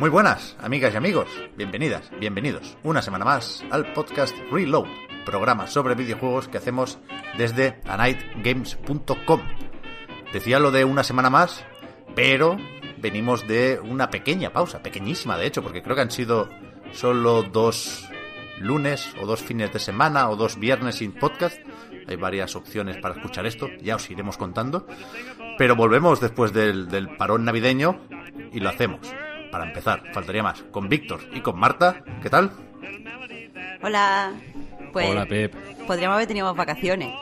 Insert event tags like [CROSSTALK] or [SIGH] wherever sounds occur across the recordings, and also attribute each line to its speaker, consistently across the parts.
Speaker 1: Muy buenas, amigas y amigos. Bienvenidas, bienvenidos una semana más al podcast Reload, programa sobre videojuegos que hacemos desde anightgames.com. Decía lo de una semana más, pero venimos de una pequeña pausa, pequeñísima de hecho, porque creo que han sido solo dos lunes o dos fines de semana o dos viernes sin podcast. Hay varias opciones para escuchar esto, ya os iremos contando. Pero volvemos después del, del parón navideño y lo hacemos. Para empezar, faltaría más, con Víctor y con Marta. ¿Qué tal?
Speaker 2: Hola. Pues
Speaker 3: Hola, Pep.
Speaker 2: podríamos haber tenido más vacaciones.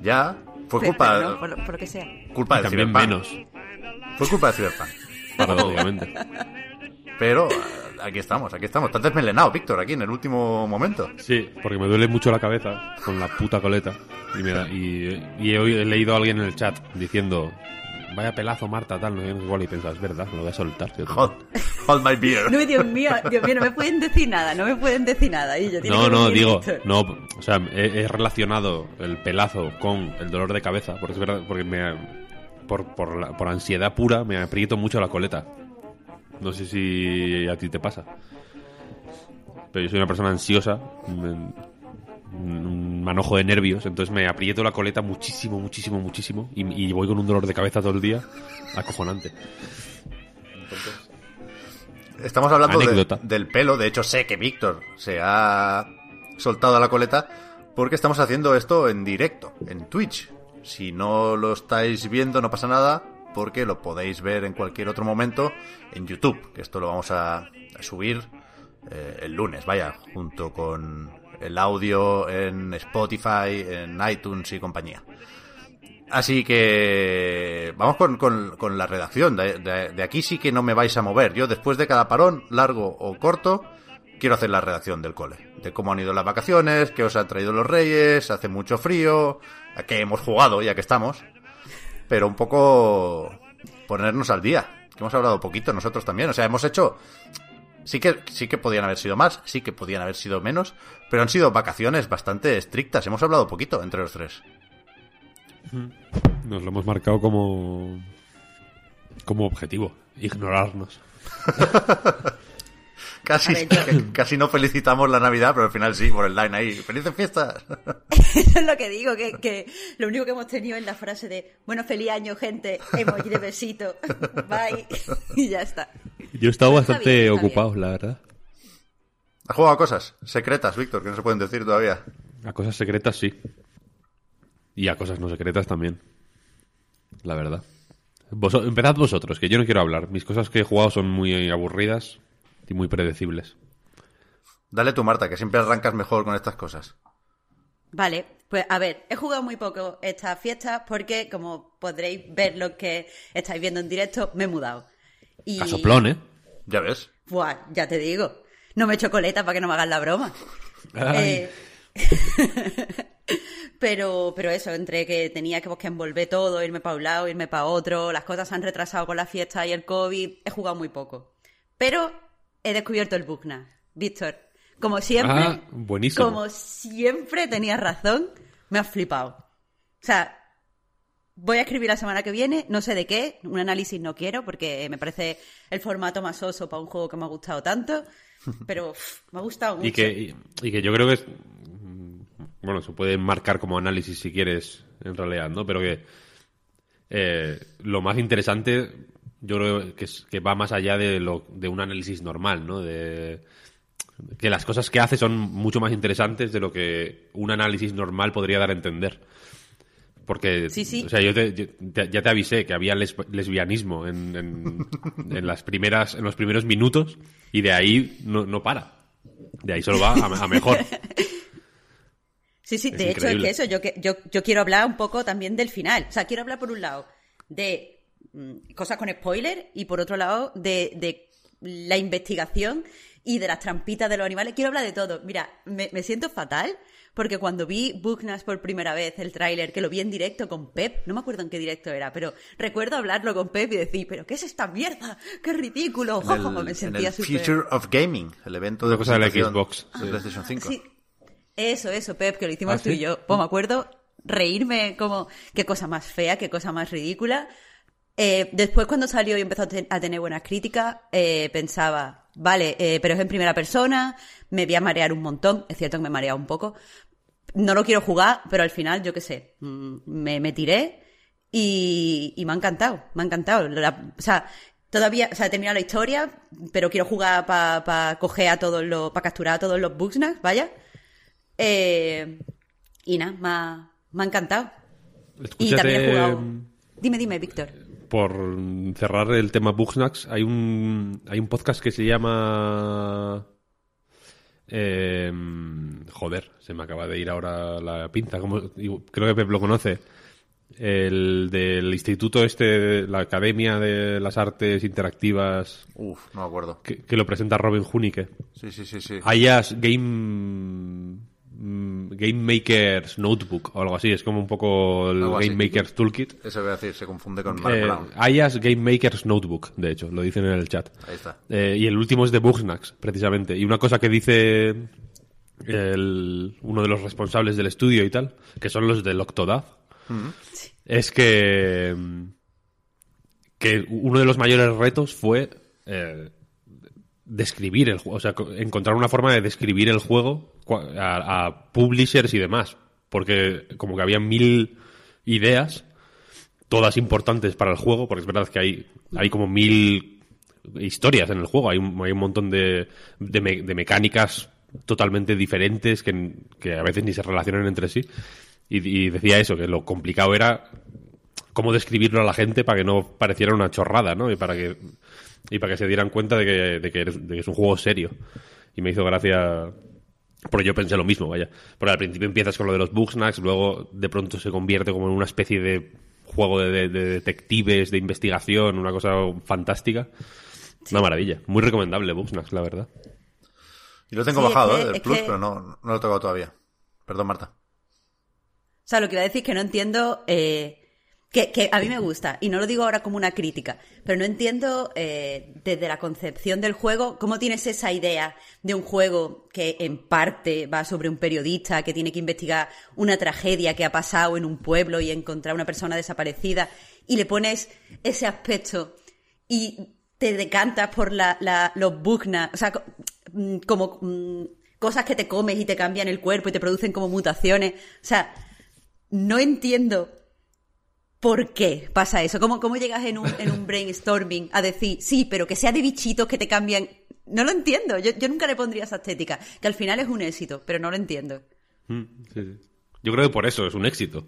Speaker 1: Ya, fue
Speaker 2: Pero-
Speaker 1: culpa,
Speaker 2: pero no, por, lo- por lo que sea.
Speaker 1: culpa
Speaker 3: Y
Speaker 1: de
Speaker 3: también
Speaker 1: Cyberpunk.
Speaker 3: menos,
Speaker 1: Fue culpa de Cyberpunk.
Speaker 3: paradójicamente.
Speaker 1: Pero aquí estamos, aquí estamos. Estás desmelenado, Víctor, aquí en el último momento.
Speaker 3: Sí, porque me duele mucho la cabeza con la puta coleta. Y, me da- y, y he, he leído a alguien en el chat diciendo, vaya pelazo, Marta, tal, no sé qué, igual. Y pensaba, es verdad, me lo voy a soltar. tío".
Speaker 1: Hold, hold my beer.
Speaker 2: No, Dios mío, Dios mío, no me pueden decir nada, no me pueden decir nada. Y yo,
Speaker 3: No, no, digo, no, o sea, he, he relacionado el pelazo con el dolor de cabeza, porque es verdad, porque me, por, por, la- por ansiedad pura me aprieto mucho la coleta. No sé si a ti te pasa. Pero yo soy una persona ansiosa, me- un manojo de nervios, entonces me aprieto la coleta muchísimo, muchísimo, muchísimo, y, y voy con un dolor de cabeza todo el día, acojonante.
Speaker 1: Estamos hablando de- del pelo. De hecho, sé que Víctor se ha soltado la coleta porque estamos haciendo esto en directo, en Twitch. Si no lo estáis viendo, no pasa nada porque lo podéis ver en cualquier otro momento en YouTube, que esto lo vamos a, a subir eh, el lunes, vaya, junto con el audio en Spotify, en iTunes y compañía. Así que vamos con, con- con la redacción. De, aquí sí que no me vais a mover. Yo después de cada parón, largo o corto, quiero hacer la redacción del cole. De cómo han ido las vacaciones, qué os han traído los reyes, hace mucho frío, a qué hemos jugado ya que estamos. Pero un poco ponernos al día. Que hemos hablado poquito nosotros también. O sea, hemos hecho... Sí que, sí que podían haber sido más, sí que podían haber sido menos, pero han sido vacaciones bastante estrictas. Hemos hablado poquito entre los tres.
Speaker 3: Nos lo hemos marcado como, como objetivo, ignorarnos. [LAUGHS]
Speaker 1: Casi,
Speaker 2: ver,
Speaker 1: casi no felicitamos la Navidad, pero al final sí, por el line ahí. ¡Felices fiestas! [LAUGHS]
Speaker 2: Eso es lo que digo, que, que lo único que hemos tenido es la frase de, bueno, feliz año, gente, emoji de besito, bye, [LAUGHS] y ya está.
Speaker 3: Yo he estado
Speaker 2: Pero está
Speaker 3: bastante
Speaker 2: bien, está
Speaker 3: ocupado, la verdad.
Speaker 1: ¿Has jugado a cosas secretas, Víctor, que no se pueden decir todavía?
Speaker 3: A cosas secretas sí. Y a cosas no secretas también. La verdad. Vos- empezad vosotros, que yo no quiero hablar. Mis cosas que he jugado son muy aburridas y muy predecibles.
Speaker 1: Dale tú, Marta, que siempre arrancas mejor con estas cosas.
Speaker 2: Vale, pues a ver, he jugado muy poco estas fiestas porque, como podréis ver lo que estáis viendo en directo, me he mudado. Y...
Speaker 3: A soplón, ¿eh?
Speaker 1: Ya ves.
Speaker 2: Buah, ya te digo. No me echo coleta para que no me hagan la broma.
Speaker 3: Ay.
Speaker 2: Eh, [LAUGHS] pero, pero eso, entre que tenía que, pues, que envolver todo, irme para un lado, irme para otro, las cosas se han retrasado con la fiesta y el COVID, he jugado muy poco. Pero he descubierto el Bugna. Víctor, como siempre,
Speaker 3: Ah, buenísimo.
Speaker 2: como siempre tenías razón, me has flipado. O sea, voy a escribir la semana que viene, no sé de qué, un análisis no quiero porque me parece el formato más oso para un juego que me ha gustado tanto, [LAUGHS] pero me ha gustado mucho.
Speaker 3: Y que, y, y que yo creo que es. mm, Bueno, se puede marcar como análisis si quieres, en realidad, ¿no? Pero que eh, lo más interesante, yo creo que, es- que va más allá de, lo, de un análisis normal, ¿no? De, que las cosas que hace son mucho más interesantes de lo que un análisis normal podría dar a entender. Porque,
Speaker 2: Sí, sí.
Speaker 3: o sea, yo, te- yo te- ya te avisé que había les- lesbianismo en, en- en las primeras, en los primeros minutos y de ahí no, no para. De ahí solo va a, a mejor. [LAUGHS]
Speaker 2: Sí, sí,
Speaker 3: Es
Speaker 2: de hecho es que eso, yo, que- yo, yo quiero hablar un poco también del final. O sea, quiero hablar por un lado de mm, cosas con spoiler y por otro lado de, de la investigación y de las trampitas de los animales. Quiero hablar de todo. Mira, me, me siento fatal porque cuando vi Booknas por primera vez, el tráiler, que lo vi en directo con Pep, no me acuerdo en qué directo era, pero recuerdo hablarlo con Pep y decir, pero ¿qué es esta mierda? ¡Qué ridículo!
Speaker 1: En [LAUGHS] el,
Speaker 2: me
Speaker 1: en
Speaker 2: sentía
Speaker 1: el
Speaker 2: súper...
Speaker 1: Future of Gaming, el evento de
Speaker 3: Una cosa de la Xbox,
Speaker 1: de
Speaker 3: sí.
Speaker 1: PlayStation 5.
Speaker 2: Sí. Eso, eso, Pep, que lo hicimos
Speaker 3: ¿Ah,
Speaker 2: tú y yo. Pues me acuerdo reírme como qué cosa más fea, qué cosa más ridícula. Eh, después cuando salió y empezó a, te- a tener buenas críticas, eh, pensaba, vale, eh, pero es en primera persona, me voy a marear un montón, es cierto que me he mareado un poco, no lo quiero jugar, pero al final, yo qué sé, mm, me, me tiré y, y me ha encantado, me ha encantado. La- o sea, todavía, o sea, he terminado la historia, pero quiero jugar para coger a todos los, para capturar a todos los bugsnax, vaya. Eh, y nada, me ha, me ha encantado. Y también he jugado. Dime, dime, Víctor.
Speaker 3: por cerrar el tema Bugsnax, hay un, hay un podcast que se llama... eh, joder, se me acaba de ir ahora la pinta. como- creo que Pep lo conoce. El del instituto este, la Academia de las Artes Interactivas,
Speaker 1: Uf, no me acuerdo.
Speaker 3: que, que lo presenta Robin Hunicke.
Speaker 1: Sí, sí, sí, sí.
Speaker 3: Ayas Game Game Maker's Notebook o algo así, es como un poco el
Speaker 1: Algo así.
Speaker 3: Game Maker's Toolkit.
Speaker 1: Eso voy a decir, se confunde con Mark
Speaker 3: Eh,
Speaker 1: Brown.
Speaker 3: Ayas Game Maker's Notebook, de hecho, lo dicen en el chat.
Speaker 1: Ahí está.
Speaker 3: Eh, y el último es de Bugsnax, precisamente. Y una cosa que dice el- uno de los responsables del estudio y tal, que son los del Octodad, es que, mm, que uno de los mayores retos fue eh, describir el juego, o sea, co- encontrar una forma de describir el juego a, publishers y demás. Porque como que había mil ideas, todas importantes para el juego, porque es verdad que hay, hay como mil historias en el juego, hay un, hay un montón de, de mecánicas totalmente diferentes que, que a veces ni se relacionan entre sí. Y, y decía eso, que lo complicado era cómo describirlo a la gente para que no pareciera una chorrada, ¿no? Y para que, y para que se dieran cuenta de que, de que, eres- de que es un juego serio. Y me hizo gracia porque yo pensé lo mismo, vaya. Porque al principio empiezas con lo de los Bugsnax, luego de pronto se convierte como en una especie de juego de, de- de detectives, de investigación, una cosa fantástica. Una maravilla. Muy recomendable Bugsnax, la verdad.
Speaker 1: Y lo tengo
Speaker 2: Sí, es
Speaker 1: bajado,
Speaker 2: que-
Speaker 1: ¿eh? Del Plus,
Speaker 2: que-
Speaker 1: pero no, no lo he tocado todavía. Perdón, Marta.
Speaker 2: O sea, lo que iba a decir es que no entiendo. eh, que, a mí me gusta, y no lo digo ahora como una crítica, pero no entiendo eh, desde la concepción del juego cómo tienes esa idea de un juego que en parte va sobre un periodista que tiene que investigar una tragedia que ha pasado en un pueblo y encontrar una persona desaparecida y le pones ese aspecto y te decantas por los bugnas, o sea, mm, como mm, cosas que te comes y te cambian el cuerpo y te producen como mutaciones. O sea, no entiendo por qué pasa eso. ¿Cómo, cómo llegas en un, en un brainstorming a decir, sí, pero que sea de bichitos que te cambian? No lo entiendo. Yo, yo nunca le pondría esa estética, que al final es un éxito, pero no lo entiendo.
Speaker 3: Mm, sí, sí. Yo creo que por eso es un éxito.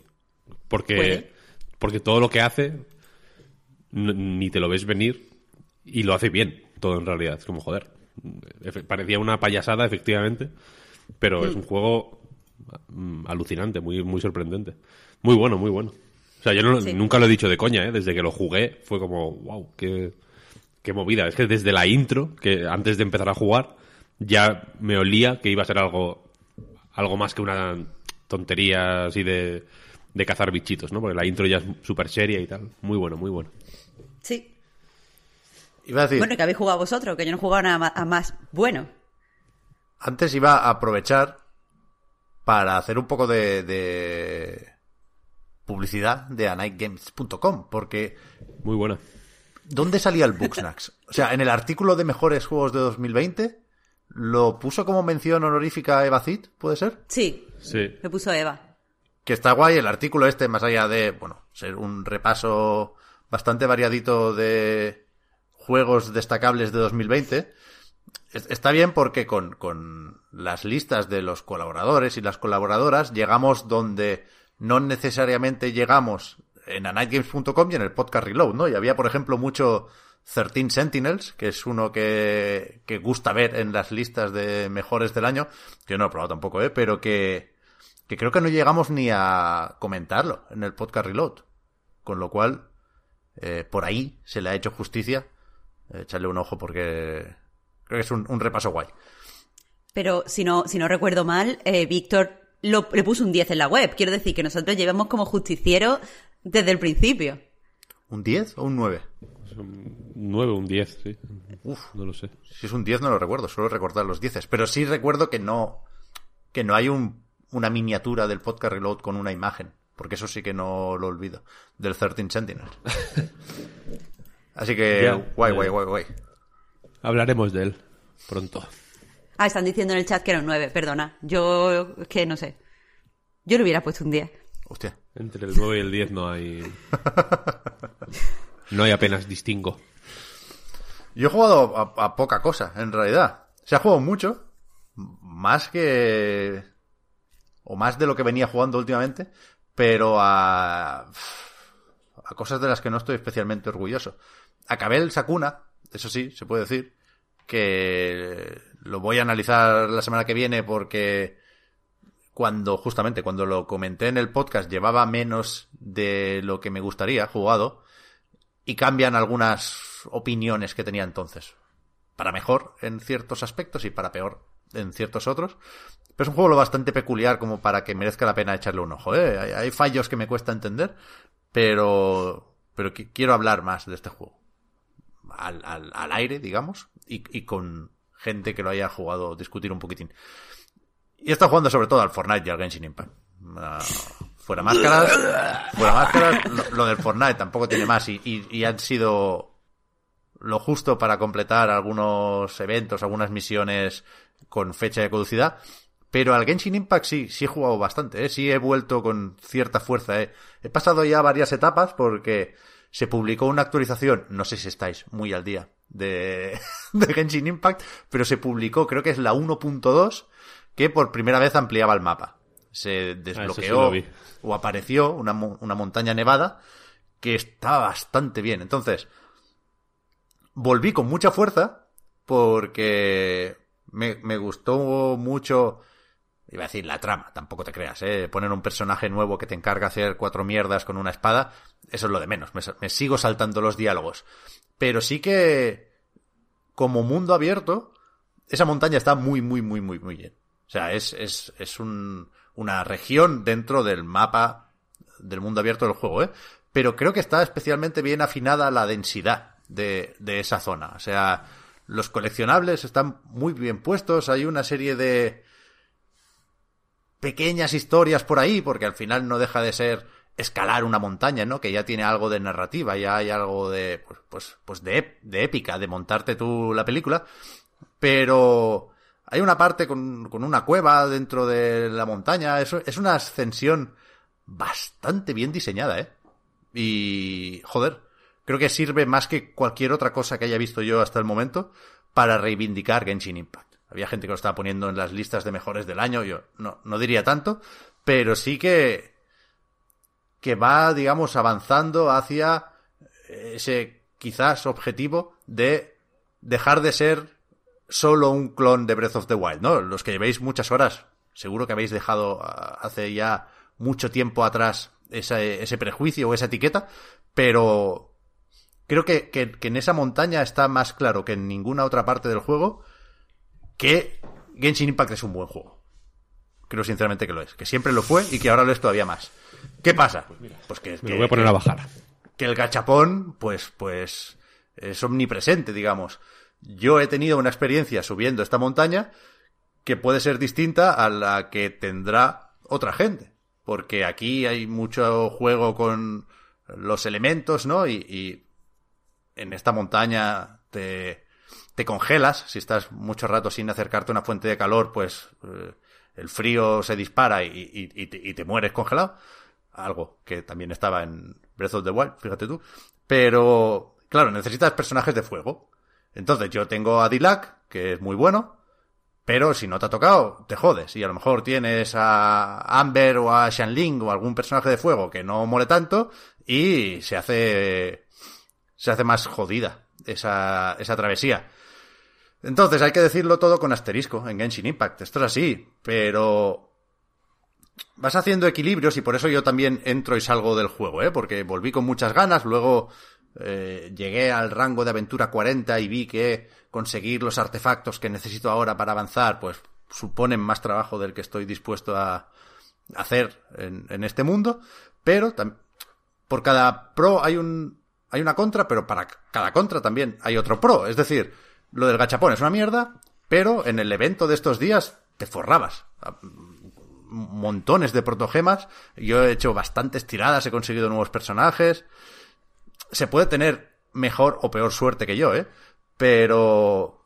Speaker 3: Porque,
Speaker 2: Puede.
Speaker 3: porque todo lo que hace ni te lo ves venir y lo hace bien, todo en realidad. Es como, joder. Parecía una payasada, efectivamente, pero es un juego mm, alucinante, muy, muy sorprendente. Muy bueno, muy bueno. O sea, yo no-
Speaker 2: Sí.
Speaker 3: nunca lo he dicho de coña, ¿eh? Desde que lo jugué fue como, wow, qué, qué movida. Es que desde la intro, que antes de empezar a jugar, ya me olía que iba a ser algo, algo más que una tontería así de, de cazar bichitos, ¿no? Porque la intro ya es súper seria y tal. Muy bueno, muy bueno.
Speaker 2: Sí.
Speaker 1: Iba a decir,
Speaker 2: Bueno, que habéis jugado vosotros, que yo no he jugado nada más, a más bueno.
Speaker 1: antes iba a aprovechar para hacer un poco de, de publicidad de anightgames.com, porque
Speaker 3: Muy buena.
Speaker 1: ¿dónde salía el Bugsnax? O sea, en el artículo de mejores juegos de 2020 lo puso como mención honorífica Eva Cid, ¿puede ser?
Speaker 2: Sí,
Speaker 3: Sí.
Speaker 2: me puso Eva.
Speaker 1: Que está guay el artículo este, más allá de, bueno, ser un repaso bastante variadito de juegos destacables de 2020. es- Está bien porque con, con las listas de los colaboradores y las colaboradoras llegamos donde no necesariamente llegamos en anightgames.com y en el podcast Reload, ¿no? Y había, por ejemplo, mucho 13 Sentinels, que es uno que, que gusta ver en las listas de mejores del año, que no he probado tampoco, ¿eh? Pero que, que creo que no llegamos ni a comentarlo en el podcast Reload. Con lo cual, eh, por ahí se le ha hecho justicia. Echarle un ojo porque creo que es un, un repaso guay.
Speaker 2: Pero si no, si no recuerdo mal, eh, Víctor lo- le puso un 10 en la web. Quiero decir que nosotros llevamos como justiciero desde el principio.
Speaker 1: ¿Un 10 o un 9?
Speaker 3: Un 9, un 10, sí.
Speaker 1: Uf.
Speaker 3: No lo sé.
Speaker 1: Si es un 10 no lo recuerdo, suelo recordar los 10. Pero sí recuerdo que no, que no hay un, una miniatura del podcast Reload con una imagen. Porque eso sí que no lo olvido. Del 13 Sentinel. [LAUGHS] Así que,
Speaker 3: Ya,
Speaker 1: guay,
Speaker 3: ya.
Speaker 1: guay, guay, guay.
Speaker 3: Hablaremos de él pronto.
Speaker 2: Ah, están diciendo en el chat que era un 9, perdona. Yo, es que no sé. Yo le hubiera puesto un 10.
Speaker 1: Hostia.
Speaker 3: Entre el 9 y el 10 no hay. [LAUGHS] No hay apenas distingo.
Speaker 1: Yo he jugado a, a poca cosa, en realidad. Se ha jugado mucho. Más que. O más de lo que venía jugando últimamente. Pero a. A cosas de las que no estoy especialmente orgulloso. Acabé el Sakuna, eso sí, se puede decir. Que lo voy a analizar la semana que viene porque. Cuando, justamente, cuando lo comenté en el podcast, llevaba menos de lo que me gustaría jugado y cambian algunas opiniones que tenía entonces. Para mejor en ciertos aspectos y para peor en ciertos otros. Pero es un juego lo bastante peculiar como para que merezca la pena echarle un ojo. ¿eh? Hay, fallos que me cuesta entender, pero, pero qui- quiero hablar más de este juego. Al, al, al aire, digamos, y con gente que lo haya jugado, discutir un poquitín. Y está jugando sobre todo al Fortnite y al Genshin Impact. Ah, fuera máscaras, fuera máscaras, lo, del Fortnite tampoco tiene más y han sido lo justo para completar algunos eventos, algunas misiones con fecha de caducidad. Pero al Genshin Impact sí, sí he jugado bastante, ¿eh? sí he vuelto con cierta fuerza. ¿eh? He pasado ya varias etapas porque se publicó una actualización, no sé si estáis muy al día de, [LAUGHS] de Genshin Impact, pero se publicó, creo que es la 1.2, que por primera vez ampliaba el mapa. Se desbloqueó
Speaker 3: lo vi.
Speaker 1: o apareció una, una montaña nevada que está bastante bien. Entonces, volví con mucha fuerza porque me, me gustó mucho, iba a decir la trama, tampoco te creas, ¿eh? poner un personaje nuevo que te encarga hacer cuatro mierdas con una espada, eso es lo de menos, me, sigo saltando los diálogos. Pero sí que, como mundo abierto, esa montaña está muy, muy, muy, muy, muy bien. O sea, es, es, es un, una región dentro del mapa del mundo abierto del juego, ¿eh? Pero creo que está especialmente bien afinada la densidad de, de esa zona. O sea, los coleccionables están muy bien puestos. Hay una serie de pequeñas historias por ahí, porque al final no deja de ser escalar una montaña, ¿no? Que ya tiene algo de narrativa, ya hay algo de, pues, pues, pues de, de épica, de montarte tú la película. Pero hay una parte con, con una cueva dentro de la montaña. Es una ascensión bastante bien diseñada, ¿eh? Y, joder, creo que sirve más que cualquier otra cosa que haya visto yo hasta el momento para reivindicar Genshin Impact. Había gente que lo estaba poniendo en las listas de mejores del año, yo no, no diría tanto, pero sí que, que va, digamos, avanzando hacia ese quizás objetivo de dejar de ser solo un clon de Breath of the Wild, ¿no? Los que llevéis muchas horas, seguro que habéis dejado ah, hace ya mucho tiempo atrás ese, ese prejuicio o esa etiqueta, pero creo que, que, que en esa montaña está más claro que en ninguna otra parte del juego que Genshin Impact es un buen juego. Creo sinceramente que lo es, que siempre lo fue y que ahora lo es todavía más. ¿Qué pasa? Pues que,
Speaker 3: Me
Speaker 1: que-
Speaker 3: lo voy a poner a bajar.
Speaker 1: que el gachapón, pues, pues, es omnipresente, digamos. Yo he tenido una experiencia subiendo esta montaña que puede ser distinta a la que tendrá otra gente. Porque aquí hay mucho juego con los elementos, ¿no? Y, y en esta montaña te, te congelas. Si estás mucho rato sin acercarte a una fuente de calor, pues eh, el frío se dispara y, te mueres congelado. Algo que también estaba en Breath of the Wild, fíjate tú. Pero, claro, necesitas personajes de fuego. Entonces yo tengo a Dilac, que es muy bueno, Pero si no te ha tocado, te jodes. Y a lo mejor tienes a Amber o a Shanling o algún personaje de fuego que no mole tanto y se hace se hace más jodida esa, esa travesía. Entonces hay que decirlo todo con asterisco en Genshin Impact. Esto es así, pero vas haciendo equilibrios y por eso yo también entro y salgo del juego, ¿eh? Porque volví con muchas ganas, luego eh, llegué al rango de aventura 40 y vi que conseguir los artefactos que necesito ahora para avanzar, pues suponen más trabajo del que estoy dispuesto a hacer en, en este mundo, pero por cada pro hay un hay una contra, pero para cada contra también hay otro pro. Es decir, lo del gachapón es una mierda, pero en el evento de estos días te forrabas. Montones de protogemas. Yo he hecho bastantes tiradas, he conseguido nuevos personajes. Se puede tener mejor o peor suerte que yo, ¿eh? Pero...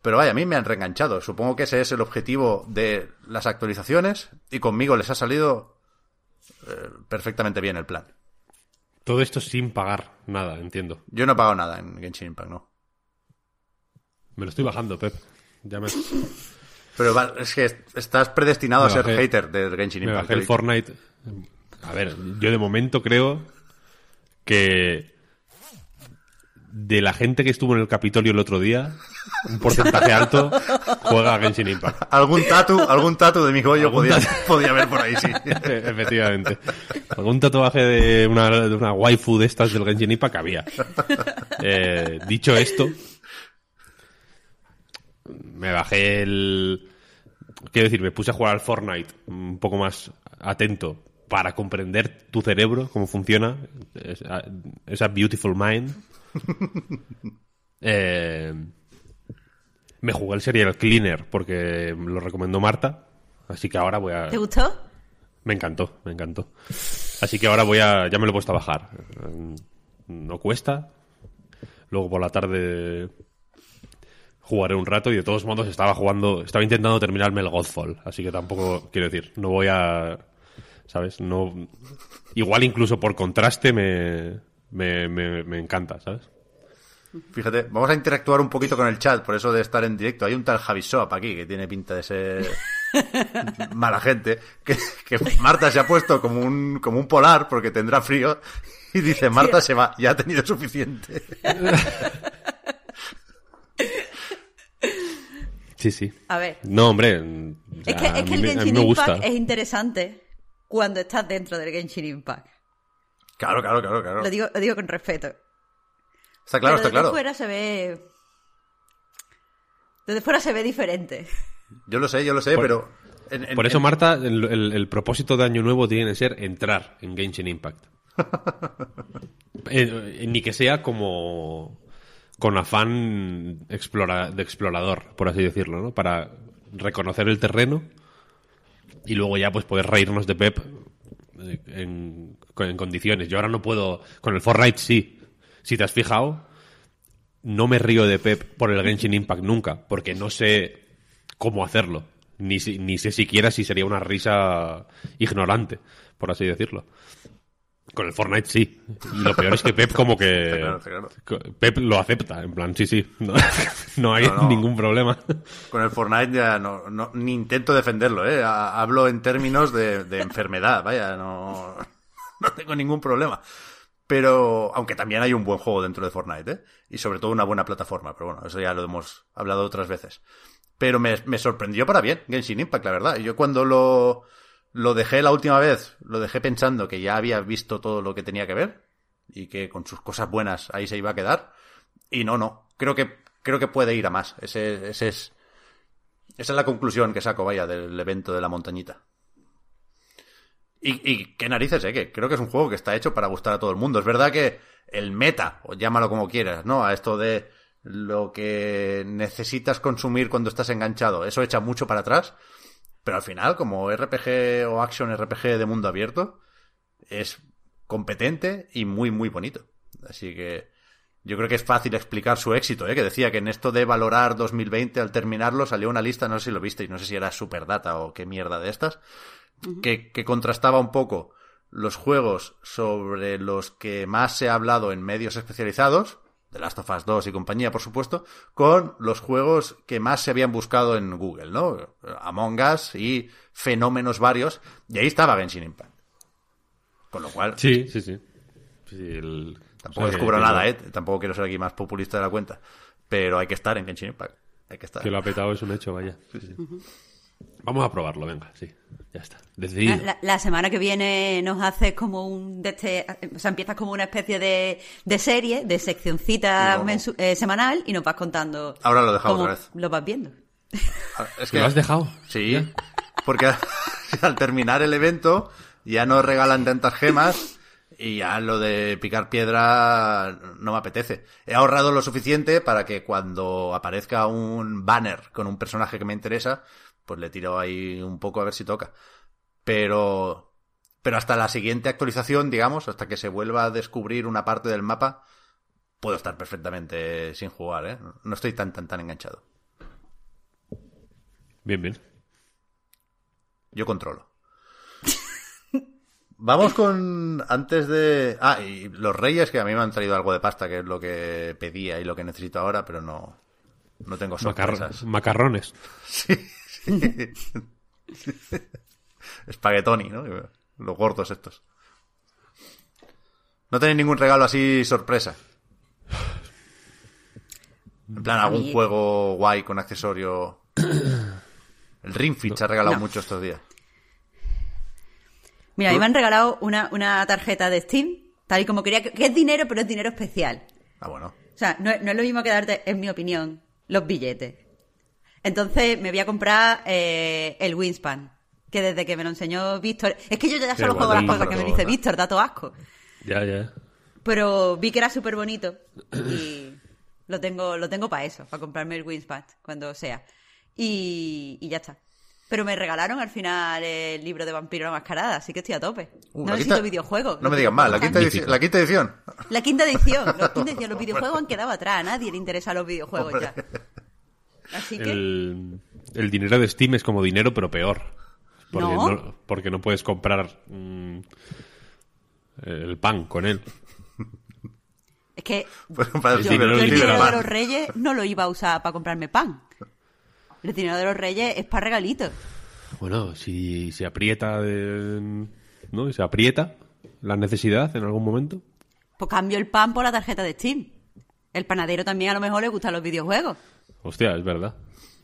Speaker 1: Pero vaya, a mí me han reenganchado. Supongo que ese es el objetivo de las actualizaciones y conmigo les ha salido eh, perfectamente bien el plan.
Speaker 3: Todo esto sin pagar nada, entiendo.
Speaker 1: Yo no he pagado nada en Genshin Impact, no.
Speaker 3: Me lo estoy bajando, Pep. Ya me...
Speaker 1: Pero es que estás predestinado a ser hater del Genshin Impact.
Speaker 3: Me bajé el Fortnite. A ver, yo de momento creo que de la gente que estuvo en el Capitolio el otro día, un porcentaje alto juega a Genshin Impact.
Speaker 1: Algún tatu, algún tatu de mi joyo podía, podía haber por ahí, sí. [LAUGHS]
Speaker 3: Efectivamente. Algún tatuaje de una, de una waifu de estas del Genshin Impact había. Eh, dicho esto, me bajé el... Quiero decir, me puse a jugar al Fortnite un poco más atento para comprender tu cerebro, cómo funciona, esa, esa beautiful mind [LAUGHS] Eh, me jugué el serial Cleaner porque lo recomendó Marta. Así que ahora voy a.
Speaker 2: ¿Te gustó?
Speaker 3: Me encantó, me encantó. Así que ahora voy a. Ya me lo he puesto a bajar. No cuesta. Luego por la tarde jugaré un rato y de todos modos estaba jugando. Estaba intentando terminarme el Godfall. Así que tampoco. Quiero decir, no voy a. ¿Sabes? No. Igual incluso por contraste me me, me, encanta, ¿sabes?
Speaker 1: Fíjate, vamos a interactuar un poquito con el chat, por eso de estar en directo. Hay un tal Javi Shop aquí que tiene pinta de ser [LAUGHS] mala gente, que, Marta se ha puesto como un, como un polar porque tendrá frío y dice, Marta se va, ya ha tenido suficiente. [LAUGHS]
Speaker 3: Sí, sí.
Speaker 2: A ver.
Speaker 3: No, hombre.
Speaker 2: Es que, es que el Genshin Impact es interesante cuando estás dentro del Genshin Impact.
Speaker 1: Claro, claro, claro, claro.
Speaker 2: Lo digo, lo digo con respeto.
Speaker 1: Está claro, está claro.
Speaker 2: Desde fuera se ve. Desde fuera se ve diferente.
Speaker 1: Yo lo sé, yo lo sé, pero.
Speaker 3: por eso, Marta, el, propósito de Año Nuevo tiene que ser entrar en Genshin Impact. [LAUGHS] Eh, ni que sea como. Con afán de explorador, por así decirlo, ¿no? Para reconocer el terreno y luego ya pues poder reírnos de Pep en, condiciones. Yo ahora no puedo. Con el Fortnite sí. Si te has fijado, no me río de Pep por el Genshin Impact nunca, porque no sé cómo hacerlo. Ni, ni sé siquiera si sería una risa ignorante, por así decirlo. Con el Fortnite sí. lo peor es que Pep como que... Pep lo acepta, en plan, sí, sí. No, [LAUGHS] hay ningún problema.
Speaker 1: Con el Fortnite ya no, ni intento defenderlo, ¿eh? Hablo en términos de, enfermedad, vaya, no, [LAUGHS] no tengo ningún problema. Pero, aunque también hay un buen juego dentro de Fortnite, ¿eh? Y sobre todo una buena plataforma, pero bueno, eso ya lo hemos hablado otras veces. Pero me, me sorprendió para bien Genshin Impact, la verdad. Yo cuando lo lo dejé la última vez, lo dejé pensando que ya había visto todo lo que tenía que ver y que con sus cosas buenas ahí se iba a quedar. Y no, no. Creo que, creo que puede ir a más. Ese, ese es, esa es la conclusión que saco, vaya, del evento de la montañita. Y, y qué narices, ¿eh? Que creo que es un juego que está hecho para gustar a todo el mundo. Es verdad que el meta, o llámalo como quieras, ¿no? A esto de lo que necesitas consumir cuando estás enganchado, eso echa mucho para atrás. Pero al final, como RPG o Action RPG de mundo abierto, es competente y muy, muy bonito. Así que yo creo que es fácil explicar su éxito, ¿eh? que decía que en esto de valorar 2020 al terminarlo salió una lista, no sé si lo visteis, no sé si era Superdata o qué mierda de estas, que, que contrastaba un poco los juegos sobre los que más se ha hablado en medios especializados, The Last of Us 2 y compañía, por supuesto, con los juegos que más se habían buscado en Google, ¿no? Among Us y fenómenos varios, y ahí estaba Genshin Impact. Con lo cual,
Speaker 3: Sí, sí, sí. Sí, el-
Speaker 1: tampoco
Speaker 3: o sea, que-
Speaker 1: descubro
Speaker 3: que
Speaker 1: nada, ¿eh? Tampoco quiero ser aquí más populista de la cuenta. Pero hay que estar en Genshin Impact. Hay que estar.
Speaker 3: Que lo ha petado es un hecho, vaya. Sí, sí. Vamos a probarlo, venga, sí. Ya está. Decidido.
Speaker 2: La, la semana que viene nos haces como un de este, o sea, empiezas como una especie de, de serie, de seccioncita
Speaker 1: No.
Speaker 2: mensu- eh, semanal y nos vas contando.
Speaker 1: Ahora lo he dejado
Speaker 2: cómo
Speaker 1: otra vez.
Speaker 2: Lo vas viendo.
Speaker 1: Es
Speaker 3: ¿Que lo has dejado?
Speaker 1: Sí, porque [LAUGHS] al terminar el evento ya no regalan tantas gemas y ya lo de picar piedra no me apetece. He ahorrado lo suficiente para que cuando aparezca un banner con un personaje que me interesa, pues le tiro ahí un poco a ver si toca. Pero, pero hasta la siguiente actualización, digamos, hasta que se vuelva a descubrir una parte del mapa, puedo estar perfectamente sin jugar, ¿eh? No estoy tan, tan, tan enganchado.
Speaker 3: Bien, bien.
Speaker 1: Yo controlo. [LAUGHS] Vamos con. Antes de. Ah, y los reyes, que a mí me han traído algo de pasta, que es lo que pedía y lo que necesito ahora, pero no. No tengo sorpresas.
Speaker 3: macarrones. [LAUGHS]
Speaker 1: Sí. [LAUGHS] Espaguetoni, ¿no? Los gordos estos. No tenéis ningún regalo así sorpresa. En plan, algún
Speaker 2: mí-
Speaker 1: juego guay con accesorio. [CLEARS THROAT] El Ring Fit se ha regalado
Speaker 2: No.
Speaker 1: mucho estos días.
Speaker 2: Mira, a mí me han regalado una, una tarjeta de Steam, tal y como quería, que, que es dinero, pero es dinero especial.
Speaker 1: Ah, bueno.
Speaker 2: O sea, no, no es lo mismo que darte, en mi opinión, los billetes. Entonces me voy a comprar eh, el Winspan, que desde que me lo enseñó Víctor... Es que yo ya solo juego las cosas que me dice. Víctor, da todo asco.
Speaker 3: Ya, ya.
Speaker 2: Pero vi que era súper bonito y lo tengo, lo tengo para eso, para comprarme el Winspan cuando sea. Y, y ya está. Pero me regalaron al final el libro de Vampiro la Mascarada, así que estoy a tope.
Speaker 1: Uh,
Speaker 2: no necesito
Speaker 1: quinta-
Speaker 2: videojuegos.
Speaker 1: No me digas más, la quinta,
Speaker 2: videojuegos
Speaker 1: edición, la quinta edición.
Speaker 2: la quinta edición, la quinta edición. Los [LAUGHS] videojuegos han quedado atrás, a nadie le interesan los videojuegos ya. Así que,
Speaker 3: El, el dinero de Steam es como dinero, pero peor. Porque
Speaker 2: No.
Speaker 3: porque no puedes comprar mm, el pan con él.
Speaker 2: es que
Speaker 1: Pues para el
Speaker 2: yo,
Speaker 1: ciber-
Speaker 2: yo el
Speaker 3: Ciberpunk.
Speaker 2: dinero de los reyes no lo iba a usar para comprarme pan. El dinero de los reyes es para regalitos.
Speaker 3: Bueno, si se aprieta de- ¿no? Y se aprieta la necesidad en algún momento.
Speaker 2: Pues cambio el pan por la tarjeta de Steam. El panadero también a lo mejor le gustan los videojuegos.
Speaker 3: Hostia, es verdad.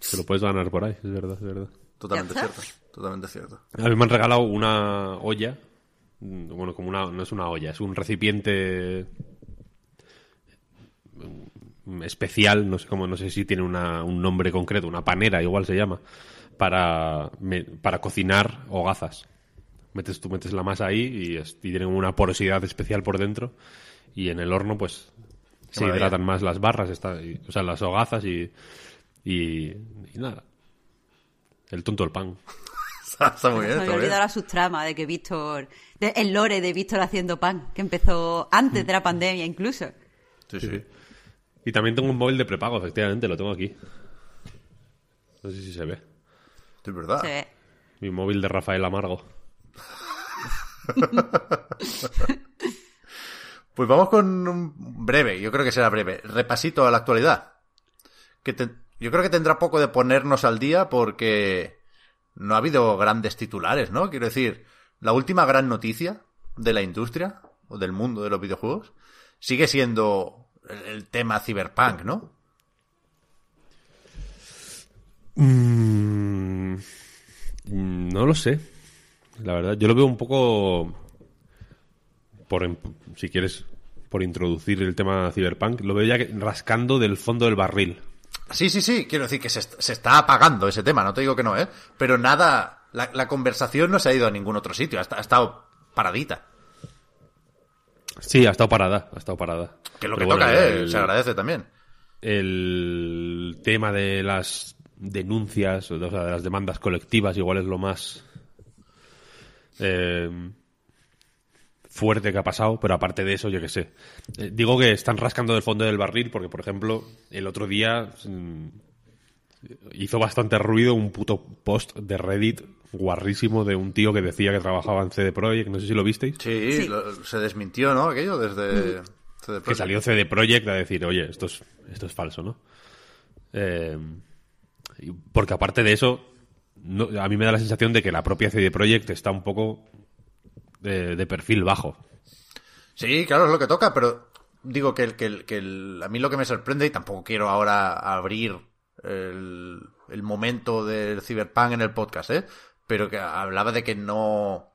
Speaker 3: Se lo puedes ganar por ahí, es verdad, es verdad.
Speaker 1: Totalmente cierto. Totalmente cierto.
Speaker 3: A mí me han regalado una olla. mm, Bueno, como una. No es una olla, es un recipiente. mm, especial, no sé cómo, no sé si tiene una- un nombre concreto, una panera igual se llama, para, me- para cocinar hogazas. Metes, tú metes la masa ahí y, es- y tiene una porosidad especial por dentro y en el horno pues se
Speaker 1: maravilla.
Speaker 3: hidratan más las barras, está, y- o sea, las hogazas y, y, y nada. El tonto el pan. [LAUGHS]
Speaker 1: Está, está muy
Speaker 2: Se
Speaker 1: bien.
Speaker 2: me olvidado
Speaker 1: bien.
Speaker 2: la subtrama de que Víctor... de- el lore de Víctor haciendo pan, que empezó antes de la pandemia incluso.
Speaker 1: Sí, sí.
Speaker 3: Y también tengo un móvil de prepago, efectivamente, lo tengo aquí. No sé si se ve.
Speaker 1: Es verdad.
Speaker 2: Se ve.
Speaker 3: Mi móvil de Rafael Amargo. [LAUGHS]
Speaker 1: Pues vamos con un breve, yo creo que será breve, repasito a la actualidad. Yo creo que tendrá poco de ponernos al día porque no ha habido grandes titulares, ¿no? Quiero decir, la última gran noticia de la industria o del mundo de los videojuegos sigue siendo el, el tema Cyberpunk, ¿no?
Speaker 3: Mm, no lo sé. La verdad, yo lo veo un poco. Por, si quieres, por introducir el tema Cyberpunk, lo veo ya rascando del fondo del barril.
Speaker 1: Sí, sí, sí, quiero decir que se, se está apagando ese tema, no te digo que no, ¿eh? Pero nada, la, la conversación no se ha ido a ningún otro sitio, ha, esta- ha estado paradita.
Speaker 3: Sí, ha estado parada, ha estado parada.
Speaker 1: Que es lo
Speaker 3: Pero
Speaker 1: que
Speaker 3: bueno,
Speaker 1: toca, ¿eh?
Speaker 3: el-
Speaker 1: Se agradece también.
Speaker 3: el tema de las denuncias, o sea, de las demandas colectivas, igual es lo más eh, fuerte que ha pasado, pero aparte de eso, yo qué sé. Eh, digo que están rascando del fondo del barril porque, por ejemplo, el otro día mm, hizo bastante ruido un puto post de Reddit guarrísimo de un tío que decía que trabajaba en CD Projekt, no sé si lo visteis.
Speaker 1: Sí,
Speaker 2: Sí.
Speaker 1: lo- se desmintió, ¿no? Aquello desde... CD
Speaker 3: que
Speaker 1: Projekt.
Speaker 3: salió CD Projekt a decir, oye, esto es, esto es falso, ¿no? Eh, y- porque aparte de eso, no- a mí me da la sensación de que la propia CD Projekt está un poco de, perfil bajo.
Speaker 1: Sí, claro, es lo que toca, pero digo que, el, que, el, que el- a mí lo que me sorprende, y tampoco quiero ahora abrir el, el momento del Cyberpunk en el podcast, ¿eh? pero que hablaba de que no,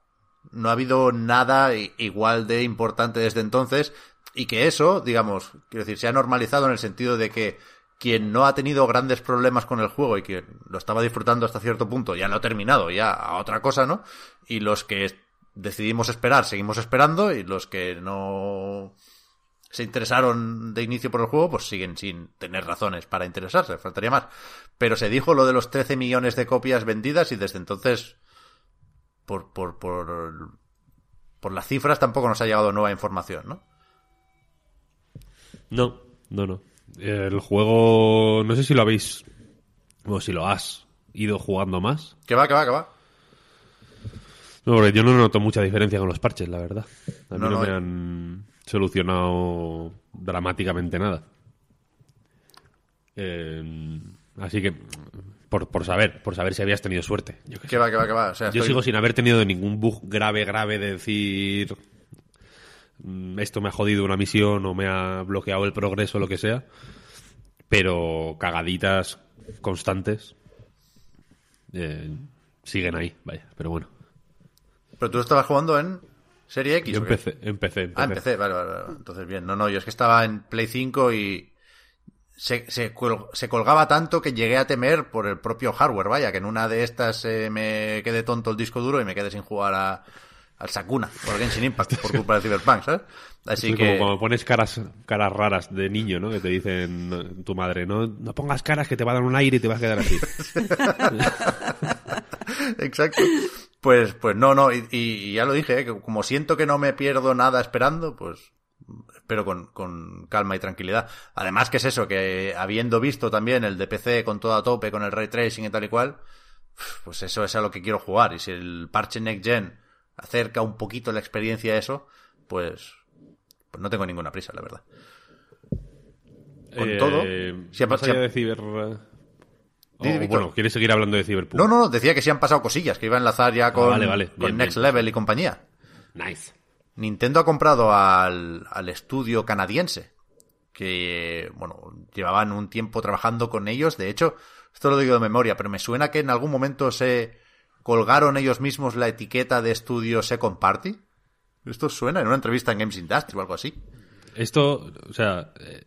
Speaker 1: no ha habido nada igual de importante desde entonces y que eso, digamos, quiero decir, se ha normalizado en el sentido de que quien no ha tenido grandes problemas con el juego y que lo estaba disfrutando hasta cierto punto, ya lo ha terminado, ya a otra cosa, ¿no? Y los que decidimos esperar, seguimos esperando, y los que no se interesaron de inicio por el juego, pues siguen sin tener razones para interesarse, faltaría más. Pero se dijo lo de los 13 millones de copias vendidas y desde entonces, por, por, por, por las cifras, tampoco nos ha llegado nueva información, ¿no?
Speaker 3: No, no, no. El juego, no sé si lo habéis, o si lo has ido jugando más.
Speaker 1: Que va, que va, que va.
Speaker 3: No, porque yo no noto mucha diferencia con los parches, la verdad. A mí
Speaker 1: No,
Speaker 3: no,
Speaker 1: no,
Speaker 3: me
Speaker 1: eh.
Speaker 3: han solucionado dramáticamente nada. Eh, así que, por, por saber, por saber si habías tenido suerte. Yo.
Speaker 1: Que va, que va, que va. O sea,
Speaker 3: Yo
Speaker 1: estoy-
Speaker 3: sigo sin haber tenido ningún bug grave, grave de decir "Mm, esto me ha jodido una misión o me ha bloqueado el progreso o lo que sea. Pero cagaditas constantes eh, siguen ahí, vaya. Pero bueno.
Speaker 1: Pero tú estabas jugando en Serie X.
Speaker 3: Yo
Speaker 1: ¿o qué?
Speaker 3: empecé, empecé,
Speaker 1: Ah,
Speaker 3: empecé.
Speaker 1: empecé, vale, vale, vale. Entonces, bien. No, no, yo es que estaba en Play 5 y se, se, se colgaba tanto que llegué a temer por el propio hardware, vaya, que en una de estas eh, me quede tonto el disco duro y me quedé sin jugar a, al Sakuna por Genshin Impact por [LAUGHS] culpa del Cyberpunk, ¿sabes? Así
Speaker 3: Es
Speaker 1: que...
Speaker 3: como cuando pones caras, caras raras de niño, ¿no? Que te dicen tu madre, no, no pongas caras que te va a dar un aire y te vas a quedar así. [LAUGHS]
Speaker 1: Exacto. Pues, pues no, no, y, y ya lo dije, ¿eh? que como siento que no me pierdo nada esperando, pues espero con, con calma y tranquilidad. Además que es eso, que habiendo visto también el de PC con todo a tope, con el ray tracing y tal y cual, pues eso es a lo que quiero jugar. Y si el parche Next Gen acerca un poquito la experiencia a eso, pues, pues no tengo ninguna prisa, la verdad. Con
Speaker 3: Eh,
Speaker 1: todo, si
Speaker 3: más allá de Ciber... o, bueno, ¿quieres seguir hablando de Cyberpunk?
Speaker 1: No, no, no, decía que sí han pasado cosillas, que iba a enlazar ya con,
Speaker 3: Ah, vale, vale.
Speaker 1: con
Speaker 3: Bien,
Speaker 1: Next
Speaker 3: bien.
Speaker 1: Level y compañía.
Speaker 3: Nice.
Speaker 1: Nintendo ha comprado al, al estudio canadiense, que, bueno, llevaban un tiempo trabajando con ellos. De hecho, esto lo digo de memoria, pero me suena que en algún momento se colgaron ellos mismos la etiqueta de estudio Second Party. Esto suena en una entrevista en Games Industry o algo así.
Speaker 3: Esto, o sea, eh,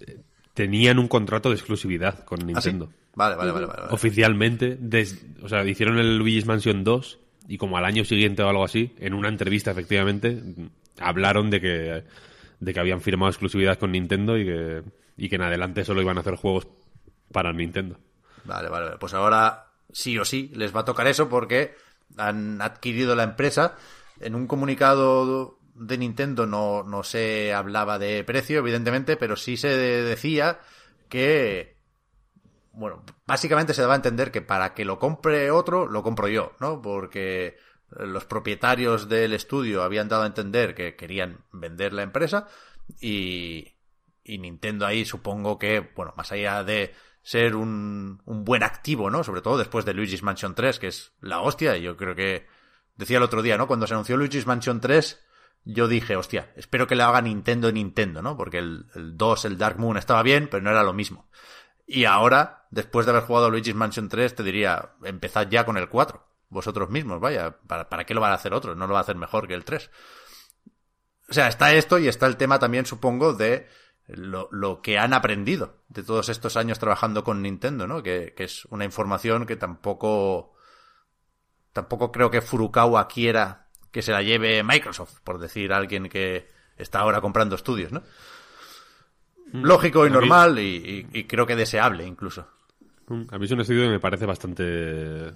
Speaker 3: eh, tenían un contrato de exclusividad con
Speaker 1: ¿Ah, sí? Vale, vale, vale. vale, vale.
Speaker 3: Oficialmente, des- o sea, hicieron el Luigi's Mansion 2 y como al año siguiente o algo así, en una entrevista efectivamente, hablaron de que, de que habían firmado exclusividad con Nintendo y que, y que en adelante solo iban a hacer juegos para Nintendo.
Speaker 1: Vale, vale, vale. Pues ahora sí o sí les va a tocar eso porque han adquirido la empresa. En un comunicado de Nintendo no, no se hablaba de precio, evidentemente, pero sí se decía que, bueno, básicamente se daba a entender que para que lo compre otro, lo compro yo, ¿no? Porque los propietarios del estudio habían dado a entender que querían vender la empresa y, y Nintendo ahí supongo que, bueno, más allá de ser un, un buen activo, ¿no? Sobre todo después de Luigi's Mansion 3, que es la hostia, yo creo que decía el otro día, ¿no? Cuando se anunció Luigi's Mansion 3, yo dije, hostia, espero que le haga Nintendo en Nintendo, ¿no? Porque el, el 2, el Dark Moon, estaba bien, pero no era lo mismo. Y ahora, después de haber jugado Luigi's Mansion 3, te diría, empezad ya con el 4. Vosotros mismos, vaya, ¿para, ¿para qué lo van a hacer otro? No lo va a hacer mejor que el 3. O sea, está esto y está el tema también, supongo, de lo, lo que han aprendido de todos estos años trabajando con Nintendo, ¿no? Que, que es una información que tampoco. Tampoco creo que Furukawa quiera que se la lleve Microsoft, por decir alguien que está ahora comprando estudios, ¿no? Lógico y normal y, y- y creo que deseable incluso.
Speaker 3: A mí es un estudio que me parece bastante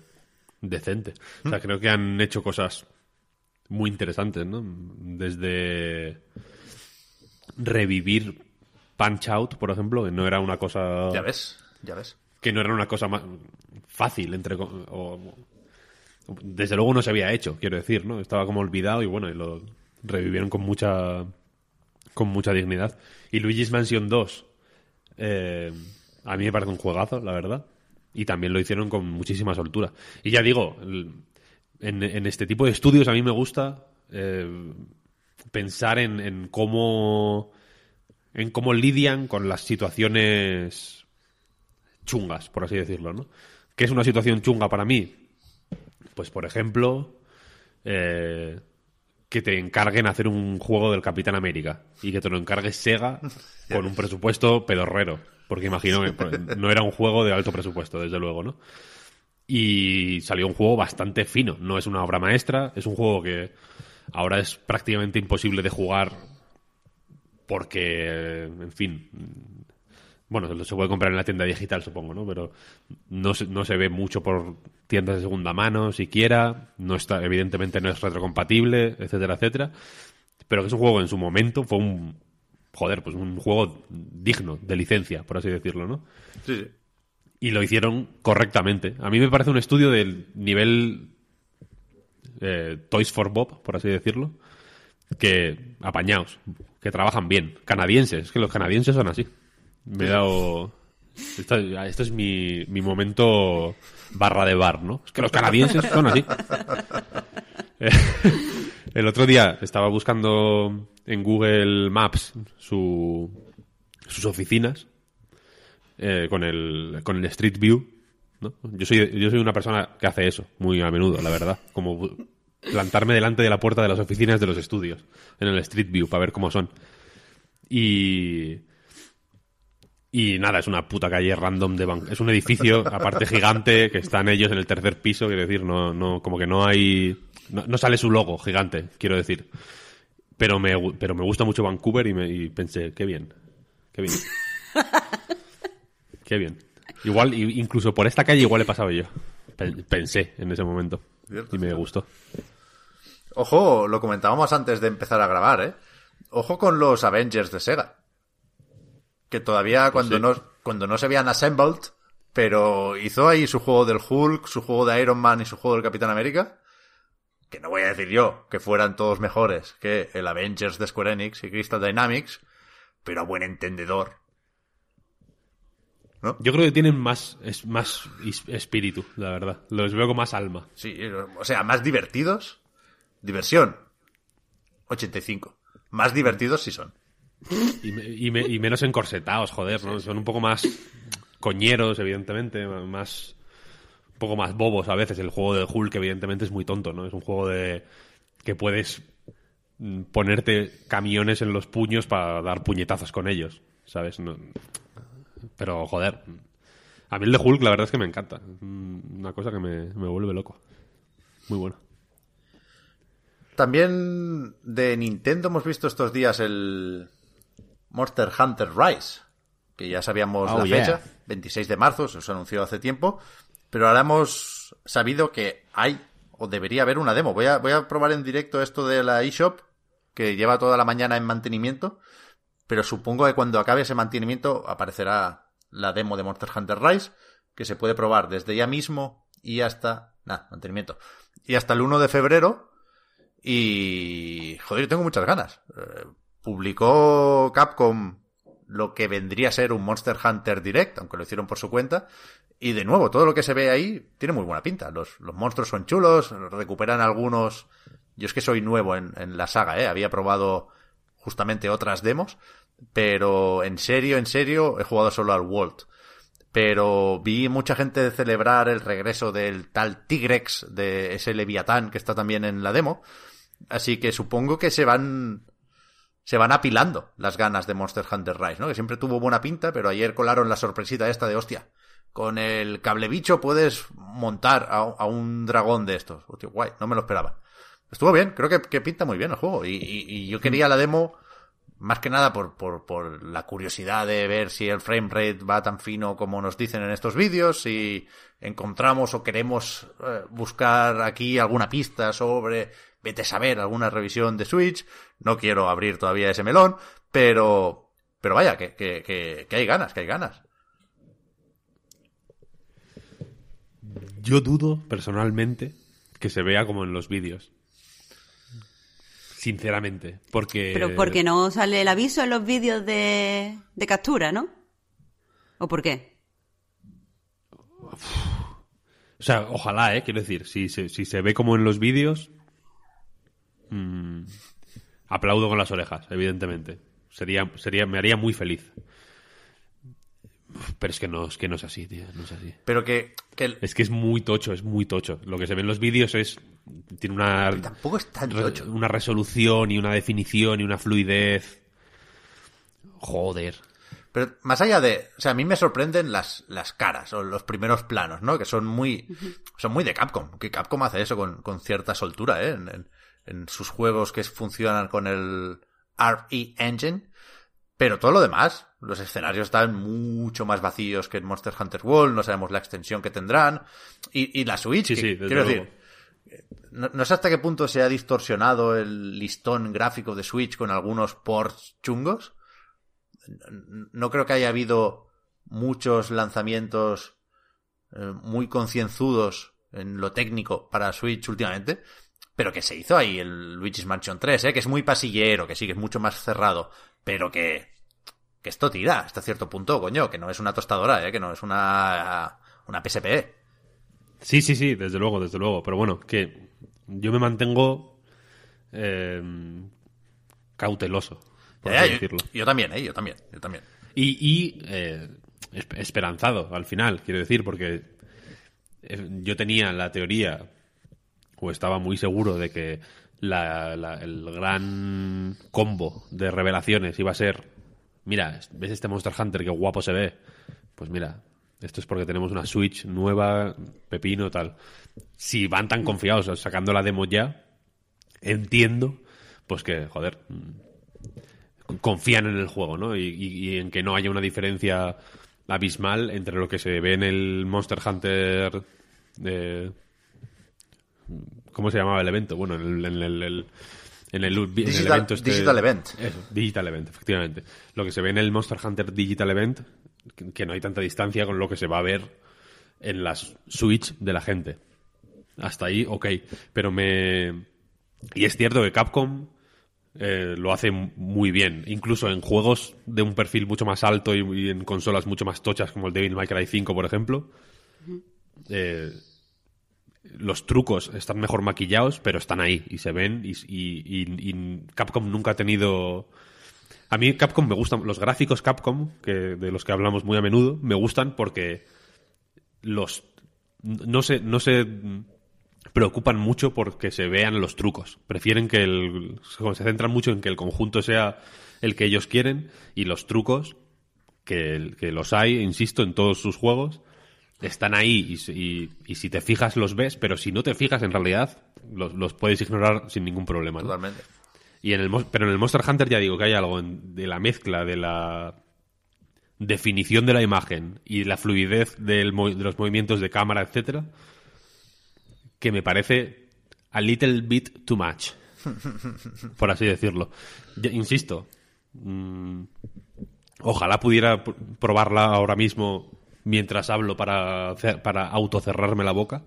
Speaker 3: decente. O sea, creo que han hecho cosas muy interesantes, ¿no? Desde revivir Punch Out, por ejemplo, que no era una cosa
Speaker 1: Ya ves, ya ves.
Speaker 3: que no era una cosa más fácil entre o- desde luego no se había hecho, quiero decir, ¿no? Estaba como olvidado y bueno, y lo revivieron con mucha con mucha dignidad. Y Luigi's Mansion 2, eh, a mí me parece un juegazo, la verdad. Y también lo hicieron con muchísima soltura. Y ya digo, en este tipo de estudios a mí me gusta eh, pensar en, en cómo en cómo lidian con las situaciones chungas, por así decirlo, ¿no? ¿Qué es una situación chunga para mí? Pues, por ejemplo, eh, que te encarguen hacer un juego del Capitán América y que te lo encargue Sega [LAUGHS] con un presupuesto pedorrero, porque imagino que [LAUGHS] no era un juego de alto presupuesto, desde luego, ¿no? Y salió un juego bastante fino, no es una obra maestra, es un juego que ahora es prácticamente imposible de jugar porque, en fin, bueno, se puede comprar en la tienda digital, supongo, ¿no? Pero no se, no se ve mucho por tiendas de segunda mano, siquiera. No está, evidentemente no es retrocompatible, etcétera, etcétera. Pero que es un juego en su momento fue un. Joder, pues un juego digno de licencia, por así decirlo, ¿no?
Speaker 1: Sí, sí.
Speaker 3: Y lo hicieron correctamente. A mí me parece un estudio del nivel eh, Toys for Bob, por así decirlo, que apañados, que trabajan bien. Canadienses, es que los canadienses son así. Me he dado... Esto, es mi, mi momento barra de bar, ¿no? Es que los canadienses son así. Eh, [LAUGHS] El otro día estaba buscando en Google Maps su, sus oficinas eh, con, el, con el Street View. ¿no? Yo, soy, yo soy una persona que hace eso muy a menudo, la verdad. Como plantarme delante de la puerta de las oficinas de los estudios en el Street View para ver cómo son. Y. Y nada, es una puta calle random de ban- Es un edificio, aparte gigante, que están ellos en el tercer piso, quiero decir, no, no, como que no hay. No, no sale su logo gigante, quiero decir. Pero me, pero me gusta mucho Vancouver y, me, y pensé, qué bien. Qué bien. Qué bien. Igual, incluso por esta calle igual he pasado yo. Pen- Pensé en ese momento. Y me gustó.
Speaker 1: Ojo, lo comentábamos antes de empezar a grabar, ¿eh? Ojo con los Avengers de Sega. Que todavía cuando,
Speaker 3: sí.
Speaker 1: no, cuando no se habían assembled, pero hizo ahí su juego del Hulk, su juego de Iron Man y su juego del Capitán América. Que no voy a decir yo que fueran todos mejores que el Avengers de Square Enix y Crystal Dynamics, pero a buen entendedor.
Speaker 3: Yo creo que tienen más, es, más espíritu, la verdad. Los veo con más alma.
Speaker 1: Sí, o sea, más divertidos. Diversión. 85. Más divertidos sí son.
Speaker 3: Y, y me- menos encorsetados, joder, ¿no? Son un poco más coñeros, evidentemente, más un poco más bobos a veces. El juego de Hulk, evidentemente, es muy tonto, ¿no? Es un juego de que puedes mm, ponerte camiones en los puños para dar puñetazos con ellos, ¿sabes? No- pero, joder, a mí el de Hulk la verdad es que me encanta. Mm, Una cosa que me, me vuelve loco. Muy bueno.
Speaker 1: También de Nintendo hemos visto estos días el Monster Hunter Rise, que ya sabíamos
Speaker 3: Oh,
Speaker 1: la
Speaker 3: yeah.
Speaker 1: fecha, 26 de marzo, se os anunció hace tiempo, pero ahora hemos sabido que hay o debería haber una demo. Voy a, voy a probar en directo esto de la eShop, que lleva toda la mañana en mantenimiento, pero supongo que cuando acabe ese mantenimiento aparecerá la demo de Monster Hunter Rise, que se puede probar desde ya mismo y hasta... Nada, mantenimiento. Y hasta el 1 de febrero, y, joder, yo tengo muchas ganas. Eh, publicó Capcom lo que vendría a ser un Monster Hunter Direct, aunque lo hicieron por su cuenta. Y de nuevo, todo lo que se ve ahí tiene muy buena pinta. Los, los monstruos son chulos, recuperan algunos. Yo es que soy nuevo en, la saga, ¿eh? Había probado justamente otras demos, pero en serio, en serio, he jugado solo al World. Pero vi mucha gente celebrar el regreso del tal Tigrex, de ese Leviatán que está también en la demo. Así que supongo que se van se van apilando las ganas de Monster Hunter Rise, ¿no? Que siempre tuvo buena pinta, pero ayer colaron la sorpresita esta de hostia. Con el cable bicho puedes montar a, un dragón de estos. Hostia, guay, no me lo esperaba. Estuvo bien, creo que, pinta muy bien el juego. Y- y yo quería la demo más que nada por, por, por la curiosidad de ver si el frame rate va tan fino como nos dicen en estos vídeos, si encontramos o queremos eh, buscar aquí alguna pista sobre, vete a saber, alguna revisión de Switch. No quiero abrir todavía ese melón, pero, pero vaya, que, que, que, que hay ganas, que hay ganas.
Speaker 3: Yo dudo, personalmente, que se vea como en los vídeos. Sinceramente. Porque.
Speaker 2: Pero porque no sale el aviso en los vídeos de, de captura, ¿no? ¿O por qué?
Speaker 3: O sea, ojalá, ¿eh? Quiero decir, si se, si se ve como en los vídeos. mm, aplaudo con las orejas, evidentemente. Sería, sería, me haría muy feliz. Pero es que no, es que no es así, tío. No es así.
Speaker 1: Pero que, que el-
Speaker 3: Es que es muy tocho, es muy tocho. Lo que se ve en los vídeos es. Tiene una.
Speaker 1: tampoco es tan
Speaker 3: re-
Speaker 1: tocho.
Speaker 3: Una resolución y una definición y una fluidez. Joder.
Speaker 1: Pero más allá de. O sea, a mí me sorprenden las, las caras o los primeros planos, ¿no? Que son muy. Son muy de Capcom. Que Capcom hace eso con, con cierta soltura, ¿eh? En, en- en sus juegos que funcionan con el RE Engine. Pero todo lo demás, los escenarios están mucho más vacíos que en Monster Hunter World, no sabemos la extensión que tendrán. Y, y la Switch,
Speaker 3: Sí, sí,
Speaker 1: quiero
Speaker 3: luego.
Speaker 1: decir, no, no sé hasta qué punto se ha distorsionado el listón gráfico de Switch con algunos ports chungos. No creo que haya habido muchos lanzamientos eh, muy concienzudos en lo técnico para Switch últimamente, pero que se hizo ahí el Luigi's Mansion 3, ¿eh? que es muy pasillero, que sí, que es mucho más cerrado, pero que, que esto tira hasta cierto punto, coño, que no es una tostadora, ¿eh? que no es una, una PSP.
Speaker 3: Sí, sí, sí, desde luego, desde luego. Pero bueno, que yo me mantengo eh, cauteloso, por así
Speaker 1: yo,
Speaker 3: decirlo.
Speaker 1: yo también, ¿eh? yo también, yo también.
Speaker 3: Y, y, eh, esp- esperanzado al final, quiero decir, porque eh, yo tenía la teoría, o estaba muy seguro de que la- el gran combo de revelaciones iba a ser, mira, ¿ves este Monster Hunter qué guapo se ve? Pues mira, esto es porque tenemos una Switch nueva, pepino, tal. Si van tan confiados sacando la demo ya, entiendo, pues que, joder, mm, confían en el juego, ¿no? Y, y- y en que no haya una diferencia abismal entre lo que se ve en el Monster Hunter. eh, ¿Cómo se llamaba el evento? Bueno, en el. En el, el- en el, en el
Speaker 1: Digital-
Speaker 3: evento este-
Speaker 1: Digital Event.
Speaker 3: Eso, Digital Event, efectivamente. Lo que se ve en el Monster Hunter Digital Event, que, que no hay tanta distancia con lo que se va a ver en las Switch de la gente. Hasta ahí, ok. Pero me. Y es cierto que Capcom eh, lo hace muy bien. Incluso en juegos de un perfil mucho más alto y, y en consolas mucho más tochas como el Devil May Cry 5, por ejemplo. eh, los trucos están mejor maquillados, pero están ahí y se ven. Y, y- y- Capcom nunca ha tenido. A mí Capcom me gustan. Los gráficos Capcom, que, de los que hablamos muy a menudo, me gustan porque los. No se, no se preocupan mucho porque se vean los trucos. Prefieren que el. Se centran mucho en que el conjunto sea el que ellos quieren y los trucos, que, que los hay, insisto, en todos sus juegos, están ahí y, si- y- y si te fijas los ves, pero si no te fijas en realidad los, los puedes ignorar sin ningún problema. ¿no?
Speaker 1: Totalmente.
Speaker 3: Y en el, pero en el Monster Hunter ya digo que hay algo en- de la mezcla de la definición de la imagen y la fluidez del de los movimientos de cámara, etcétera, que me parece a little bit too much, [LAUGHS] por así decirlo. Insisto, mm, ojalá pudiera pr- probarla ahora mismo mientras hablo para, para autocerrarme la boca.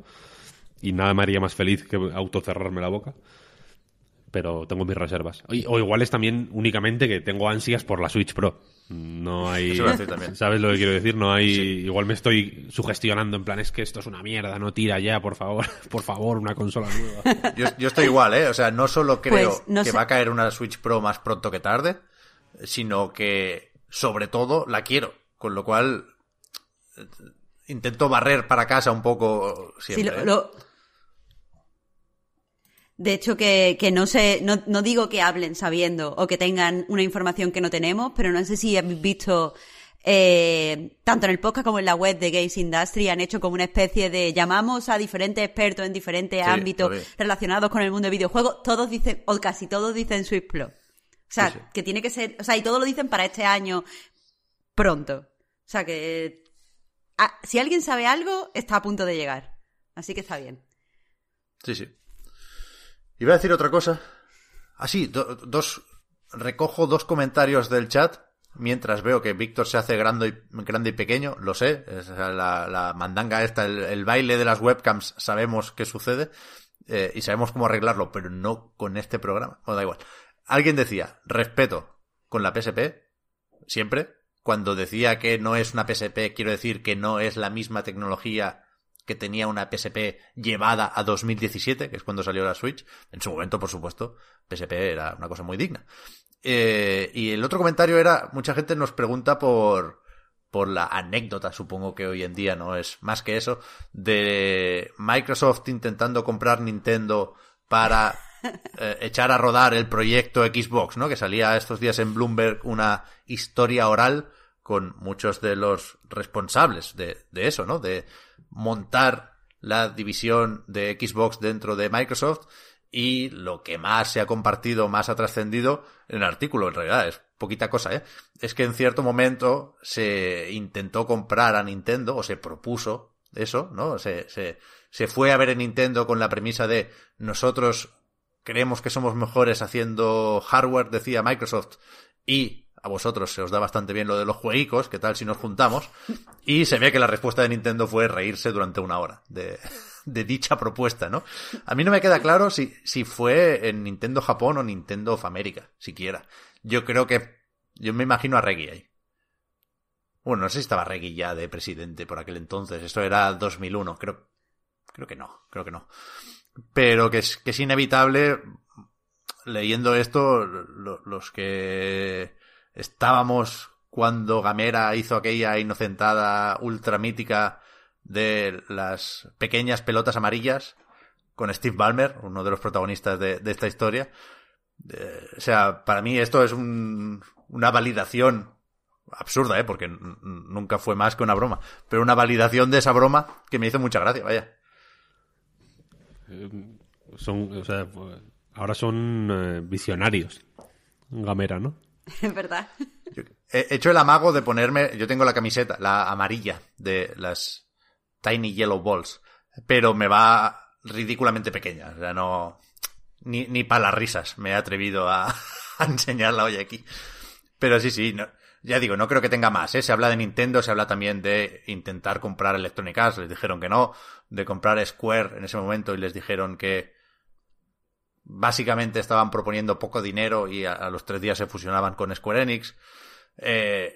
Speaker 3: Y nada me haría más feliz que autocerrarme la boca. Pero tengo mis reservas. O igual es también únicamente que tengo ansias por la Switch Pro. No hay.
Speaker 1: Eso.
Speaker 3: ¿Sabes lo que quiero decir? No hay. Igual me estoy sugestionando en plan, es que esto es una mierda, no tira ya, por favor. [LAUGHS] Por favor, una consola nueva.
Speaker 1: Yo, yo estoy igual, ¿eh? O sea, no solo creo
Speaker 2: Pues, no
Speaker 1: que
Speaker 2: sé-
Speaker 1: va a caer una Switch Pro más pronto que tarde, sino que, sobre todo, la quiero. Con lo cual, intento barrer para casa un poco
Speaker 2: Sí,
Speaker 1: siempre.
Speaker 2: lo-
Speaker 1: ¿eh?
Speaker 2: lo- De hecho, que, que no sé, no, no digo que hablen sabiendo o que tengan una información que no tenemos, pero no sé si habéis visto, eh, tanto en el podcast como en la web de Games Industry, han hecho como una especie de llamamos a diferentes expertos en diferentes
Speaker 1: Sí,
Speaker 2: ámbitos relacionados con el mundo de videojuegos. Todos dicen, o casi todos dicen Switch Pro. O sea,
Speaker 1: Sí, sí.
Speaker 2: que tiene que ser, o sea, y todos lo dicen para este año pronto. O sea, que ah, si alguien sabe algo, está a punto de llegar. Así que está bien.
Speaker 1: Sí, sí. Iba a decir otra cosa. Ah, sí, do- dos. Recojo dos comentarios del chat mientras veo que Víctor se hace grande y, grande y pequeño. Lo sé, es la, mandanga esta, el, baile de las webcams, sabemos qué sucede. eh, y sabemos cómo arreglarlo, pero no con este programa. Bueno, da igual. Alguien decía, respeto con la PSP, siempre. Cuando decía que no es una PSP, quiero decir que no es la misma tecnología que tenía una PSP llevada a 2017, que es cuando salió la Switch. En su momento, por supuesto, PSP era una cosa muy digna. Eh, y el otro comentario era, mucha gente nos pregunta por, por la anécdota, supongo que hoy en día no es más que eso, de Microsoft intentando comprar Nintendo para [LAUGHS] eh, echar a rodar el proyecto Xbox, ¿no? Que salía estos días en Bloomberg una historia oral con muchos de los responsables de, de eso, ¿no? De montar la división de Xbox dentro de Microsoft y lo que más se ha compartido, más ha trascendido en el artículo, en realidad es poquita cosa, ¿eh? Es que en cierto momento se intentó comprar a Nintendo, o se propuso eso, ¿no? Se, se, se fue a ver en Nintendo con la premisa de nosotros creemos que somos mejores haciendo hardware, decía Microsoft, y a vosotros se os da bastante bien lo de los jueguicos, ¿qué tal si nos juntamos? Y se ve que la respuesta de Nintendo fue reírse durante una hora de, de dicha propuesta, ¿no? A mí no me queda claro si, si fue en Nintendo Japón o Nintendo of America, siquiera. Yo creo que, yo me imagino a Reggie ahí. Bueno, no sé si estaba Reggie ya de presidente por aquel entonces, esto era 2001, creo, creo que no, creo que no. Pero que es, que es inevitable, leyendo esto, lo- los que estábamos cuando Gamera hizo aquella inocentada ultra mítica de las pequeñas pelotas amarillas con Steve Ballmer, uno de los protagonistas de, esta historia. Eh, o sea, para mí esto es un- una validación absurda, ¿eh? Porque nunca fue más que una broma. Pero una validación de esa broma que me hizo mucha gracia, vaya.
Speaker 3: Son, o sea, ahora son eh, visionarios. Gamera, ¿no? [LAUGHS]
Speaker 2: Es verdad.
Speaker 1: He hecho el amago de ponerme, yo tengo la camiseta, la amarilla de las Tiny Yellow Balls, pero me va ridículamente pequeña, o sea, no, ni, ni para las risas me he atrevido a, [LAUGHS] a enseñarla hoy aquí. Pero sí, sí, no, ya digo, no creo que tenga más, ¿eh? Se habla de Nintendo, se habla también de intentar comprar Electronic Arts, les dijeron que no, de comprar Square en ese momento y les dijeron que básicamente estaban proponiendo poco dinero y a, a los tres días se fusionaban con Square Enix. Eh,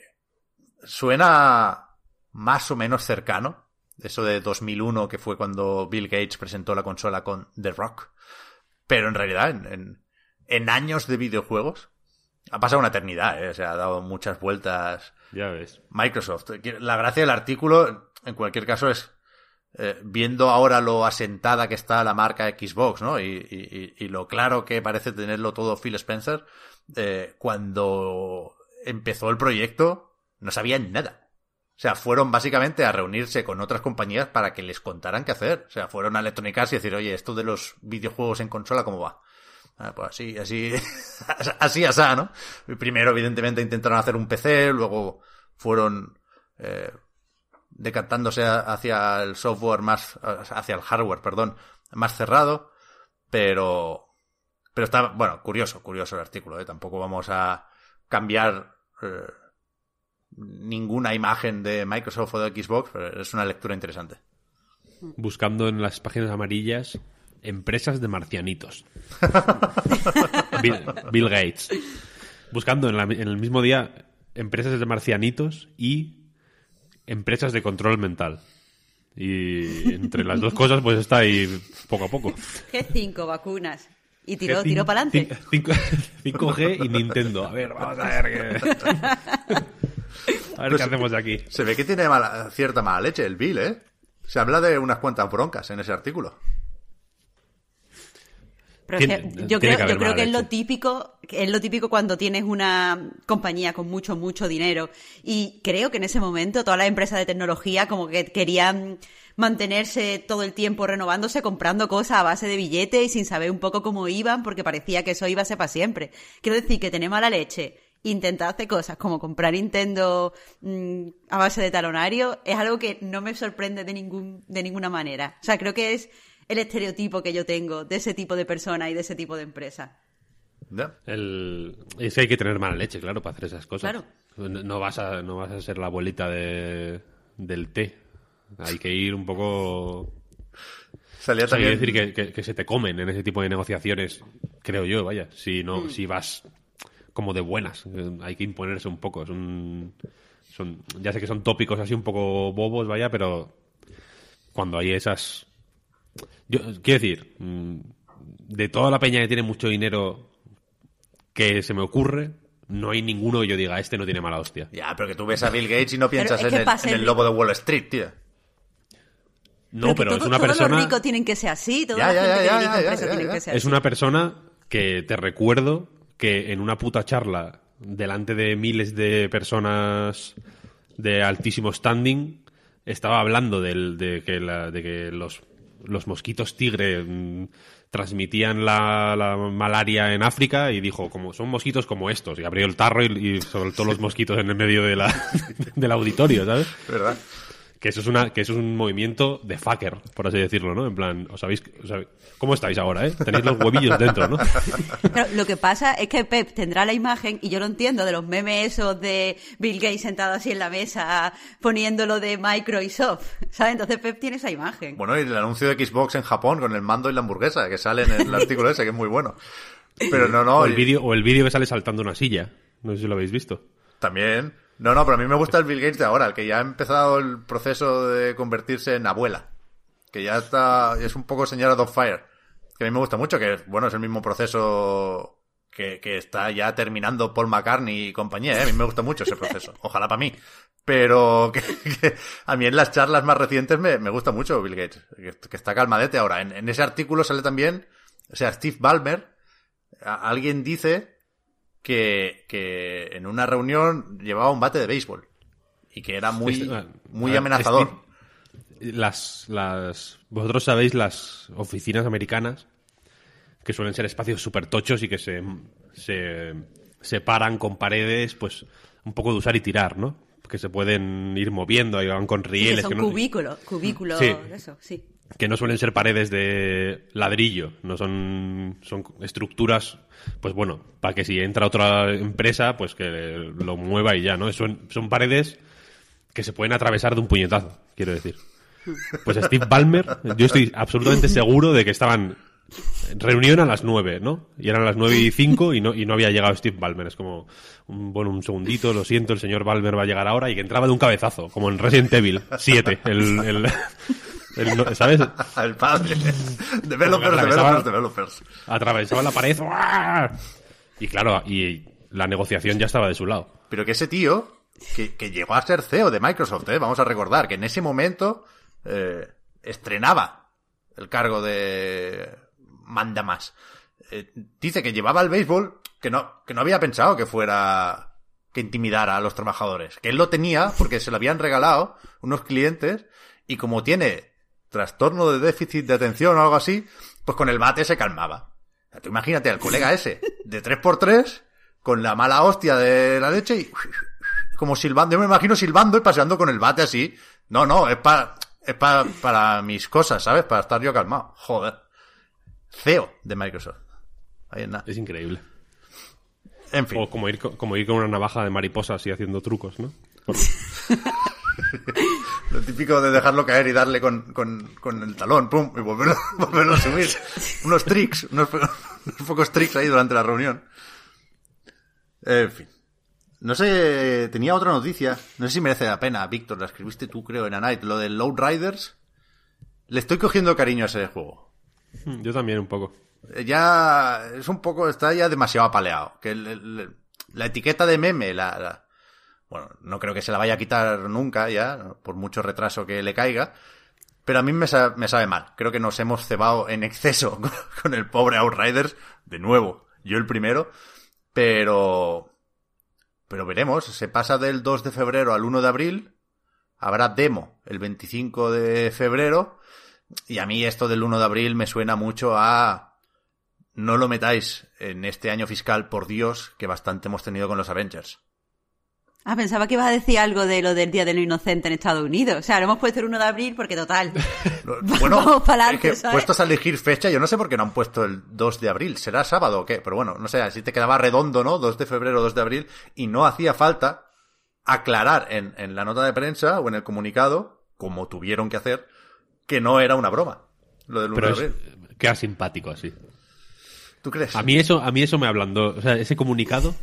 Speaker 1: suena más o menos cercano. Eso de 2001, que fue cuando Bill Gates presentó la consola con The Rock. Pero en realidad, en, en, en años de videojuegos, ha pasado una eternidad, ¿eh? Se ha dado muchas vueltas
Speaker 3: Ya ves.
Speaker 1: Microsoft. La gracia del artículo, en cualquier caso, es eh, viendo ahora lo asentada que está la marca Xbox, ¿no? Y, y- y lo claro que parece tenerlo todo Phil Spencer, eh, cuando empezó el proyecto no sabían nada. O sea, fueron básicamente a reunirse con otras compañías para que les contaran qué hacer. O sea, fueron a Electronic Arts y decir, oye, esto de los videojuegos en consola, ¿cómo va? Ah, pues así, así, [LAUGHS] así, así, ¿no? Primero, evidentemente, intentaron hacer un PC, luego fueron eh, decantándose hacia el software más, hacia el hardware, perdón, más cerrado, pero, pero está, bueno, curioso, curioso el artículo, ¿eh? Tampoco vamos a cambiar eh, ninguna imagen de Microsoft o de Xbox, pero es una lectura interesante.
Speaker 3: Buscando en las páginas amarillas empresas de marcianitos. [LAUGHS] Bill, Bill Gates. Buscando en, la- en el mismo día empresas de marcianitos y empresas de control mental. Y entre las dos cosas, pues está ahí poco a poco.
Speaker 2: G5 vacunas. Y tiró, tiró para adelante.
Speaker 3: cin- cinco- [LAUGHS] 5G y Nintendo. A ver, vamos a ver qué. [LAUGHS] A ver qué hacemos de aquí.
Speaker 1: Se ve que tiene mala- cierta mala leche el Bill, ¿eh? Se habla de unas cuantas broncas en ese artículo.
Speaker 2: Pero es
Speaker 3: Tiene-
Speaker 2: que yo creo,
Speaker 3: que
Speaker 2: yo creo que es lo típico, es lo típico cuando tienes una compañía con mucho, mucho dinero. Y creo que en ese momento todas las empresas de tecnología como que querían mantenerse todo el tiempo renovándose, comprando cosas a base de billetes y sin saber un poco cómo iban, porque parecía que eso iba a ser para siempre. Quiero decir que tener mala leche, intentar hacer cosas como comprar Nintendo mm, a base de talonario, es algo que no me sorprende de ningún, de ninguna manera. O sea, creo que es el estereotipo que yo tengo de ese tipo de persona y de ese tipo de empresa.
Speaker 1: ¿Ya?
Speaker 3: El... Es que hay que tener mala leche, claro, para hacer esas cosas.
Speaker 2: Claro.
Speaker 3: No, no vas a, no vas a ser la abuelita de, del té. Hay que ir un poco...
Speaker 1: Salía
Speaker 3: O sea,
Speaker 1: también...
Speaker 3: quiero decir que, que- que se te comen en ese tipo de negociaciones, creo yo, vaya. Si no, si vas como de buenas, eh, hay que imponerse un poco. Es un- son, ya sé que son tópicos así un poco bobos, vaya, pero cuando hay esas. Yo, quiero decir, mm, de toda la peña que tiene mucho dinero que se me ocurre, no hay ninguno que yo diga, este no tiene mala hostia.
Speaker 1: Ya, pero que tú ves a Bill Gates y no piensas en el, en lobo de Wall Street, tío.
Speaker 3: No, pero es una
Speaker 2: todos
Speaker 3: persona.
Speaker 2: los ricos tienen que ser así, toda
Speaker 1: Ya,
Speaker 2: la gente
Speaker 1: ya, ya,
Speaker 2: que ser
Speaker 3: Es una persona que te recuerdo que en una puta charla delante de miles de personas de altísimo standing estaba hablando del- de, que la- de que los, los mosquitos tigre mm, transmitían la, la malaria en África y dijo, como son mosquitos como estos, y abrió el tarro y, y soltó los mosquitos en el medio de la, [LAUGHS] del auditorio, ¿sabes?
Speaker 1: ¿Verdad?
Speaker 3: Que eso es una, que eso es un movimiento de fucker, por así decirlo, ¿no? En plan, ¿os sabéis, os sabéis- cómo estáis ahora, eh? Tenéis los huevillos dentro, ¿no? [LAUGHS]
Speaker 2: Pero lo que pasa es que Pep tendrá la imagen, y yo lo entiendo, de los memes esos de Bill Gates sentado así en la mesa poniéndolo de Microsoft, ¿sabes? Entonces Pep tiene esa imagen.
Speaker 1: Bueno, y el anuncio de Xbox en Japón con el mando y la hamburguesa, que sale en el [LAUGHS] artículo ese, que es muy bueno. Pero no, no.
Speaker 3: O el
Speaker 1: y-
Speaker 3: vídeo, o el vídeo que sale saltando una silla. No sé si lo habéis visto.
Speaker 1: También. No, no, pero a mí me gusta el Bill Gates de ahora, el que ya ha empezado el proceso de convertirse en abuela. Que ya está, es un poco señora Dogfire. Que a mí me gusta mucho, que bueno, es el mismo proceso que, que está ya terminando Paul McCartney y compañía, ¿eh? A mí me gusta mucho ese proceso. [LAUGHS] Ojalá para mí. Pero [LAUGHS] que, que a mí en las charlas más recientes me, me gusta mucho Bill Gates, que, está calmadete ahora. En, ese artículo sale también, o sea, Steve Ballmer, alguien dice que, que en una reunión llevaba un bate de béisbol y que era muy,
Speaker 3: Este- ah,
Speaker 1: muy
Speaker 3: a ver,
Speaker 1: amenazador.
Speaker 3: Las, las, vosotros sabéis las oficinas americanas que suelen ser espacios súper tochos y que se, se separan con paredes, pues un poco de usar y tirar, ¿no? Que se pueden ir moviendo, ahí van con
Speaker 2: Sí, que
Speaker 3: rieles.
Speaker 2: son
Speaker 3: que no-
Speaker 2: cubículos, cubículos,
Speaker 3: Sí.
Speaker 2: eso, sí.
Speaker 3: Que no suelen ser paredes de ladrillo, no son, son estructuras, pues bueno, para que si entra otra empresa, pues que lo mueva y ya, ¿no? Son, son paredes que se pueden atravesar de un puñetazo, quiero decir. Pues Steve Ballmer, yo estoy absolutamente seguro de que estaban reunión a las nueve, ¿no? Y eran las nueve y cinco y no, y no había llegado Steve Ballmer. Es como, un, bueno, un segundito, lo siento, el señor Ballmer va a llegar ahora y que entraba de un cabezazo, como en Resident Evil 7, el, el, el- ¿sabes? [LAUGHS]
Speaker 1: El padre. Developers, developers, developers.
Speaker 3: atravesaba la pared y claro y la negociación ya estaba de su lado
Speaker 1: Pero que ese tío, que, que llegó a ser CEO de Microsoft, ¿eh? vamos a recordar que en ese momento eh, estrenaba el cargo de manda más. Eh, dice que llevaba el béisbol, que no, que no había pensado que fuera que intimidara a los trabajadores. Que él lo tenía porque se lo habían regalado unos clientes y como tiene trastorno de déficit de atención o algo así, pues con el bate se calmaba. O sea, tú imagínate al colega ese de 3x3 con la mala hostia de la leche y como silbando, yo me imagino silbando y paseando con el bate así. No, no, es para es pa- para mis cosas, ¿sabes? Para estar yo calmado. Joder. CEO de Microsoft. Ahí en nada.
Speaker 3: es increíble
Speaker 1: En fin.
Speaker 3: o como ir co- como ir con una navaja de mariposa así haciendo trucos no Por- [LAUGHS]
Speaker 1: Lo típico de dejarlo caer y darle con, con, con el talón, pum, y volverlo, [LAUGHS] volverlo a subir. Unos tricks, unos, po- unos pocos tricks ahí durante la reunión. En fin. No sé, tenía otra noticia. No sé si merece la pena, Víctor, la escribiste tú, creo, en A Night. Lo del Load Riders. Le estoy cogiendo cariño a ese juego.
Speaker 3: yo también un poco
Speaker 1: Eh, Ya es un poco, está ya demasiado apaleado. Que el- el- la etiqueta de meme, la, la- bueno, no creo que se la vaya a quitar nunca ya, por mucho retraso que le caiga. Pero a mí me, sa- me sabe mal. Creo que nos hemos cebado en exceso [LAUGHS] con, con el pobre Outriders. De nuevo, yo el primero. Pero, pero veremos. Se pasa del 2 de febrero al 1 de abril. Habrá demo el 25 de febrero. Y a mí esto del 1 de abril me suena mucho a... No lo metáis en este año fiscal, por Dios, que bastante hemos tenido con los Avengers.
Speaker 2: Ah, pensaba que ibas a decir algo de lo del Día de lo Inocente en Estados Unidos. O sea, lo hemos puesto el 1 de abril porque total. [LAUGHS]
Speaker 1: Lo-
Speaker 2: Vamos
Speaker 1: Bueno, [LAUGHS]
Speaker 2: para
Speaker 1: es que
Speaker 2: adelante, ¿sabes?
Speaker 1: puestos a elegir fecha, yo no sé por qué no han puesto el 2 de abril. ¿Será sábado o qué? Pero bueno, no sé, así te quedaba redondo, ¿no? 2 de febrero, 2 de abril. Y no hacía falta aclarar en, en la nota de prensa o en el comunicado, como tuvieron que hacer, que no era una broma. lo del 1
Speaker 3: Pero
Speaker 1: de
Speaker 3: es,
Speaker 1: abril.
Speaker 3: queda simpático así.
Speaker 1: ¿Tú crees?
Speaker 3: A mí eso, a mí eso me ablandó. O sea, ese comunicado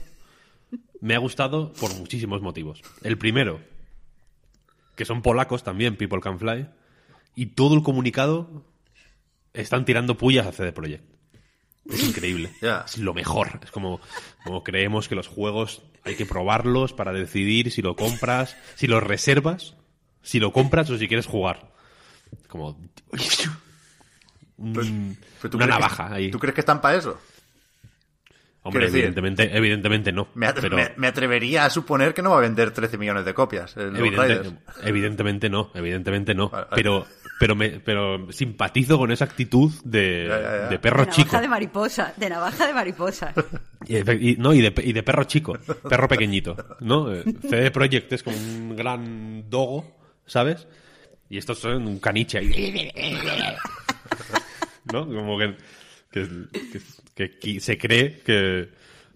Speaker 3: me ha gustado por muchísimos motivos. El primero, que son polacos también, People Can Fly, y todo el comunicado están tirando pullas a CD Projekt. Es increíble. [LAUGHS] Es lo mejor. Es como, como creemos que los juegos hay que probarlos para decidir si lo compras, si lo reservas, si lo compras o si quieres jugar. Como
Speaker 1: Pues, Pero tú
Speaker 3: una
Speaker 1: que-
Speaker 3: navaja ahí.
Speaker 1: ¿Tú crees que están para eso?
Speaker 3: Hombre,
Speaker 1: decir-
Speaker 3: evidentemente, evidentemente no.
Speaker 1: Me, atre-
Speaker 3: pero
Speaker 1: me- me atrevería a suponer que no va a vender 13 millones de copias.
Speaker 3: evidente- evidentemente no, evidentemente no.
Speaker 1: Vale, vale.
Speaker 3: Pero, pero me, pero simpatizo con esa actitud de,
Speaker 1: Ya, ya, ya.
Speaker 3: de perro
Speaker 2: de
Speaker 3: chico.
Speaker 2: navaja de mariposa, de navaja de mariposa.
Speaker 3: Y, y- no, y de, pe- y de perro chico, perro pequeñito, ¿no? CD Projekt es como un gran dogo, ¿sabes? Y estos son un caniche ahí. ¿No? Como que, que, que- se cree que,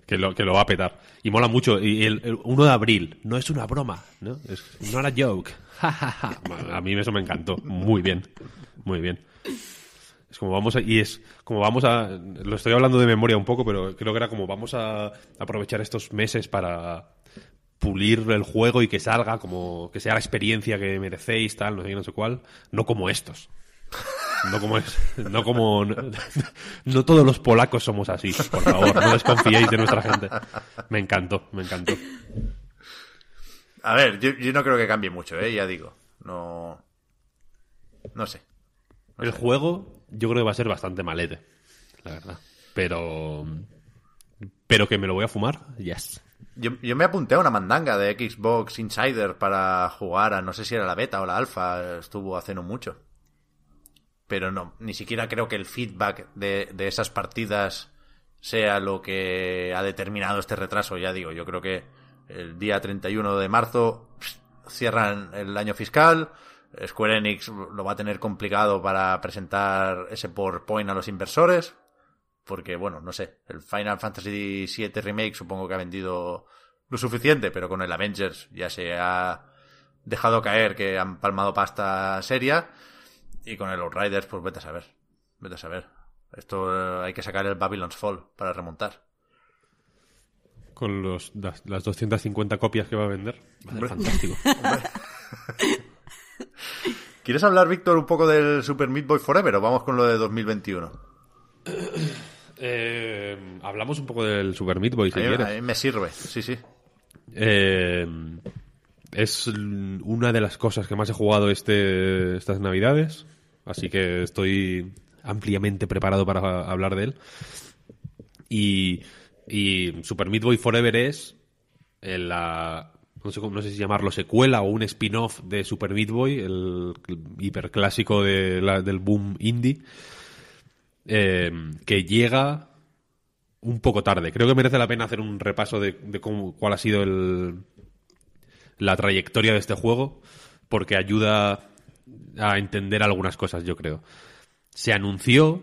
Speaker 3: que, lo, que lo va a petar. Y mola mucho. Y el, el 1 de abril, no es una broma, ¿no? Es not a joke. [LAUGHS] A mí eso me encantó. Muy bien. Muy bien. Es como vamos a, y es como vamos a, lo estoy hablando de memoria un poco, pero creo que era como vamos a aprovechar estos meses para pulir el juego y que salga como, que sea la experiencia que merecéis, tal, no sé qué, no sé cuál, no como estos. No como es, no como, no, no todos los polacos somos así, por favor, no desconfiéis de nuestra gente. Me encantó, me encantó.
Speaker 1: A ver, yo, yo no creo que cambie mucho, ¿eh? Ya digo. No. No sé.
Speaker 3: El juego yo creo que va a ser bastante malete, la verdad. Pero, pero que me lo voy a fumar, yes.
Speaker 1: Yo, yo me apunté a una mandanga de Xbox Insider para jugar a no sé si era la beta o la alfa, estuvo hace no mucho. Pero no, ni siquiera creo que el feedback de, de esas partidas sea lo que ha determinado este retraso, ya digo, yo creo que el día 31 de marzo cierran el año fiscal, Square Enix lo va a tener complicado para presentar ese PowerPoint a los inversores, porque bueno, no sé, el Final Fantasy VII Remake supongo que ha vendido lo suficiente, pero con el Avengers ya se ha dejado caer que han palmado pasta seria y con el Outriders pues vete a saber, vete a saber. Esto eh, hay que sacar el Babylon's Fall para remontar.
Speaker 3: Con los, las, las 250 copias que va a vender. Va a ser fantástico. [LAUGHS]
Speaker 1: ¿Quieres hablar, Víctor, un poco del Super Meat Boy Forever o vamos con lo de 2021? [COUGHS]
Speaker 3: Eh, hablamos un poco del Super Meat Boy, si
Speaker 1: A mí,
Speaker 3: quieres.
Speaker 1: a mí me sirve, sí, sí.
Speaker 3: Eh, es una de las cosas que más he jugado este, estas navidades, así que estoy ampliamente preparado para hablar de él. Y, y Super Meat Boy Forever es eh, la... No sé, no sé si llamarlo secuela o un spin-off de Super Meat Boy, el, el hiperclásico de del boom indie, eh, que llega un poco tarde. Creo que merece la pena hacer un repaso de, de cómo, cuál ha sido el, la trayectoria de este juego, porque ayuda a entender algunas cosas, yo creo. Se anunció,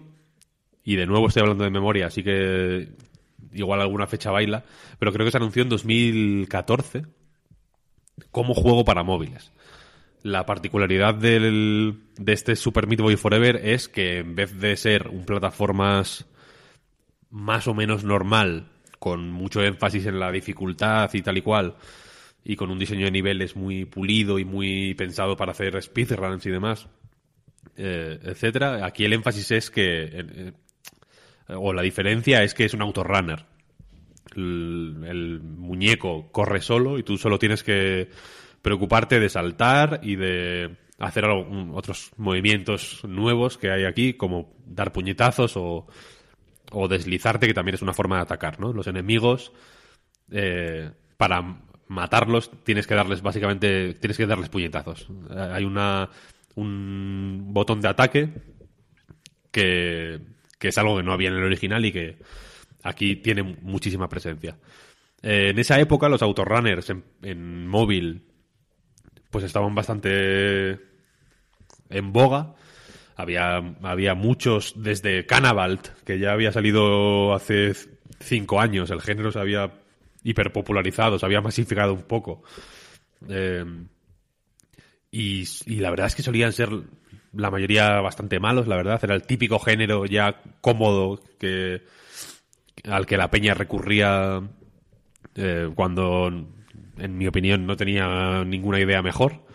Speaker 3: y de nuevo estoy hablando de memoria, así que igual alguna fecha baila, pero creo que se anunció en 2014 como juego para móviles. La particularidad del, de este Super Meat Boy Forever es que en vez de ser un plataformas más o menos normal, con mucho énfasis en la dificultad y tal y cual, y con un diseño de niveles muy pulido y muy pensado para hacer speedruns y demás, eh, etcétera. Aquí el énfasis es que, o la diferencia es que es un autorunner. El, el muñeco corre solo y tú solo tienes que preocuparte de saltar y de hacer otros movimientos nuevos que hay aquí, como dar puñetazos o, o deslizarte, que también es una forma de atacar, ¿no? Los enemigos, eh, para matarlos, tienes que darles básicamente, tienes que darles puñetazos. Hay una, un botón de ataque que, que es algo que no había en el original y que aquí tiene muchísima presencia. Eh, en esa época los autorunners en, en móvil pues estaban bastante en boga. Había, había muchos desde Cannavalt, que ya había salido hace cinco años. El género se había hiperpopularizado, se había masificado un poco. Eh, y, y la verdad es que solían ser la mayoría bastante malos, la verdad. Era el típico género ya cómodo que al que la peña recurría eh, cuando, en mi opinión, no tenía ninguna idea mejor.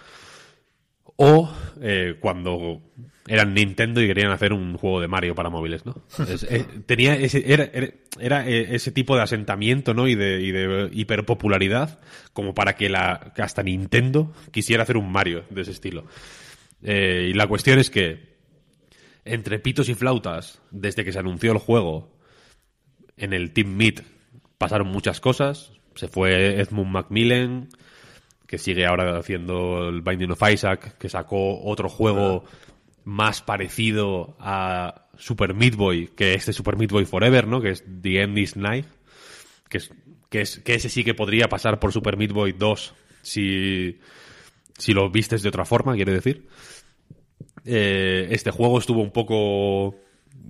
Speaker 3: O eh, cuando eran Nintendo y querían hacer un juego de Mario para móviles, ¿no? [LAUGHS] Es- eh, tenía ese, era, era- era, eh, ese tipo de asentamiento, ¿no? Y de, y de hiperpopularidad como para que, la, hasta Nintendo quisiera hacer un Mario de ese estilo. Eh, y la cuestión es que entre pitos y flautas, desde que se anunció el juego, en el Team Meet pasaron muchas cosas. Se fue Edmund Macmillan, que sigue ahora haciendo el Binding of Isaac, que sacó otro juego más parecido a Super Meat Boy que este Super Meat Boy Forever, ¿no? Que es The End is Night. Que, es, que, es, que ese sí que podría pasar por Super Meat Boy 2 si, si lo vistes de otra forma, quiero decir. Eh, este juego estuvo un poco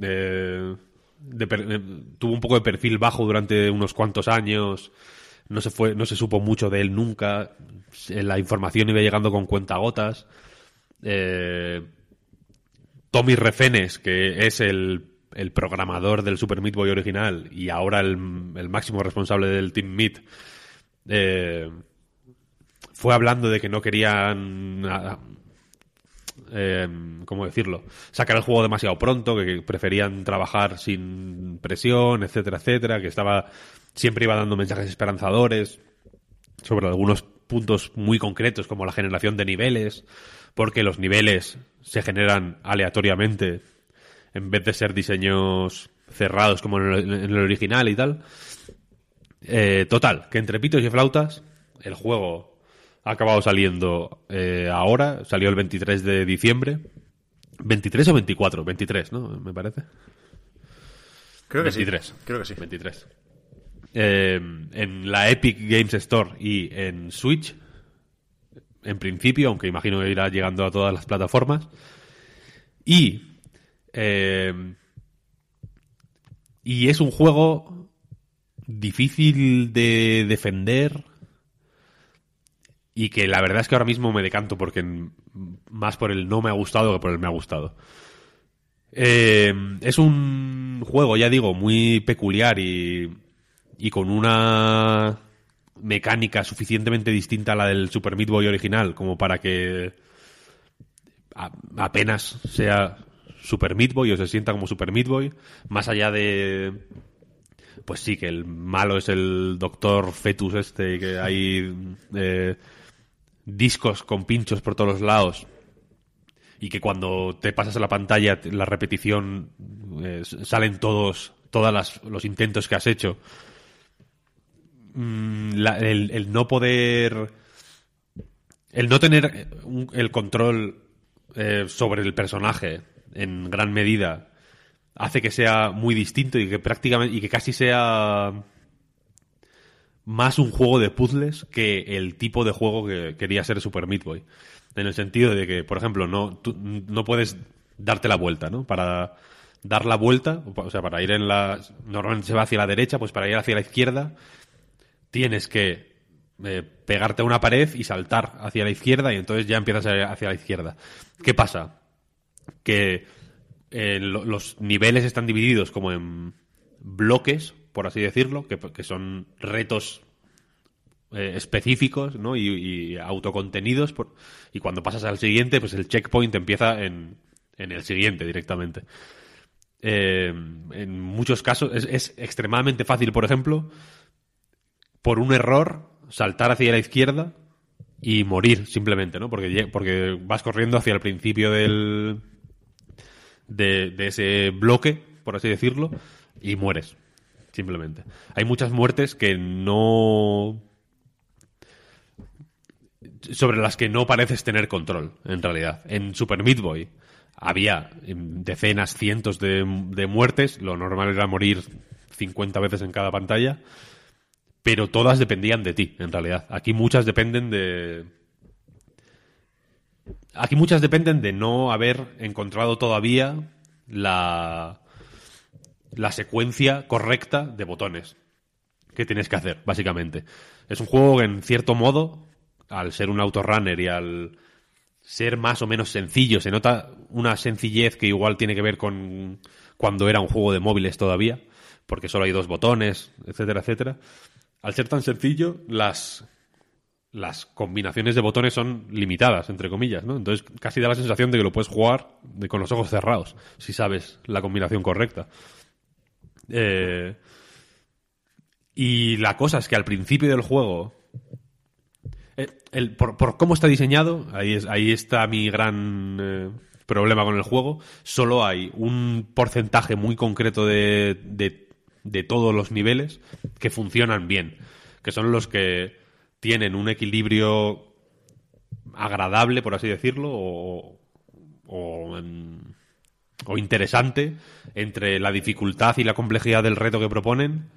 Speaker 3: eh, de per- eh, tuvo un poco de perfil bajo durante unos cuantos años no se fue no se supo mucho de él nunca la información iba llegando con cuentagotas eh, Tommy Refenes que es el, el programador del Super Meat Boy original y ahora el, el máximo responsable del Team Meat eh, fue hablando de que no querían ah, eh, ¿cómo decirlo? Sacar el juego demasiado pronto, que preferían trabajar sin presión, etcétera, etcétera, que estaba siempre iba dando mensajes esperanzadores sobre algunos puntos muy concretos como la generación de niveles, porque los niveles se generan aleatoriamente en vez de ser diseños cerrados como en el, en el original y tal. Eh, total, que entre pitos y flautas, el juego ha acabado saliendo eh, ahora, salió el 23 de diciembre. ¿23 o 24? 23, ¿no? Me parece.
Speaker 1: Creo que
Speaker 3: 23.
Speaker 1: sí. Creo que sí.
Speaker 3: 23. Eh, en la Epic Games Store y en Switch, en principio, aunque imagino que irá llegando a todas las plataformas. Y. eh, y es un juego difícil de defender. Y que la verdad es que ahora mismo me decanto porque más por el no me ha gustado que por el me ha gustado. Eh, es un juego, ya digo, muy peculiar y, y con una mecánica suficientemente distinta a la del Super Meat Boy original como para que apenas sea Super Meat Boy o se sienta como Super Meat Boy, más allá de pues sí, que el malo es el doctor Fetus este y que hay eh, discos con pinchos por todos los lados y que cuando te pasas a la pantalla la repetición eh, salen todos todas los intentos que has hecho la- el, no poder el no tener el control eh, sobre el personaje en gran medida hace que sea muy distinto y que prácticamente y que casi sea más un juego de puzzles que el tipo de juego que quería ser Super Meat Boy. En el sentido de que, por ejemplo, no, tú no puedes darte la vuelta, ¿no? Para dar la vuelta, o sea, para ir en la... Normalmente se va hacia la derecha, pues para ir hacia la izquierda tienes que eh, pegarte a una pared y saltar hacia la izquierda y entonces ya empiezas hacia la izquierda. ¿Qué pasa? Que eh, lo- los niveles están divididos como en bloques, por así decirlo, que, son retos eh, específicos ¿no? y, y autocontenidos. y cuando pasas al siguiente, pues el checkpoint empieza en, en el siguiente directamente. En muchos casos es extremadamente fácil, por ejemplo, por un error, saltar hacia la izquierda y morir simplemente, ¿no? Porque, porque vas corriendo hacia el principio del, de, de ese bloque, por así decirlo, y mueres. Simplemente. Hay muchas muertes que no. sobre las que no pareces tener control, en realidad. En Super Meat Boy había em, decenas, cientos de, de muertes. Lo normal era morir 50 veces en cada pantalla. Pero todas dependían de ti, en realidad. Aquí muchas dependen de. Aquí muchas dependen de no haber encontrado todavía la, la secuencia correcta de botones que tienes que hacer, básicamente. Es un juego que, en cierto modo, al ser un autorunner y al ser más o menos sencillo. Se nota una sencillez que igual tiene que ver con cuando era un juego de móviles todavía, porque solo hay dos botones, etcétera, etcétera. Al ser tan sencillo, las, las combinaciones de botones son limitadas, entre comillas, ¿no? Entonces casi da la sensación de que lo puedes jugar de- con los ojos cerrados, si sabes la combinación correcta. Eh, y la cosa es que al principio del juego por, por cómo está diseñado, ahí, es, ahí está mi gran eh, problema con el juego. Solo hay un porcentaje muy concreto de, de, de todos los niveles que funcionan bien, que son los que tienen un equilibrio agradable, por así decirlo, o, o, o interesante entre la dificultad y la complejidad del reto que proponen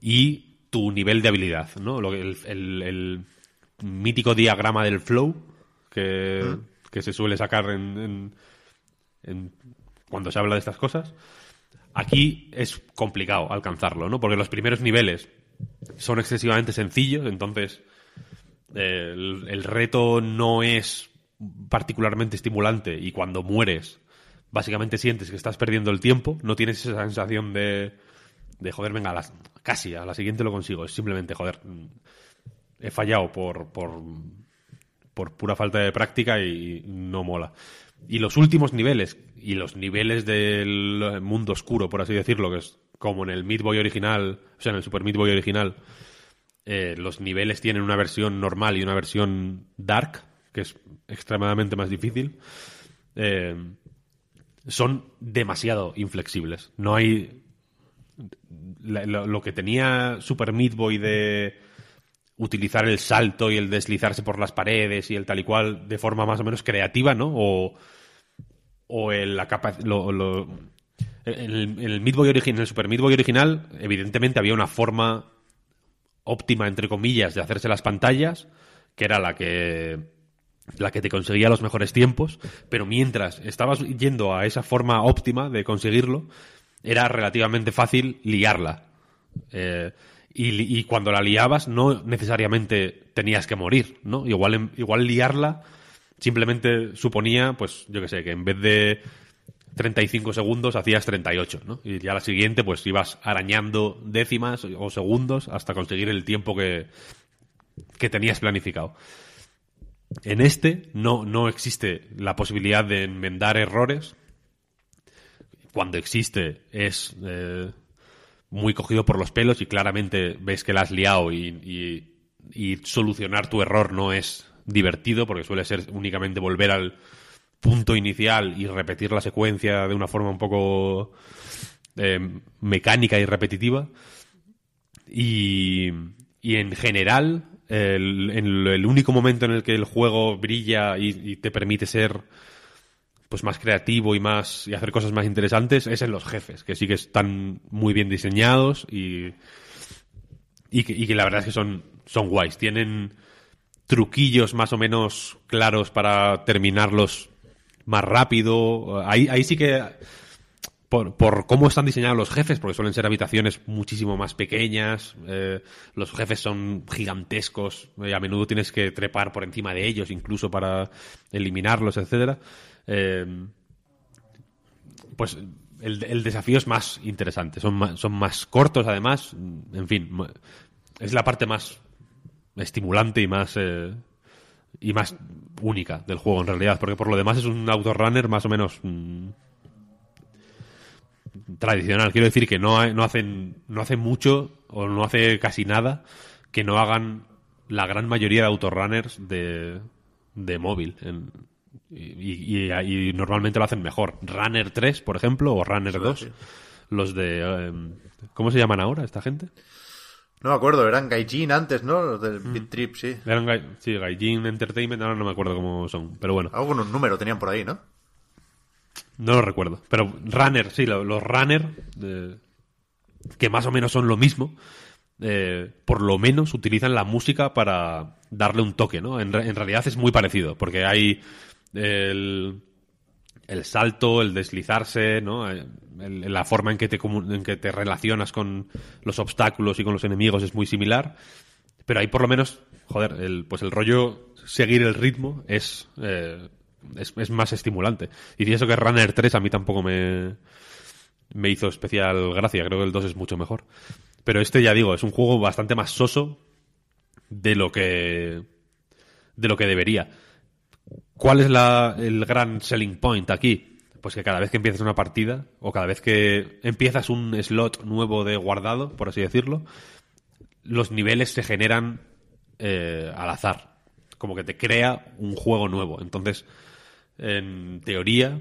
Speaker 3: y tu nivel de habilidad, ¿no? Lo que- el, el- el mítico diagrama del flow que, que se suele sacar en, en- en- cuando se habla de estas cosas. Aquí es complicado alcanzarlo, ¿no? Porque los primeros niveles son excesivamente sencillos, entonces el, el reto no es particularmente estimulante y cuando mueres básicamente sientes que estás perdiendo el tiempo, no tienes esa sensación de, de joder, venga, a las- casi a la siguiente lo consigo, es simplemente joder, he fallado por, por, por pura falta de práctica y no mola. Y los últimos niveles, y los niveles del mundo oscuro, por así decirlo, que es como en el Meat Boy original, o sea, en el Super Meat Boy original, eh, los niveles tienen una versión normal y una versión dark, que es extremadamente más difícil. Eh, son demasiado inflexibles. No hay. lo, lo que tenía Super Meat Boy de utilizar el salto y el deslizarse por las paredes y el tal y cual de forma más o menos creativa, ¿no? O, o el, la capa, lo, el, el original, el Super Meat Boy original, evidentemente había una forma óptima, entre comillas, de hacerse las pantallas, que era la que la que te conseguía los mejores tiempos, pero mientras estabas yendo a esa forma óptima de conseguirlo, era relativamente fácil liarla. Eh, y, cuando la liabas, no necesariamente tenías que morir, ¿no? Igual, igual liarla simplemente suponía, pues, yo que sé, que en vez de 35 segundos hacías 38, ¿no? Y ya la siguiente, pues ibas arañando décimas o segundos hasta conseguir el tiempo que, que tenías planificado. En este no, no existe la posibilidad de enmendar errores. Cuando existe es eh, muy cogido por los pelos y claramente ves que la has liado y, y- solucionar tu error no es divertido porque suele ser únicamente volver al punto inicial y repetir la secuencia de una forma un poco eh, mecánica y repetitiva. Y, y en general, el, el único momento en el que el juego brilla y te permite ser pues más creativo y más y hacer cosas más interesantes es en los jefes, que sí que están muy bien diseñados y, y, que, la verdad es que son, son guays. Tienen truquillos más o menos claros para terminarlos más rápido. Ahí, ahí sí que por, por cómo están diseñados los jefes, porque suelen ser habitaciones muchísimo más pequeñas, eh, los jefes son gigantescos, y a menudo tienes que trepar por encima de ellos incluso para eliminarlos, etcétera. Eh, pues el, el desafío es más interesante, son más, son más cortos además, en fin, es la parte más estimulante y más eh, y más única del juego en realidad, porque por lo demás es un autorunner más o menos mm, tradicional. Quiero decir que no, no hacen no hacen mucho o no hace casi nada que no hagan la gran mayoría de autorrunners de, de móvil. Y, y- y normalmente lo hacen mejor. Runner 3, por ejemplo, o Runner 2. Los de... eh, ¿Cómo se llaman ahora esta gente?
Speaker 1: No me acuerdo, eran Gaijin antes, ¿no? Los del Beat Trip, sí.
Speaker 3: Eran Gai- sí, Gaijin Entertainment, ahora no me acuerdo cómo son. Pero bueno,
Speaker 1: Algo con un número tenían por ahí, ¿no?
Speaker 3: no lo recuerdo. Pero Runner, sí, lo- los Runner, eh, que más o menos son lo mismo, eh, por lo menos utilizan la música para darle un toque, ¿no? En, re- en realidad es muy parecido, porque hay el, el salto, el deslizarse, ¿no? Eh, la forma en que, te, en que te relacionas con los obstáculos y con los enemigos es muy similar, Pero ahí por lo menos, joder, el, pues el rollo seguir el ritmo es, eh, es, es más estimulante. Y eso que Runner 3 a mí tampoco me, me hizo especial gracia. Creo que el 2 es mucho mejor. Pero este, ya digo, es un juego bastante más soso de lo que de lo que debería. ¿Cuál es la, el gran selling point aquí? Pues que cada vez que empiezas una partida, o cada vez que empiezas un slot nuevo de guardado, por así decirlo, los niveles se generan eh, al azar. Como que te crea un juego nuevo. Entonces, en teoría,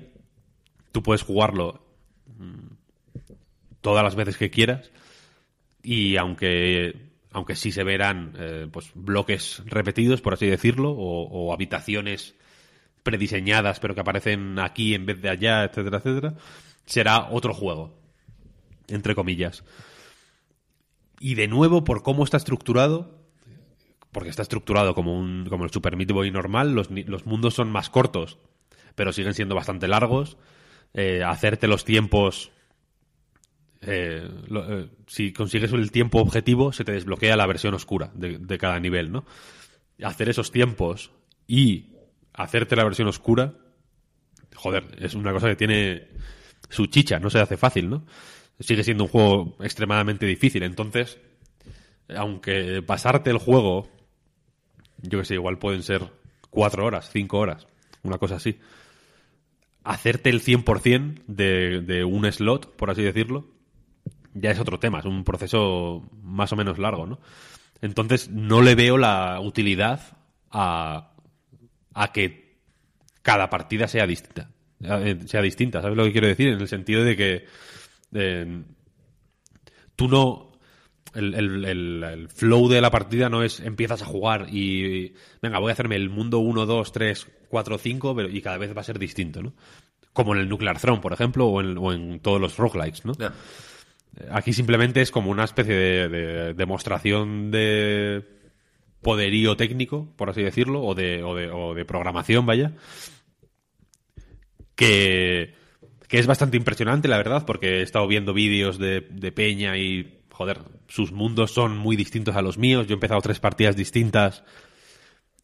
Speaker 3: tú puedes jugarlo mm, todas las veces que quieras. Y aunque aunque sí se verán eh, pues bloques repetidos, por así decirlo, o, o habitaciones prediseñadas pero que aparecen aquí en vez de allá, etcétera, etcétera, será otro juego, entre comillas. Y de nuevo, por cómo está estructurado, porque está estructurado como, un, como el Super Meat Boy normal, los, los mundos son más cortos, pero siguen siendo bastante largos. Eh, hacerte los tiempos eh, eh, si consigues el tiempo objetivo, se te desbloquea la versión oscura de, de cada nivel, ¿no? Hacer esos tiempos y hacerte la versión oscura, joder, es una cosa que tiene su chicha, no se hace fácil, ¿no? Sigue siendo un juego extremadamente difícil, entonces, aunque pasarte el juego, yo que sé, igual pueden ser cuatro horas, cinco horas, una cosa así. Hacerte el 100% de, de un slot, por así decirlo, ya es otro tema, es un proceso más o menos largo, ¿no? Entonces no le veo la utilidad a, a que cada partida sea distinta. eh, Sea distinta, ¿sabes lo que quiero decir? En el sentido de que eh, tú no. El, el- el- el flow de la partida no es empiezas a jugar y. Venga, voy a hacerme el mundo 1, 2, 3, 4, 5, pero, y cada vez va a ser distinto, ¿no? Como en el Nuclear Throne, por ejemplo, o en, o en todos los roguelikes, ¿no? Aquí simplemente es como una especie de, de demostración de poderío técnico, por así decirlo, o de, o de, o de programación, vaya, que, que es bastante impresionante, la verdad, porque he estado viendo vídeos de, de Peña y, joder, sus mundos son muy distintos a los míos. Yo he empezado tres partidas distintas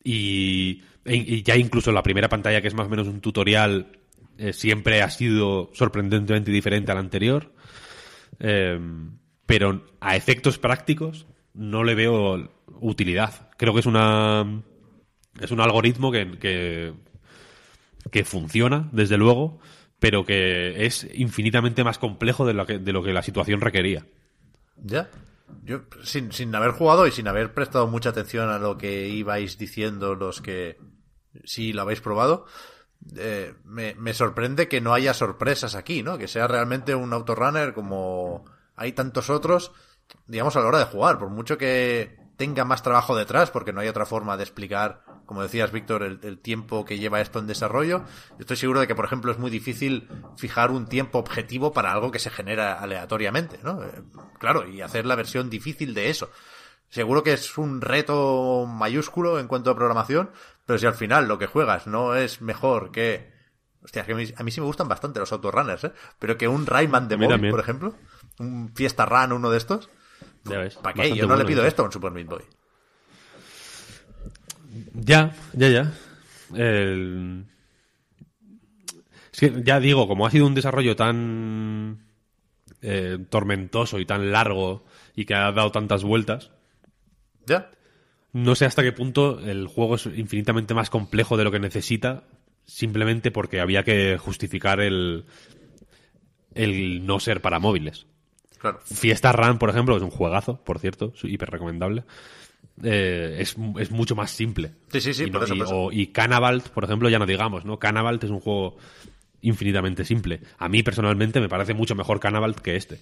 Speaker 3: y, e- y ya incluso la primera pantalla, que es más o menos un tutorial, eh, siempre ha sido sorprendentemente diferente a la anterior. Eh, pero a efectos prácticos no le veo utilidad. Creo que es una es un algoritmo que, que, funciona, desde luego, pero que es infinitamente más complejo de lo que, de lo que la situación requería.
Speaker 1: Ya. Yo, sin, sin haber jugado y sin haber prestado mucha atención a lo que ibais diciendo los que sí lo habéis probado, eh, me, me sorprende que no haya sorpresas aquí, ¿no? Que sea realmente un autorunner como hay tantos otros, digamos, a la hora de jugar, por mucho que tenga más trabajo detrás, porque no hay otra forma de explicar, como decías, Víctor, el, el tiempo que lleva esto en desarrollo. Estoy seguro de que, por ejemplo, es muy difícil fijar un tiempo objetivo para algo que se genera aleatoriamente, ¿no? Eh, Claro, y hacer la versión difícil de eso. Seguro que es un reto mayúsculo en cuanto a programación, pero si al final lo que juegas no es mejor que... Hostia, que a mí, a mí sí me gustan bastante los autorunners, ¿eh? Pero que un Rayman de móvil, por ejemplo, un Fiesta Run, uno de estos,
Speaker 3: Ya ves,
Speaker 1: ¿para qué? Yo no le pido
Speaker 3: eso.
Speaker 1: esto a un Super Meat Boy.
Speaker 3: Ya, ya, ya. El- Es que ya digo, como ha sido un desarrollo tan eh, tormentoso y tan largo y que ha dado tantas vueltas,
Speaker 1: ¿Ya?
Speaker 3: no sé hasta qué punto el juego es infinitamente más complejo de lo que necesita, simplemente porque había que justificar el, el no ser para móviles.
Speaker 1: Claro.
Speaker 3: Fiesta Run, por ejemplo, es un juegazo, por cierto, hiper recomendable. Eh, es, es mucho más simple.
Speaker 1: Sí, sí, sí,
Speaker 3: y,
Speaker 1: por eso,
Speaker 3: y-
Speaker 1: por eso.
Speaker 3: o- y Cannavalt, por ejemplo, ya no digamos, ¿no? Cannavalt es un juego infinitamente simple. A mí, personalmente, me parece mucho mejor Cannavalt que este.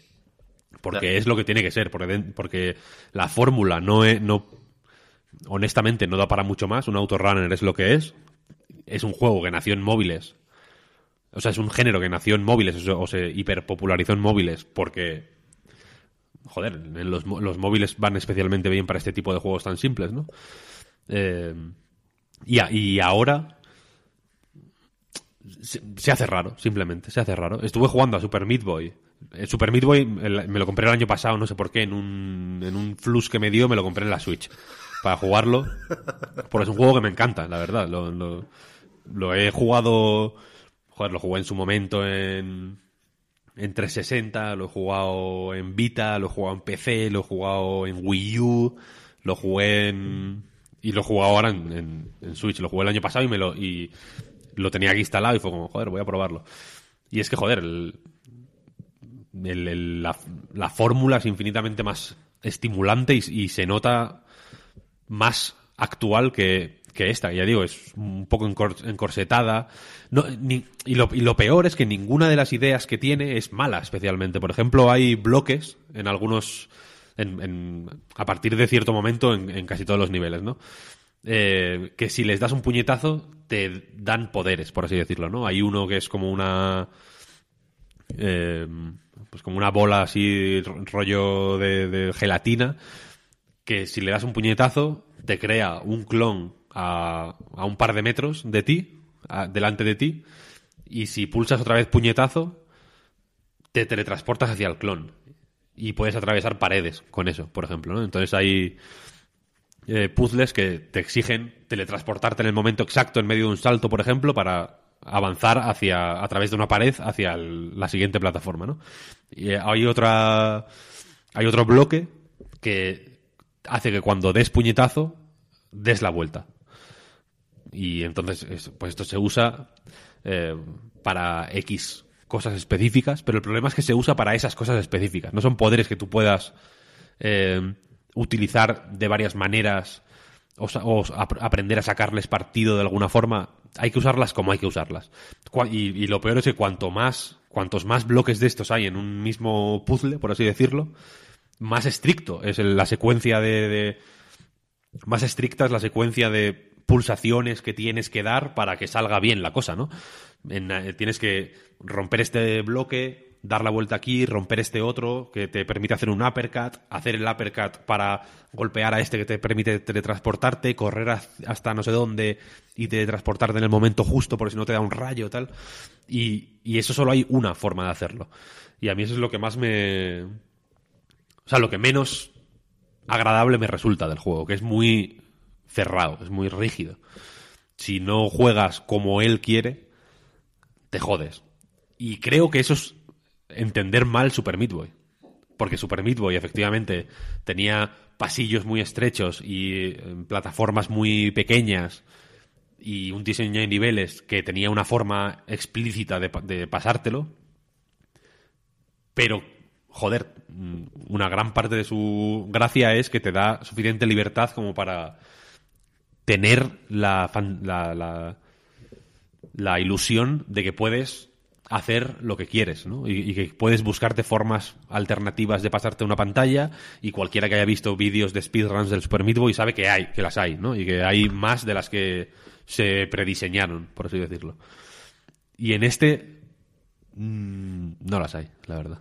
Speaker 3: Porque es lo que tiene que ser, porque, porque la fórmula no es, no, honestamente no da para mucho más, un autorunner es lo que es, es un juego que nació en móviles, o sea, es un género que nació en móviles, o se hiperpopularizó en móviles porque, joder, los, los móviles van especialmente bien para este tipo de juegos tan simples, ¿no? Eh, y, y ahora se, hace raro, simplemente, se hace raro. Estuve jugando a Super Meat Boy. El Super Meat Boy me lo compré el año pasado, no sé por qué, en un, en un flux que me dio, me lo compré en la Switch. para jugarlo. Porque es un juego que me encanta, la verdad. Lo, lo he jugado. Joder, lo jugué en su momento en, en 360, lo he jugado en Vita, lo he jugado en PC, lo he jugado en Wii U, lo jugué en. Y lo he jugado ahora en, en- Switch. Lo jugué el año pasado y me lo. Y lo tenía aquí instalado y fue como, joder, voy a probarlo. Y es que, joder, el, el- la, la fórmula es infinitamente más estimulante y se nota más actual que, que esta. Ya digo, es un poco encor- encorsetada. No, ni- y, lo, peor es que ninguna de las ideas que tiene es mala, especialmente. Por ejemplo, hay bloques en algunos. a partir de cierto momento en, casi todos los niveles, ¿no? Eh, que si les das un puñetazo te dan poderes, por así decirlo, ¿no? Hay uno que es como una eh, pues como una bola así ro- rollo de gelatina que si le das un puñetazo te crea un clon a, a un par de metros de ti, delante de ti, y si pulsas otra vez puñetazo te teletransportas hacia el clon y puedes atravesar paredes con eso, por ejemplo, ¿no? Entonces hay eh, puzzles que te exigen teletransportarte en el momento exacto en medio de un salto, por ejemplo, para avanzar hacia a través de una pared hacia la siguiente plataforma, ¿no? Y eh, hay otra hay otro bloque que hace que cuando des puñetazo des la vuelta. Y entonces, es- pues esto se usa eh, para X cosas específicas, pero el problema es que se usa para esas cosas específicas. No son poderes que tú puedas eh, utilizar de varias maneras o, aprender a sacarles partido de alguna forma. Hay que usarlas como hay que usarlas. Y, lo peor es que cuanto más, cuantos más bloques de estos hay en un mismo puzzle, por así decirlo, más estricto es la secuencia de, de- más estricta es la secuencia de pulsaciones que tienes que dar para que salga bien la cosa, ¿no? En, eh, tienes que romper este bloque, dar la vuelta aquí, romper este otro que te permite hacer un uppercut, hacer el uppercut para golpear a este que te permite teletransportarte, correr hasta no sé dónde y teletransportarte en el momento justo porque si no te da un rayo tal. Y, y eso solo hay una forma de hacerlo. Y a mí eso es lo que más me... O sea, lo que menos agradable me resulta del juego, que es muy cerrado, es muy rígido. Si no juegas como él quiere, te jodes. Y creo que eso es entender mal Super Meat Boy. Porque Super Meat Boy efectivamente tenía pasillos muy estrechos y eh, plataformas muy pequeñas y un diseño de niveles que tenía una forma explícita de, de pasártelo. Pero, joder, mm, una gran parte de su gracia es que te da suficiente libertad como para tener la, la, la, la ilusión de que puedes hacer lo que quieres, ¿no? Y, que puedes buscarte formas alternativas de pasarte una pantalla y cualquiera que haya visto vídeos de speedruns del Super Meat Boy sabe que hay, que las hay, ¿no? Y que hay más de las que se prediseñaron, por así decirlo. Y en este mm, no las hay, la verdad.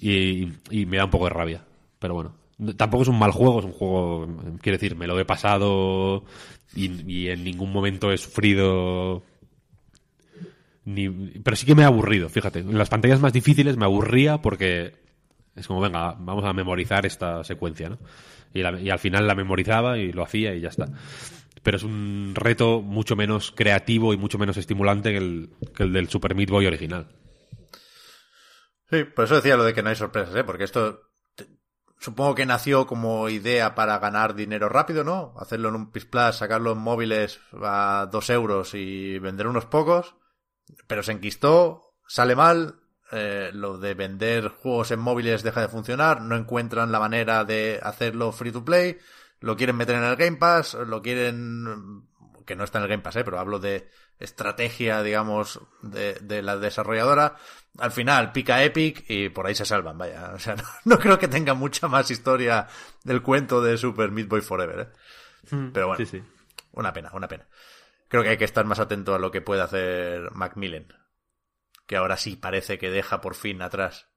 Speaker 3: Y me da un poco de rabia. Pero bueno, tampoco es un mal juego, es un juego, quiero decir, me lo he pasado y, en ningún momento he sufrido. Ni, pero sí que me ha aburrido, fíjate. En las pantallas más difíciles me aburría porque es como, venga, vamos a memorizar esta secuencia, ¿no? Y, al final la memorizaba y lo hacía y ya está. Pero es un reto mucho menos creativo y mucho menos estimulante que el, que el del Super Meat Boy original.
Speaker 1: Sí, por eso decía lo de que no hay sorpresas, ¿eh? Porque esto supongo que nació como idea para ganar dinero rápido, ¿no? Hacerlo en un PIS Plus, sacarlo en móviles a dos euros y vender unos pocos, pero se enquistó, sale mal, eh, lo de vender juegos en móviles deja de funcionar, no encuentran la manera de hacerlo free to play, lo quieren meter en el Game Pass, lo quieren que no está en el Game Pass, ¿eh? pero hablo de estrategia, digamos, de, de la desarrolladora. Al final pica Epic y por ahí se salvan, vaya. O sea, [LAUGHS] no, no creo que tenga mucha más historia del cuento de Super Meat Boy Forever, ¿eh? Pero bueno,
Speaker 3: Sí, sí.
Speaker 1: una pena, una pena. Creo que hay que estar más atento a lo que puede hacer Macmillan. Que ahora sí parece que deja por fin atrás.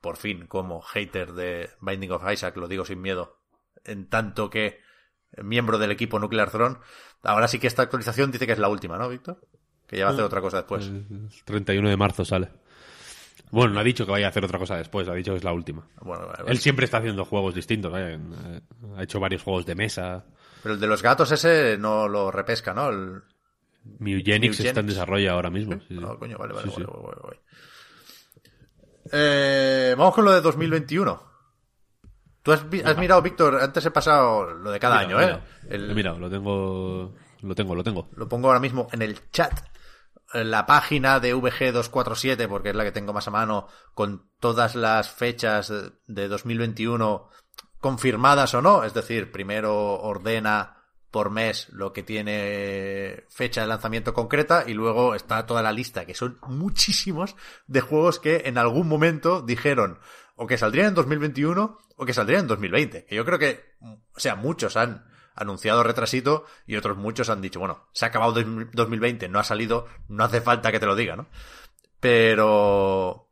Speaker 1: Por fin, como hater de Binding of Isaac, lo digo sin miedo. En tanto que miembro del equipo Nuclear Throne. Ahora sí que esta actualización dice que es la última, ¿no, Víctor? Que ya va a hacer otra cosa después.
Speaker 3: El 31 de marzo sale. Bueno, no ha dicho que vaya a hacer otra cosa después, ha dicho que es la última.
Speaker 1: Bueno, vale,
Speaker 3: Él siempre está haciendo juegos distintos, en- eh, ha hecho varios juegos de mesa.
Speaker 1: Pero el de los gatos ese no lo repesca, ¿no? El...
Speaker 3: Mugenics está en desarrollo ahora mismo. sí, sí.
Speaker 1: No, coño, vale, vale,
Speaker 3: Sí,
Speaker 1: vale, vale, vale. Eh, vamos con lo de 2021. Tú has, mirado, Víctor, antes he pasado lo de cada
Speaker 3: Mira,
Speaker 1: año, ¿eh?
Speaker 3: mira,
Speaker 1: El-
Speaker 3: he mirado, lo tengo, lo tengo, lo tengo.
Speaker 1: Lo pongo ahora mismo en el chat. La página de VG247, porque es la que tengo más a mano, con todas las fechas de 2021 confirmadas o no. Es decir, primero ordena por mes lo que tiene fecha de lanzamiento concreta y luego está toda la lista, que son muchísimos de juegos que en algún momento dijeron o que saldrían en 2021 o que saldrían en 2020. Que yo creo que, o sea, muchos han anunciado retrasito y otros muchos han dicho, bueno, se ha acabado dos- 2020, no ha salido, no hace falta que te lo diga, ¿no? Pero...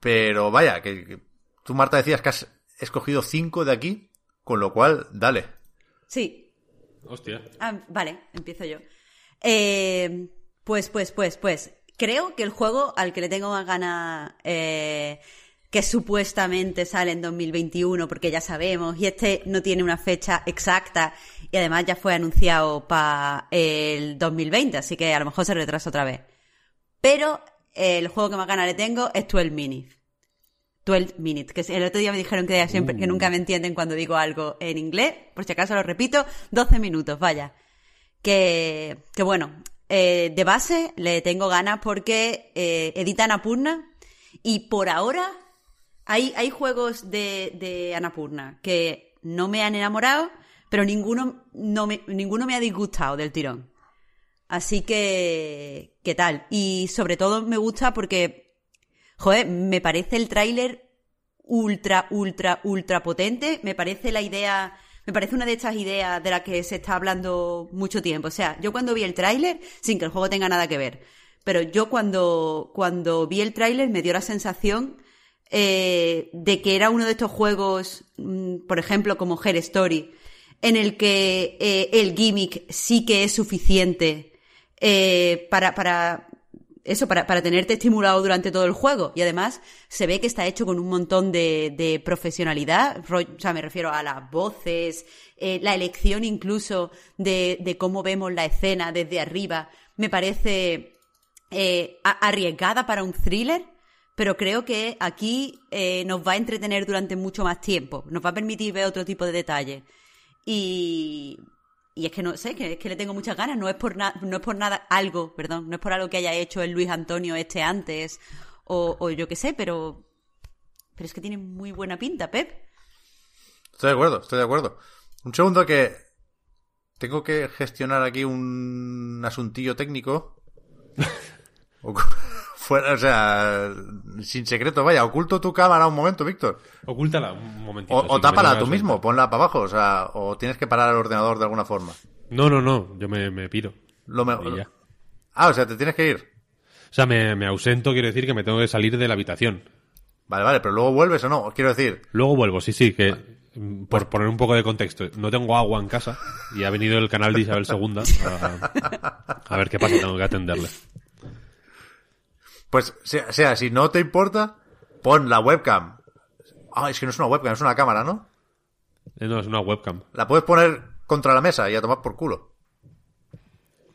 Speaker 1: Pero vaya, que, que tú Marta decías que has escogido cinco de aquí, con lo cual, dale.
Speaker 2: Sí,
Speaker 3: Hostia.
Speaker 2: Ah, vale, empiezo yo. Eh, pues, pues, pues, pues. Creo que el juego al que le tengo más ganas, eh, que supuestamente sale en 2021, porque ya sabemos, y este no tiene una fecha exacta, y además ya fue anunciado para el 2020, así que a lo mejor se retrasa otra vez. Pero eh, el juego que más ganas le tengo es 12 Minutes. 12 Minutes, que el otro día me dijeron que, siempre, que nunca me entienden cuando digo algo en inglés, por si acaso lo repito, 12 minutos, vaya. Que, que bueno, eh, de base le tengo ganas porque eh, edita Anapurna y por ahora hay, juegos de, de Anapurna que no me han enamorado, pero ninguno, no me, ninguno me ha disgustado del tirón. Así que, ¿qué tal? Y sobre todo me gusta porque, joder, me parece el tráiler ultra, ultra, ultra potente. Me parece la idea, me parece una de estas ideas de las que se está hablando mucho tiempo. O sea, yo cuando vi el tráiler, sin que el juego tenga nada que ver, pero yo cuando, cuando vi el tráiler me dio la sensación eh, de que era uno de estos juegos, mm, por ejemplo, como Her Story, en el que eh, el gimmick sí que es suficiente eh, para, para eso, para, para tenerte estimulado durante todo el juego. Y además se ve que está hecho con un montón de, profesionalidad. Ro- O sea, me refiero a las voces, la elección incluso de, de cómo vemos la escena desde arriba. Me parece arriesgada para un thriller, pero creo que aquí eh, nos va a entretener durante mucho más tiempo. Nos va a permitir ver otro tipo de detalles. Y, y es que no sé, que es que le tengo muchas ganas. No es por nada, no es por nada algo, perdón, no es por algo que haya hecho el Luis Antonio este antes o, o yo qué sé, pero pero es que tiene muy buena pinta, Pep.
Speaker 1: Estoy de acuerdo, estoy de acuerdo. Un segundo que tengo que gestionar aquí un asuntillo técnico. [LAUGHS] Fuera, o sea, sin secreto, vaya, oculto tu cámara un momento, Víctor.
Speaker 3: Ocúltala un momentito.
Speaker 1: O, o tápala tú mismo, ponla para abajo, o sea, o tienes que parar el ordenador de alguna forma.
Speaker 3: No, no, no, yo me, me piro.
Speaker 1: Lo mejor. Ah, o sea, te tienes que ir.
Speaker 3: O sea, me, me ausento, quiere decir que me tengo que salir de la habitación.
Speaker 1: Vale, vale, pero luego vuelves o no. Quiero decir,
Speaker 3: Luego vuelvo, sí, sí, que mm, por poner un poco de contexto, no tengo agua en casa y ha venido el canal de Isabel II a, a ver qué pasa, tengo que atenderle.
Speaker 1: Pues, sea, sea, si no te importa, pon la webcam. Ah, es que no es una webcam, es una cámara, ¿no?
Speaker 3: Eh, no, es una webcam.
Speaker 1: La puedes poner contra la mesa y a tomar por culo.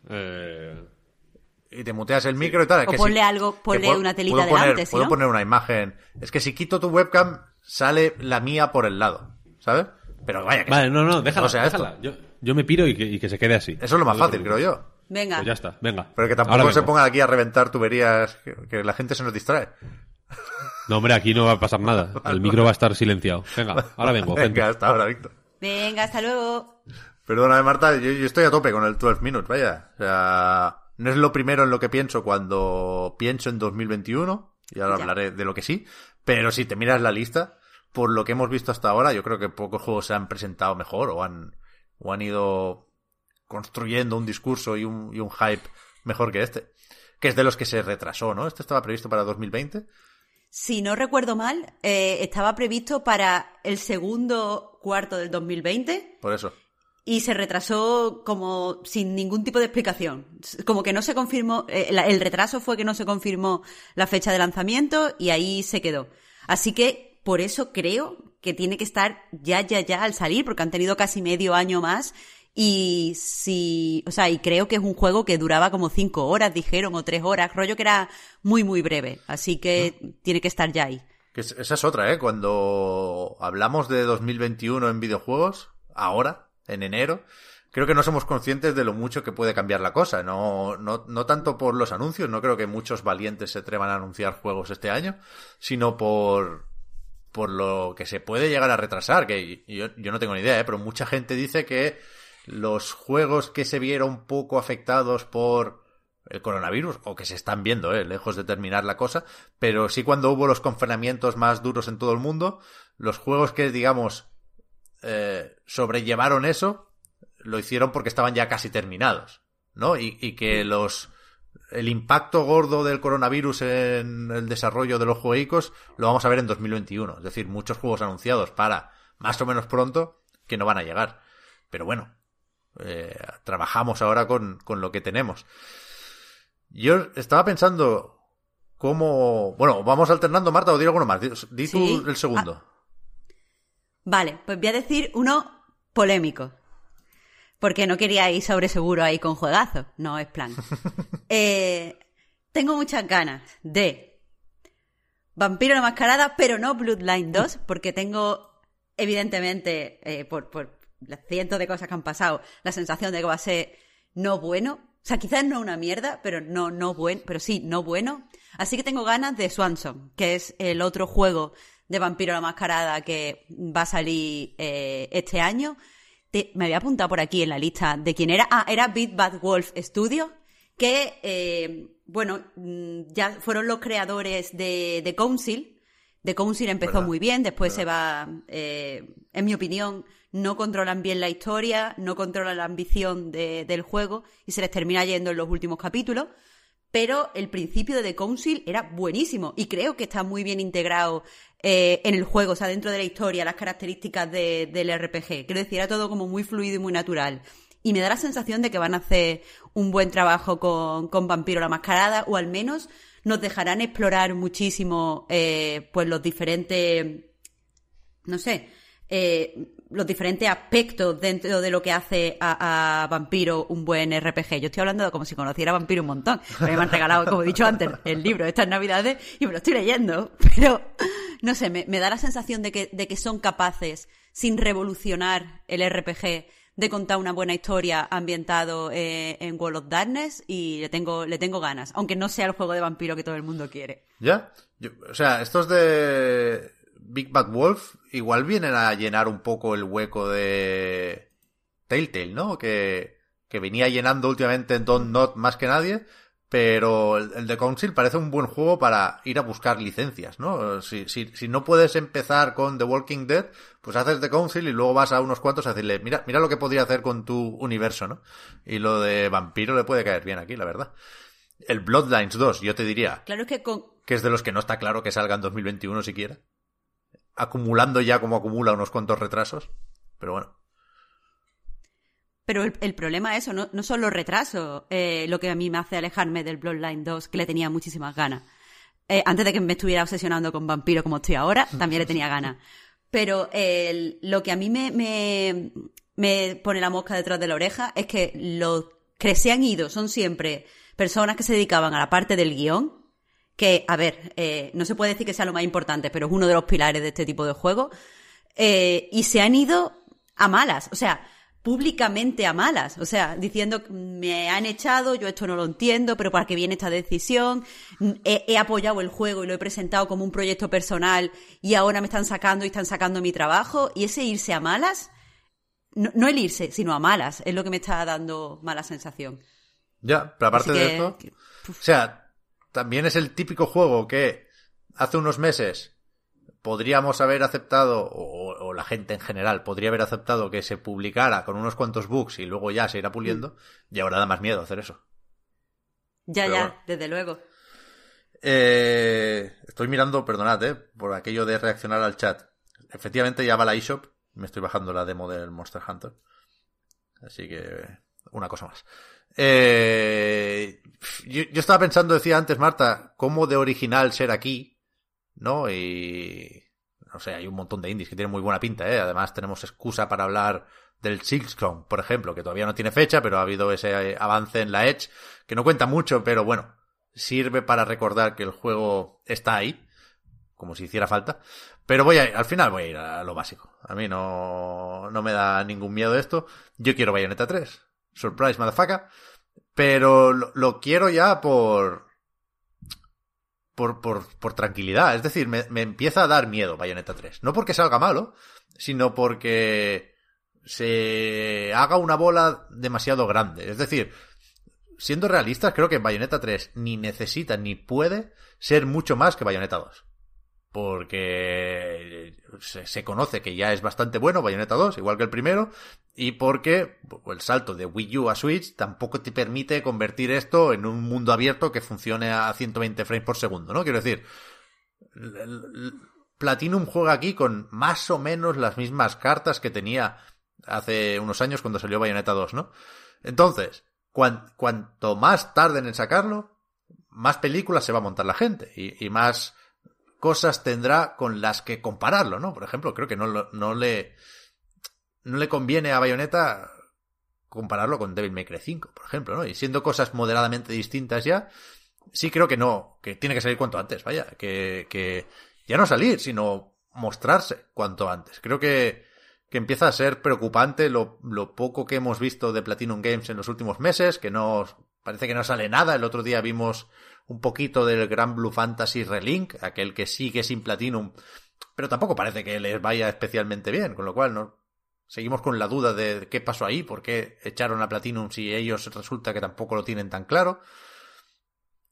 Speaker 3: Eh,
Speaker 1: Y te muteas el micro y tal. Es
Speaker 2: O
Speaker 1: que
Speaker 2: ponle
Speaker 1: si-
Speaker 2: algo- ponle
Speaker 1: puedo-
Speaker 2: una telita
Speaker 1: puedo poner-
Speaker 2: delante, ¿sí,
Speaker 1: Puedo
Speaker 2: no?
Speaker 1: poner una imagen. Es que si quito tu webcam, sale la mía por el lado, ¿sabes? Pero vaya, que
Speaker 3: Vale, no, no, déjala,
Speaker 1: O sea, esto.
Speaker 3: déjala. Yo, yo me piro y que, y que se quede así.
Speaker 1: Eso es lo más
Speaker 3: No
Speaker 1: fácil, creo yo.
Speaker 2: Venga.
Speaker 3: Pues ya está, venga.
Speaker 1: Pero que tampoco se pongan aquí a reventar tuberías, que, que la gente se nos distrae.
Speaker 3: No, hombre, aquí no va a pasar nada. El micro va a estar silenciado. Venga, ahora vengo, gente.
Speaker 1: Venga, hasta ahora, Víctor.
Speaker 2: Venga, hasta luego.
Speaker 1: Perdóname, Marta, yo, yo estoy a tope con el 12 Minutes, vaya. O sea, no es lo primero en lo que pienso cuando pienso en 2021, y ahora
Speaker 2: Ya.
Speaker 1: hablaré de lo que sí, pero si te miras la lista, por lo que hemos visto hasta ahora, yo creo que pocos juegos se han presentado mejor o han, o han ido construyendo un discurso y un, y un hype mejor que este. Que es de los que se retrasó, ¿no? Este estaba previsto para 2020.
Speaker 2: Si no recuerdo mal, eh, estaba previsto para el segundo cuarto del 2020
Speaker 1: Por eso.
Speaker 2: y se retrasó como sin ningún tipo de explicación. Como que no se confirmó, eh, la- el retraso fue que no se confirmó la fecha de lanzamiento y ahí se quedó. Así que por eso creo que tiene que estar ya, ya, ya al salir, porque han tenido casi medio año más. Y si, o sea, y creo que es un juego que duraba como cinco horas, dijeron, o tres horas, rollo que era muy, muy breve. Así que tiene que estar ya ahí.
Speaker 1: Que esa es otra, ¿eh? Cuando hablamos de 2021 en videojuegos, ahora, en enero, creo que no somos conscientes de lo mucho que puede cambiar la cosa. No, no, no tanto por los anuncios, no creo que muchos valientes se atrevan a anunciar juegos este año, sino por, por lo que se puede llegar a retrasar, que yo, yo no tengo ni idea, ¿eh? pero mucha gente dice que los juegos que se vieron poco afectados por el coronavirus, o que se están viendo, ¿eh? lejos de terminar la cosa, pero sí cuando hubo los confinamientos más duros en todo el mundo, los juegos que, digamos, eh, sobrellevaron eso, lo hicieron porque estaban ya casi terminados, ¿no? Y, y que los el impacto gordo del coronavirus en el desarrollo de los juegos lo vamos a ver en 2021. Es decir, muchos juegos anunciados para más o menos pronto que no van a llegar. Pero bueno, eh, trabajamos ahora con, con lo que tenemos. Yo estaba pensando cómo... Bueno, vamos alternando, Marta, o di alguno más. Di, di tú
Speaker 2: Sí.
Speaker 1: el segundo.
Speaker 2: Vale, pues voy a decir uno polémico. Porque no quería ir sobre seguro ahí con juegazos. No es plan. [LAUGHS] Eh, tengo muchas ganas de Vampiro la Mascarada, pero no Bloodline 2, porque tengo, evidentemente, eh, por, por cientos de cosas que han pasado, la sensación de que va a ser no bueno. O sea, quizás no una mierda, pero no, no bueno, pero sí, no bueno. Así que tengo ganas de Swanson, que es el otro juego de Vampiro la Mascarada que va a salir eh, este año. Te- me había apuntado por aquí en la lista de quién era. Ah, era Beat Bad Wolf Studio, que, eh, bueno, mm, ya fueron los creadores de, de Council. The Council empezó
Speaker 1: ¿Verdad?
Speaker 2: muy bien, después se va, eh, en mi opinión, no controlan bien la historia, no controlan la ambición de- del juego y se les termina yendo en los últimos capítulos. Pero el principio de The Council era buenísimo y creo que está muy bien integrado eh, en el juego, o sea, dentro de la historia, las características de- del RPG. Quiero decir, era todo como muy fluido y muy natural. Y me da la sensación de que van a hacer un buen trabajo con, con Vampiro la Mascarada, o al menos nos dejarán explorar muchísimo eh, pues los diferentes no sé, eh, los diferentes aspectos dentro de lo que hace a, Vampiro un buen RPG. Yo estoy hablando como si conociera a Vampiro un montón. Me han regalado, como he dicho antes, el libro estas navidades y me lo estoy leyendo. Pero, no sé, me, da la sensación de que, de que son capaces, sin revolucionar el RPG, de contar una buena historia ambientado eh, en World of Darkness y le tengo, le tengo ganas, aunque no sea el juego de vampiro que todo el mundo quiere.
Speaker 1: ¿Ya? O sea, estos de Big Bad Wolf igual vienen a llenar un poco el hueco de Telltale, ¿no? Que, que venía llenando últimamente en Don't Not más que nadie, pero el, de Council parece un buen juego para ir a buscar licencias, ¿no? Si, si, si no puedes empezar con The Walking Dead, pues haces The Council y luego vas a unos cuantos a decirle, mira, mira lo que podría hacer con tu universo, ¿no? Y lo de vampiro le puede caer bien aquí, la verdad. El Bloodlines 2, yo te diría,
Speaker 2: Claro que con,
Speaker 1: que es de los que no está claro que salga en 2021 siquiera. Acumulando ya como acumula unos cuantos retrasos. Pero bueno.
Speaker 2: Pero el, problema es eso, no, son los retrasos eh, lo que a mí me hace alejarme del Bloodline 2, que le tenía muchísimas ganas. Eh, antes de que me estuviera obsesionando con Vampiro como estoy ahora, también le tenía ganas. Pero lo que a mí me, me, me pone la mosca detrás de la oreja es que los que se han ido son siempre personas que se dedicaban a la parte del guion, que, a ver, eh, no se puede decir que sea lo más importante, pero es uno de los pilares de este tipo de juego, eh, y se han ido a malas, o sea, públicamente a malas, o sea, diciendo me han echado, yo esto no lo entiendo, pero para qué viene esta decisión, he, he apoyado el juego y lo he presentado como un proyecto personal y ahora me están sacando y están sacando mi trabajo, y ese irse a malas, no, no el irse, sino a malas, es lo que me está dando mala sensación.
Speaker 1: Ya, pero aparte de
Speaker 2: que-
Speaker 1: esto.
Speaker 2: que-
Speaker 1: O sea, también es el típico juego que hace unos meses podríamos haber aceptado, o, o la gente en general podría haber aceptado que se publicara con unos cuantos bugs y luego ya se irá puliendo, y ahora da más miedo hacer eso.
Speaker 2: Ya,
Speaker 1: Pero
Speaker 2: ya,
Speaker 1: bueno.
Speaker 2: desde luego.
Speaker 1: Eh, estoy mirando, perdonad, eh, por aquello de reaccionar al chat. Efectivamente ya va la eShop, me estoy bajando la demo del Monster Hunter. Así que, una cosa más. Eh, yo, estaba pensando, decía antes Marta, cómo de original ser aquí, ¿no? Y, no sé, hay un montón de indies que tienen muy buena pinta, ¿eh? Además tenemos excusa para hablar del Silksong, por ejemplo, que todavía no tiene fecha, pero ha habido ese avance en la Edge, que no cuenta mucho, pero bueno, sirve para recordar que el juego está ahí, como si hiciera falta. Pero voy a ir, al final voy a ir a lo básico. A mí no, no me da ningún miedo esto. Yo quiero Bayonetta 3. Surprise, motherfucker. Pero lo, quiero ya por, por, por, por tranquilidad. Es decir, me, me empieza a dar miedo Bayonetta 3. No porque salga malo, sino porque se haga una bola demasiado grande. Es decir, siendo realistas, creo que Bayonetta 3 ni necesita ni puede ser mucho más que Bayonetta 2. Porque se, se conoce que ya es bastante bueno Bayonetta 2, igual que el primero, y porque el salto de Wii U a Switch tampoco te permite convertir esto en un mundo abierto que funcione a 120 frames por segundo, ¿no? Quiero decir, Platinum juega aquí con más o menos las mismas cartas que tenía hace unos años cuando salió Bayonetta 2, ¿no? Entonces, cuan, cuanto más tarden en sacarlo, más películas se va a montar la gente y, y, más cosas tendrá con las que compararlo, ¿no? Por ejemplo, creo que no, no le no le conviene a Bayonetta compararlo con Devil May Cry 5, por ejemplo, ¿no? Y siendo cosas moderadamente distintas ya, sí creo que no, que tiene que salir cuanto antes, vaya, que, que ya no salir, sino mostrarse cuanto antes. Creo que, que empieza a ser preocupante lo, lo poco que hemos visto de Platinum Games en los últimos meses, que no, parece que no sale nada. El otro día vimos un poquito del Gran Blue Fantasy Relink, aquel que sigue sin Platinum, pero tampoco parece que les vaya especialmente bien, con lo cual no, seguimos con la duda de qué pasó ahí, por qué echaron a Platinum si ellos resulta que tampoco lo tienen tan claro.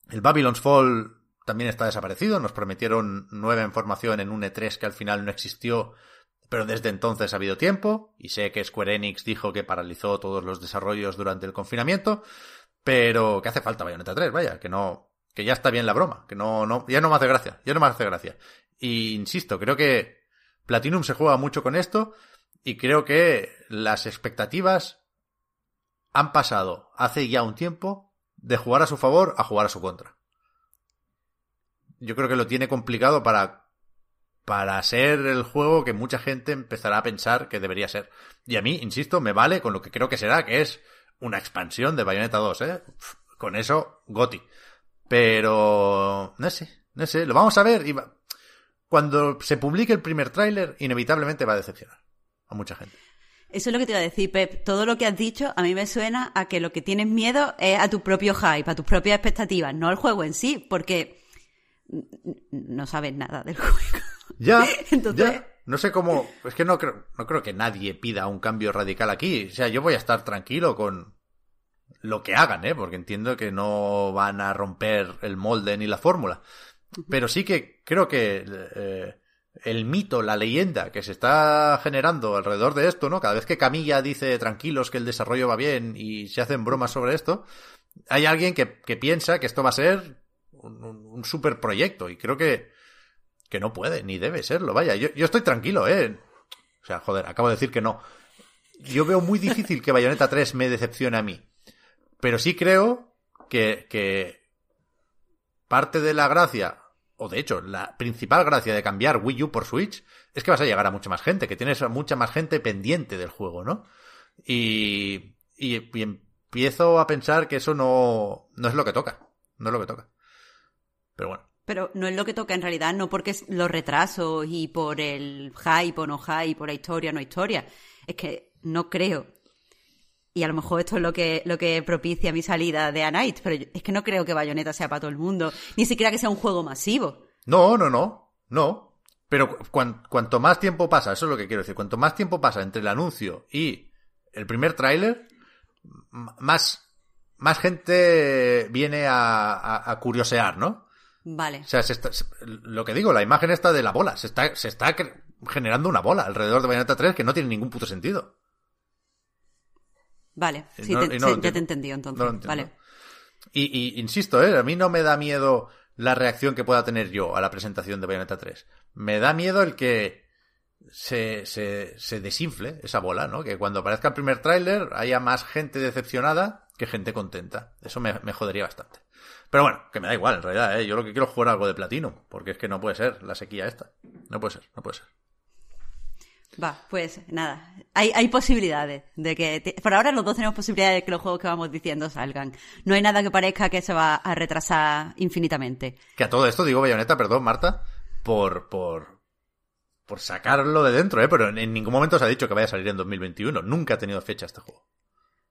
Speaker 1: El Babylon's Fall también está desaparecido, nos prometieron nueva información en un E3 que al final no existió, pero desde entonces ha habido tiempo, y sé que Square Enix dijo que paralizó todos los desarrollos durante el confinamiento, pero que hace falta Bayonetta 3, vaya, que no, que ya está bien la broma, que no, no, ya no me hace gracia, ya no me hace gracia. Y insisto, creo que Platinum se juega mucho con esto, y creo que las expectativas han pasado hace ya un tiempo de jugar a su favor a jugar a su contra. Yo creo que lo tiene complicado para para ser el juego que mucha gente empezará a pensar que debería ser. Y a mí, insisto, me vale con lo que creo que será, que es una expansión de Bayonetta 2, ¿eh? Con eso, Goti. Pero, no sé, no sé, lo vamos a ver y va... cuando se publique el primer tráiler, inevitablemente va a decepcionar a mucha gente.
Speaker 2: Eso es lo que te iba a decir, Pep. Todo lo que has dicho a mí me suena a que lo que tienes miedo es a tu propio hype, a tus propias expectativas, no al juego en sí, porque no sabes nada del [LAUGHS] juego.
Speaker 1: Ya, [LAUGHS] Entonces... ya. No sé cómo. Es que no creo, no creo que nadie pida un cambio radical aquí. O sea, yo voy a estar tranquilo con lo que hagan, ¿eh? Porque entiendo que no van a romper el molde ni la fórmula. Pero sí que creo que eh, el mito, la leyenda que se está generando alrededor de esto, ¿no? Cada vez que Camilla dice tranquilos que el desarrollo va bien y se hacen bromas sobre esto, hay alguien que, que piensa que esto va a ser un, super proyecto y creo que, que no puede ni debe serlo. Vaya, yo, yo estoy tranquilo, ¿eh? O sea, joder, acabo de decir que no. Yo veo muy difícil que Bayonetta 3 me decepcione a mí. Pero sí creo que, parte de la gracia o de hecho, la principal gracia de cambiar Wii U por Switch es que vas a llegar a mucha más gente, que tienes mucha más gente pendiente del juego, ¿no? Y, y, y empiezo a pensar que eso no, no es lo que toca, no es lo que toca. Pero bueno.
Speaker 2: Pero no es lo que toca en realidad, no porque los retrasos y por el hype o no hype, por la historia o no historia. Es que no creo. Y a lo mejor esto es lo que, lo que propicia mi salida de A Night, pero es que no creo que Bayonetta sea para todo el mundo, ni siquiera que sea un juego masivo.
Speaker 1: No, no, no, no. Pero cu cuanto más tiempo pasa, eso es lo que quiero decir, cuanto más tiempo pasa entre el anuncio y el primer tráiler, más, más gente viene a, a, a curiosear, ¿no?
Speaker 2: Vale.
Speaker 1: O sea, se está, lo que digo, la imagen está de la bola. Se está, se está generando una bola alrededor de Bayonetta 3 que no tiene ningún puto sentido.
Speaker 2: Vale, sí, no, te, no sí ya te he entendido entonces. No vale.
Speaker 1: Y, y, insisto, ¿eh? a mí no me da miedo la reacción que pueda tener yo a la presentación de Bayonetta 3. Me da miedo el que se, se, se desinfle esa bola, ¿no? Que cuando aparezca el primer tráiler haya más gente decepcionada que gente contenta. Eso me, me jodería bastante. Pero bueno, que me da igual en realidad, ¿eh? Yo lo que quiero es jugar algo de platino, porque es que no puede ser la sequía esta. No puede ser, no puede ser.
Speaker 2: Va, pues nada. Hay, hay posibilidades de que. te- Por ahora los dos tenemos posibilidades de que los juegos que vamos diciendo salgan. No hay nada que parezca que se va a retrasar infinitamente.
Speaker 1: Que a todo esto digo Bayonetta, perdón, Marta, por, por, por sacarlo de dentro, ¿eh? Pero en, ningún momento se ha dicho que vaya a salir en 2021. Nunca ha tenido fecha este juego.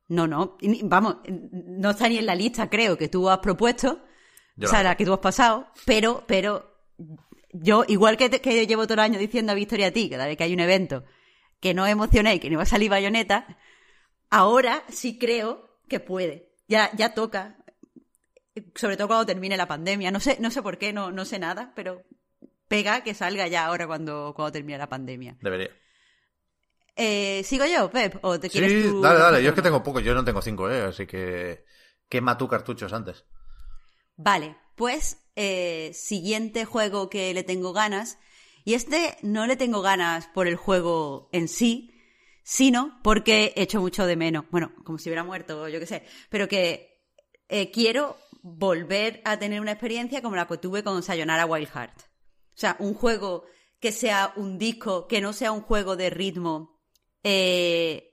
Speaker 2: No, no. Vamos, no está ni en la lista, creo, que tú has propuesto.
Speaker 1: Yo
Speaker 2: o sea,
Speaker 1: la
Speaker 2: que tú has pasado. Pero, pero. Yo, igual que, te- que llevo todo el año diciendo a Victoria a ti, cada vez que hay un evento, que no emocioné y que no iba a salir bayoneta, ahora sí creo que puede. Ya, ya toca. Sobre todo cuando termine la pandemia. No sé, no sé por qué, no, no sé nada, pero pega que salga ya ahora cuando, cuando termine la pandemia.
Speaker 1: Debería.
Speaker 2: Eh, ¿Sigo yo, Pep? ¿O te quieres
Speaker 1: Sí,
Speaker 2: tú
Speaker 1: dale, dale. Yo es que tengo poco, yo no tengo cinco, ¿eh? Así que quema tú cartuchos antes.
Speaker 2: Vale, pues eh, siguiente juego que le tengo ganas. Y este no le tengo ganas por el juego en sí, sino porque echo mucho de menos. Bueno, como si hubiera muerto, yo qué sé. Pero que eh, quiero volver a tener una experiencia como la que tuve con Sayonara Wild Heart. O sea, un juego que sea un disco, que no sea un juego de ritmo. Eh,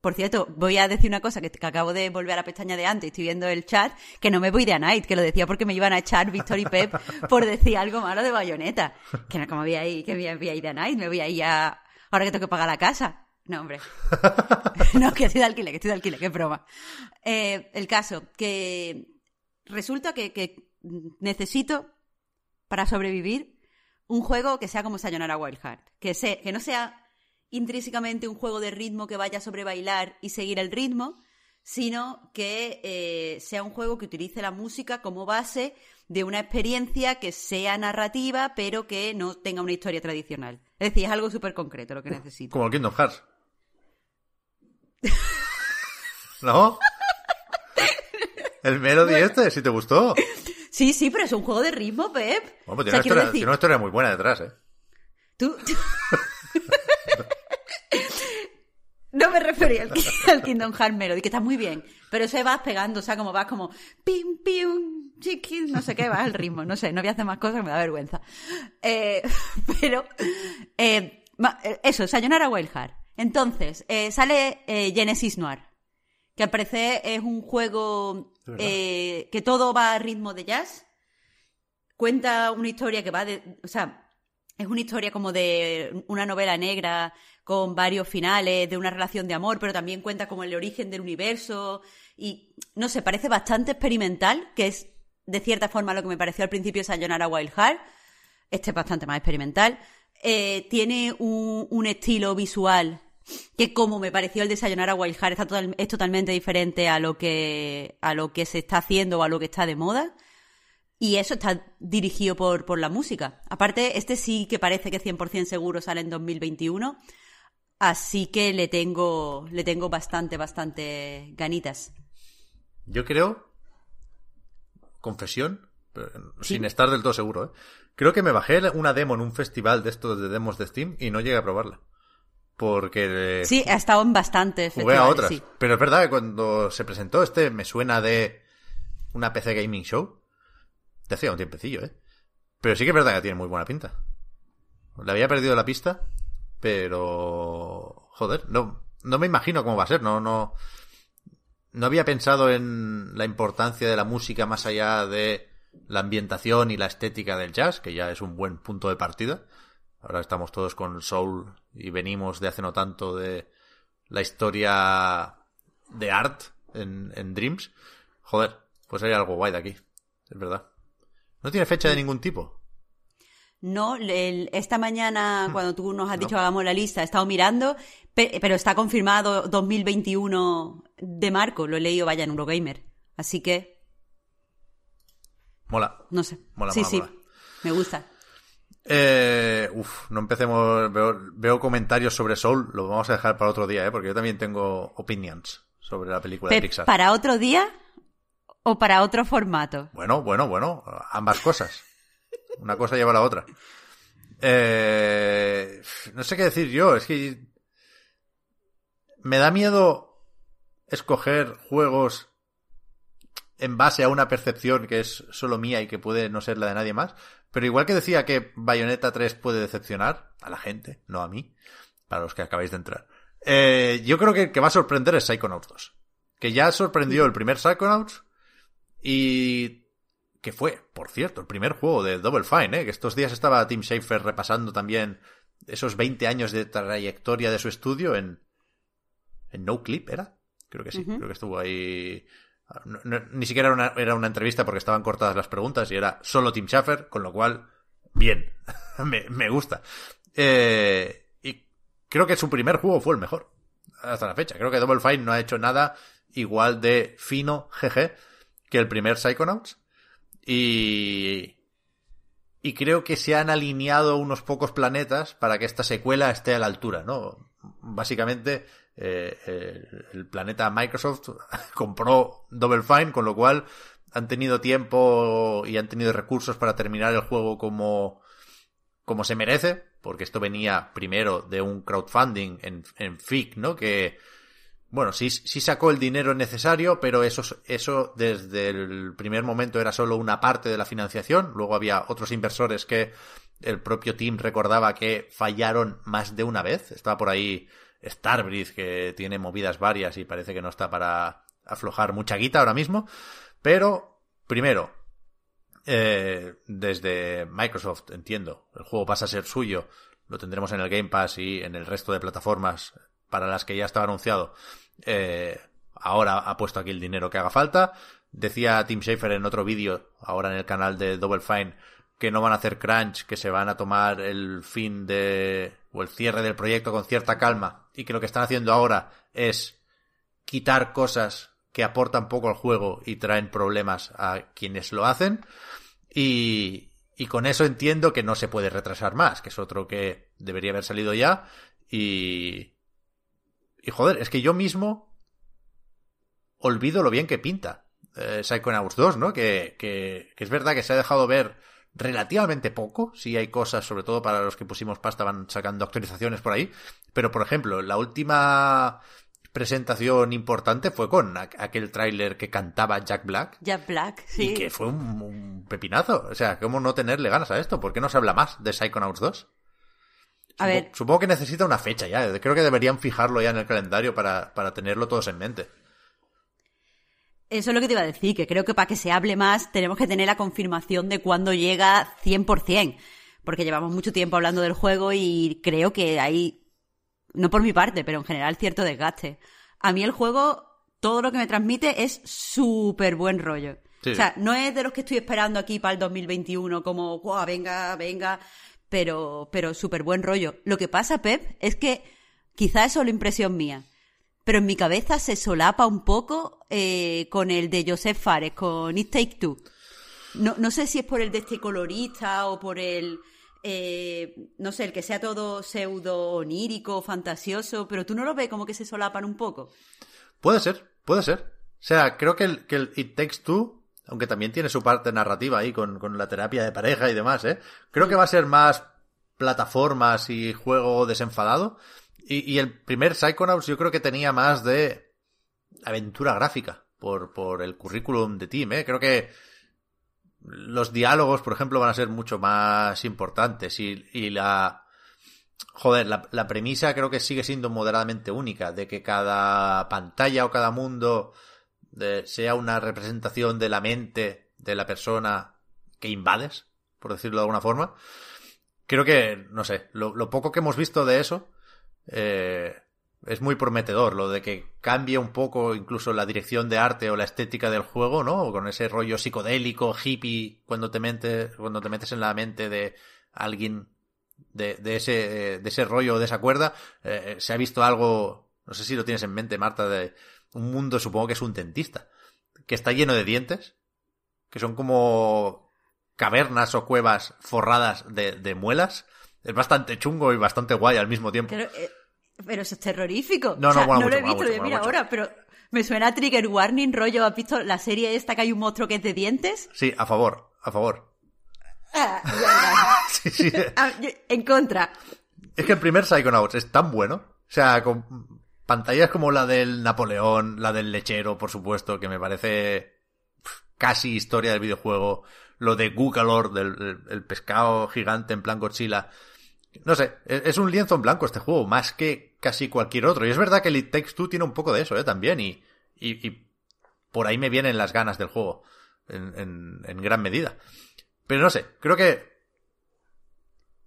Speaker 2: por cierto, voy a decir una cosa que, acabo de volver a la pestaña de antes, estoy viendo el chat, que no me voy de a Night, que lo decía porque me iban a echar Víctor y Pep por decir algo malo de Bayonetta. Que no, como voy a ir, que me a de a Night, me voy a ir a... Ahora que tengo que pagar la casa. No, hombre. [LAUGHS] no, que estoy de alquiler, que estoy de alquiler, qué broma. Eh, el caso, que resulta que, que necesito, para sobrevivir, un juego que sea como Sayonara Wild Heart. Que, se, que no sea intrínsecamente un juego de ritmo que vaya sobre bailar y seguir el ritmo, sino que eh, sea un juego que utilice la música como base de una experiencia que sea narrativa, pero que no tenga una historia tradicional. Es decir, es algo súper concreto lo que necesito.
Speaker 1: Como el Kingdom Hearts. [LAUGHS] ¿No? El Melody este, si te gustó.
Speaker 2: Sí, sí, pero es un juego de ritmo, Pep.
Speaker 1: Bueno, pues
Speaker 2: O sea,
Speaker 1: tiene, una historia,
Speaker 2: decir,
Speaker 1: tiene una historia muy buena detrás, ¿eh?
Speaker 2: Tú. [LAUGHS] no me refería al, al Kingdom Hearts Melody, que está muy bien. Pero se vas pegando, o sea, como vas como. Pim, pim, chiquis, no sé qué, vas al ritmo. No sé, no voy a hacer más cosas, me da vergüenza. Eh, [LAUGHS] pero. eh, eh, eso, Sayonara Wild Heart. Entonces, eh, sale Genesis Noir. Que al parecer es un juego que todo va a ritmo de jazz. Cuenta una historia que va de. O sea, es una historia como de una novela negra con varios finales, de una relación de amor, pero también cuenta como el origen del universo. Y no sé, parece bastante experimental, que es de cierta forma lo que me pareció al principio Sayonara Wild Heart. Este es bastante más experimental. Eh, tiene un, estilo visual que como me pareció el de Sayonara Wild Heart está total- es totalmente diferente a lo que a lo que se está haciendo o a lo que está de moda. Y eso está dirigido por, por la música. Aparte, este sí que parece que 100% seguro sale en 2021. Así que le tengo, le tengo bastante, bastante ganitas.
Speaker 1: Yo creo, confesión,
Speaker 2: Sí.
Speaker 1: sin estar del todo seguro, ¿eh? creo que me bajé una demo en un festival de estos de demos de Steam y no llegué a probarla. Porque
Speaker 2: Sí, ha estado en bastantes
Speaker 1: jugué a otras.
Speaker 2: sí.
Speaker 1: Pero es verdad que cuando se presentó este me suena de una PC Gaming Show. Te hacía un tiempecillo, ¿eh? Pero sí que es verdad que tiene muy buena pinta. Le había perdido la pista, pero... Joder, no, no me imagino cómo va a ser, no, no... No había pensado en la importancia de la música más allá de la ambientación y la estética del jazz, que ya es un buen punto de partida. Ahora estamos todos con Soul y venimos de hace no tanto de la historia de Art en, en Dreams. Joder, pues hay algo guay de aquí. Es verdad. No tiene fecha de ningún tipo.
Speaker 2: No, el- esta mañana,
Speaker 1: Hmm.
Speaker 2: cuando tú nos has dicho que hagamos la lista, he estado mirando, pe- pero está confirmado 2021 de Marco, lo he leído, vaya, en Eurogamer. Así que,
Speaker 1: Mola.
Speaker 2: no sé.
Speaker 1: Mola,
Speaker 2: sí,
Speaker 1: mola,
Speaker 2: sí,
Speaker 1: mola.
Speaker 2: me gusta.
Speaker 1: Eh, uf, no empecemos. Veo, veo comentarios sobre Soul. Lo vamos a dejar para otro día, ¿eh? porque yo también tengo opinions sobre la película de Pixar.
Speaker 2: ¿Para otro día o para otro formato?
Speaker 1: Bueno, bueno, bueno. Ambas cosas. Una cosa lleva a la otra. Eh, no sé qué decir yo, es que me da miedo escoger juegos en base a una percepción que es solo mía y que puede no ser la de nadie más. Pero igual que decía que Bayonetta 3 puede decepcionar a la gente, no a mí, para los que acabáis de entrar. Eh, yo creo que el que va a sorprender es Psychonauts 2. Que ya sorprendió el primer Psychonauts y que fue, por cierto, el primer juego de Double Fine, ¿eh? que estos días estaba Tim Schafer repasando también esos 20 años de trayectoria de su estudio en, en No Clip, ¿era? Creo que sí, creo que estuvo ahí ni siquiera era una, era una, entrevista porque estaban cortadas las preguntas y era solo Tim Schafer, con lo cual, bien, [LAUGHS] me, me, gusta. Eh, y creo que su primer juego fue el mejor hasta la fecha. Creo que Double Fine no ha hecho nada igual de fino, jeje, que el primer Psychonauts. Y, y creo que se han alineado unos pocos planetas para que esta secuela esté a la altura, ¿no? Básicamente, eh, el planeta Microsoft [LAUGHS] compró Double Fine, con lo cual han tenido tiempo y han tenido recursos para terminar el juego como, como se merece, porque esto venía primero de un crowdfunding en, en FIC, ¿no? Que, bueno, sí, sí sacó el dinero necesario, pero eso, eso desde el primer momento era solo una parte de la financiación. Luego había otros inversores que el propio team recordaba que fallaron más de una vez. Estaba por ahí Starbreeze, que tiene movidas varias y parece que no está para aflojar mucha guita ahora mismo. Pero, primero, eh, desde Microsoft, entiendo, el juego pasa a ser suyo, lo tendremos en el Game Pass y en el resto de plataformas para las que ya estaba anunciado. Eh, ahora ha puesto aquí el dinero que haga falta. Decía Tim Schafer en otro vídeo, ahora en el canal de Double Fine, que no van a hacer crunch, que se van a tomar el fin de o el cierre del proyecto con cierta calma y que lo que están haciendo ahora es quitar cosas que aportan poco al juego y traen problemas a quienes lo hacen y, y con eso entiendo que no se puede retrasar más, que es otro que debería haber salido ya y y joder, es que yo mismo olvido lo bien que pinta eh, Psychonauts 2, ¿no? Que, que, que es verdad que se ha dejado ver relativamente poco. Sí hay cosas, sobre todo para los que pusimos pasta, van sacando actualizaciones por ahí. Pero, por ejemplo, la última presentación importante fue con aquel tráiler que cantaba Jack Black.
Speaker 2: Jack Black, sí.
Speaker 1: Y que fue un, pepinazo. O sea, ¿cómo no tenerle ganas a esto? ¿Por qué no se habla más de Psychonauts 2?
Speaker 2: A ver.
Speaker 1: Supongo que necesita una fecha ya. Creo que deberían fijarlo ya en el calendario para, para tenerlo todos en mente.
Speaker 2: Eso es lo que te iba a decir, que creo que para que se hable más tenemos que tener la confirmación de cuándo llega 100%, porque llevamos mucho tiempo hablando del juego y creo que hay, no por mi parte, pero en general cierto desgaste. A mí el juego, todo lo que me transmite es súper buen rollo. O sea, no es de los que estoy esperando aquí para el 2021 como, wow, venga, venga, pero, pero súper buen rollo. Lo que pasa, Pep, es que quizá es la impresión mía pero en mi cabeza se solapa un poco eh, con el de Joseph Fares, con It Take Two. No, no sé si es por el de este colorista o por el, eh, no sé, el que sea todo pseudo onírico, fantasioso, pero tú no lo ves como que se solapan un poco.
Speaker 1: Puede ser, puede ser. O sea, creo que el, que el It Takes Two, aunque también tiene su parte narrativa ahí con, con la terapia de pareja y demás, ¿eh? Creo que va a ser más plataformas y juego desenfadado. Y, el primer Psychonauts yo creo que tenía más de aventura gráfica por, por el currículum de Team, ¿eh? Creo que los diálogos, por ejemplo, van a ser mucho más importantes y, y la... Joder, la, la, premisa creo que sigue siendo moderadamente única, de que cada pantalla o cada mundo sea una representación de la mente de la persona que invades, por decirlo de alguna forma. Creo que, no sé, lo, poco que hemos visto de eso eh, es muy prometedor lo de que cambie un poco incluso la dirección de arte o la estética del juego, ¿no? Con ese rollo psicodélico, hippie, cuando te metes, cuando te metes en la mente de alguien de, de ese, de ese rollo, de esa cuerda. Eh, se ha visto algo, no sé si lo tienes en mente, Marta, de un mundo, supongo que es un dentista, que está lleno de dientes, que son como cavernas o cuevas forradas de, de muelas. Es bastante chungo y bastante guay al mismo tiempo.
Speaker 2: Pero, eh, pero eso es terrorífico. No, no, no lo he visto, mira ahora, pero me suena a Trigger Warning, rollo, ¿has visto la serie esta que hay un monstruo que es de dientes?
Speaker 1: Sí, a favor, a favor.
Speaker 2: Ah. [LAUGHS]
Speaker 1: Sí, sí.
Speaker 2: Ah, en contra.
Speaker 1: Es que el primer Psychonauts es tan bueno. O sea, con pantallas como la del Napoleón, la del lechero, por supuesto, que me parece casi historia del videojuego. Lo de Gugalor, del el- pescado gigante en plan Godzilla. No sé, es es un lienzo en blanco este juego, más que casi cualquier otro. Y es verdad que el Takes Two tiene un poco de eso, ¿eh? También. Y, y, y por ahí me vienen las ganas del juego. En, en, en gran medida. Pero no sé, creo que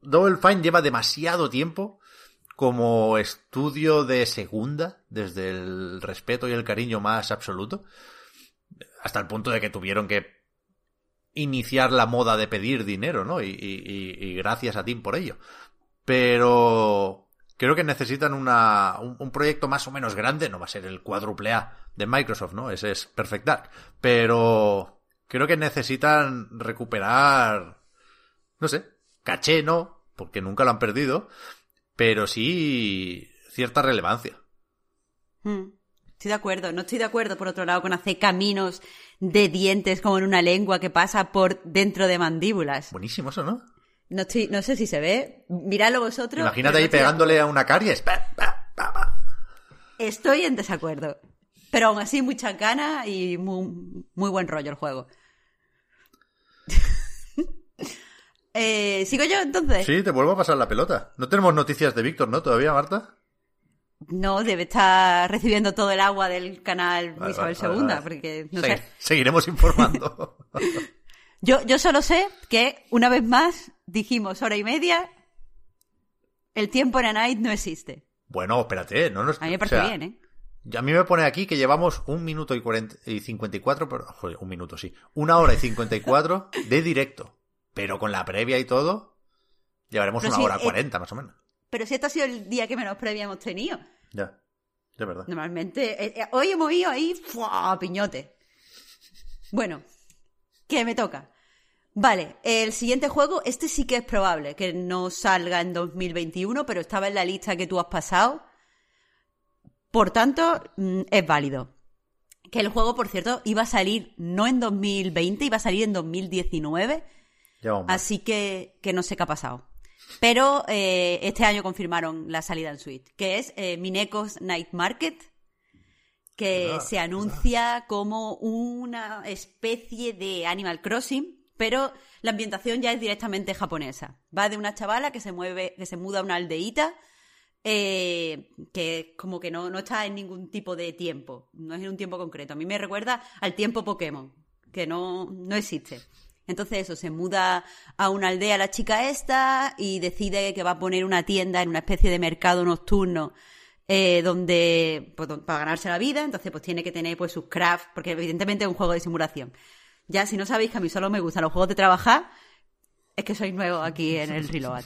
Speaker 1: Double Fine lleva demasiado tiempo como estudio de segunda, desde el respeto y el cariño más absoluto, hasta el punto de que tuvieron que iniciar la moda de pedir dinero, ¿no? Y, y- gracias a Tim por ello. Pero creo que necesitan una, un, un proyecto más o menos grande, no va a ser el cuádruple A de Microsoft, ¿no? Ese es Perfect Dark. Pero creo que necesitan recuperar, no sé, caché no, porque nunca lo han perdido, pero sí cierta relevancia.
Speaker 2: Mm, Estoy de acuerdo. No estoy de acuerdo, por otro lado, con hacer caminos de dientes como en una lengua que pasa por dentro de mandíbulas.
Speaker 1: Buenísimo eso, ¿no?
Speaker 2: No, estoy, no sé si se ve. Miradlo vosotros.
Speaker 1: Imagínate ahí
Speaker 2: no
Speaker 1: pegándole a una caries. Pa, pa, pa, pa.
Speaker 2: Estoy en desacuerdo. Pero aún así, mucha ganas y muy, muy buen rollo el juego. Eh, ¿Sigo yo entonces?
Speaker 1: Sí, te vuelvo a pasar la pelota. No tenemos noticias de Víctor, ¿no? Todavía, Marta.
Speaker 2: No, debe estar recibiendo todo el agua del canal
Speaker 1: Vale,
Speaker 2: Isabel
Speaker 1: vale,
Speaker 2: II,
Speaker 1: vale.
Speaker 2: porque no
Speaker 1: Segui-
Speaker 2: sé.
Speaker 1: Seguiremos informando. [LAUGHS] [LAUGHS]
Speaker 2: Yo, yo solo sé que una vez más dijimos hora y media, el tiempo en Night no existe.
Speaker 1: bueno, espérate, no nos...
Speaker 2: A mí me
Speaker 1: o
Speaker 2: parece
Speaker 1: sea,
Speaker 2: bien, ¿eh?
Speaker 1: A mí me pone aquí que llevamos un minuto y, 40 y 54, pero, joder, un minuto sí, una hora y 54 de directo. Pero con la previa y todo, llevaremos
Speaker 2: Pero
Speaker 1: una hora
Speaker 2: eh,
Speaker 1: 40 más o menos.
Speaker 2: Pero si este ha sido el día que menos previa hemos tenido.
Speaker 1: Ya, de verdad.
Speaker 2: Normalmente, eh, eh, hoy hemos ido ahí, ¡fua! piñote. Bueno, ¿qué me toca? Vale, el siguiente juego, este sí que es probable que no salga en 2021, pero estaba en la lista que tú has pasado. Por tanto, mm, es válido. Que el juego, por cierto, iba a salir no en 2020, iba a salir en 2019. Así que, que no sé qué ha pasado. Pero eh, este año confirmaron la salida en Switch, que es eh, Mineco's Night Market, que se anuncia como una especie de Animal Crossing, pero la ambientación ya es directamente japonesa. Va de una chavala que se mueve, que se muda a una aldeíta, eh, que como que no, no está en ningún tipo de tiempo, no es en un tiempo concreto. A mí me recuerda al tiempo Pokémon, que no, no existe. Entonces eso, se muda a una aldea la chica esta y decide que va a poner una tienda en una especie de mercado nocturno eh, donde pues, para ganarse la vida, entonces pues tiene que tener pues sus crafts, porque evidentemente es un juego de simulación. Ya si no sabéis que a mí solo me gustan los juegos de trabajar, es que soy nuevo aquí en el Reload.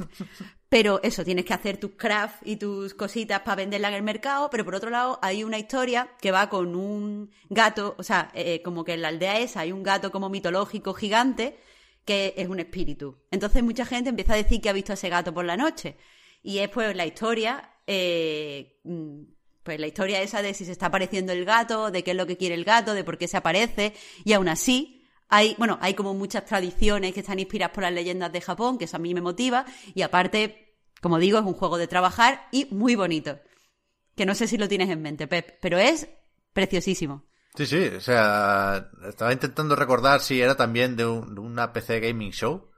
Speaker 2: Pero eso, tienes que hacer tus crafts y tus cositas para venderla en el mercado, pero por otro lado hay una historia que va con un gato, o sea, eh, como que en la aldea esa hay un gato como mitológico gigante que es un espíritu. Entonces mucha gente empieza a decir que ha visto a ese gato por la noche. Y es pues la historia, eh, mm, pues la historia esa de si se está apareciendo el gato, de qué es lo que quiere el gato, de por qué se aparece, y aún así hay, bueno, hay como muchas tradiciones que están inspiradas por las leyendas de Japón, que eso a mí me motiva, y aparte, como digo, es un juego de trabajar y muy bonito. Que no sé si lo tienes en mente, Pep, pero es preciosísimo.
Speaker 1: Sí, sí, o sea, estaba intentando recordar si era también de, un- de una PC Gaming Show,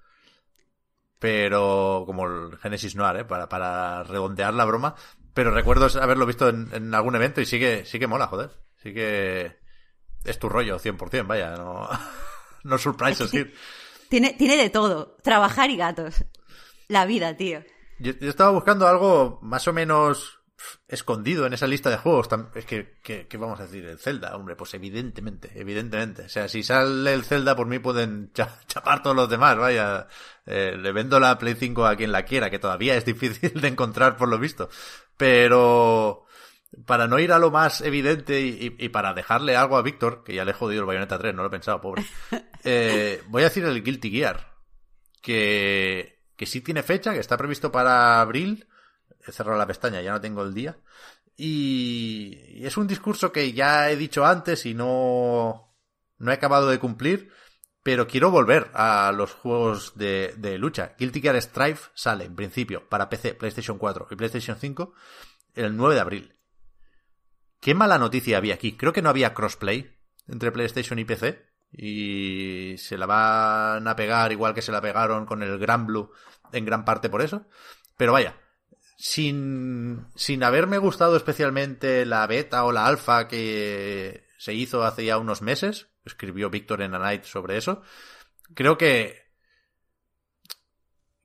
Speaker 1: pero como el Genesis Noir, ¿eh? para, para redondear la broma, pero recuerdo haberlo visto en, en algún evento y sí que, sí que mola, joder, sí que es tu rollo 100%, vaya, no, [LAUGHS] no surprises here.
Speaker 2: Tiene, tiene de todo, trabajar y gatos. La vida, tío.
Speaker 1: Yo, yo estaba buscando algo más o menos escondido en esa lista de juegos. Es que, que, que vamos a decir, el Zelda, hombre, pues evidentemente, evidentemente. O sea, si sale el Zelda, por mí pueden cha- chapar todos los demás, vaya. Eh, le vendo la Play 5 a quien la quiera, que todavía es difícil de encontrar por lo visto. Pero, para no ir a lo más evidente y, y- y para dejarle algo a Víctor, que ya le he jodido el Bayonetta 3, no lo he pensado, pobre. [LAUGHS] eh, voy a decir el Guilty Gear que, que sí tiene fecha, que está previsto para abril. He cerrado la pestaña, ya no tengo el día. Y, y es un discurso que ya he dicho antes y no, no he acabado de cumplir. pero quiero volver a los juegos de, de lucha. Guilty Gear Strife sale, en principio, para PC, PlayStation 4 y PlayStation 5 el 9 de abril. Qué mala noticia había aquí. Creo que no había crossplay entre PlayStation y PC. Y se la van a pegar igual que se la pegaron con el Gran Blue en gran parte por eso. Pero vaya, sin, sin haberme gustado especialmente la beta o la alfa que se hizo hace ya unos meses, escribió Víctor en a Night sobre eso, creo que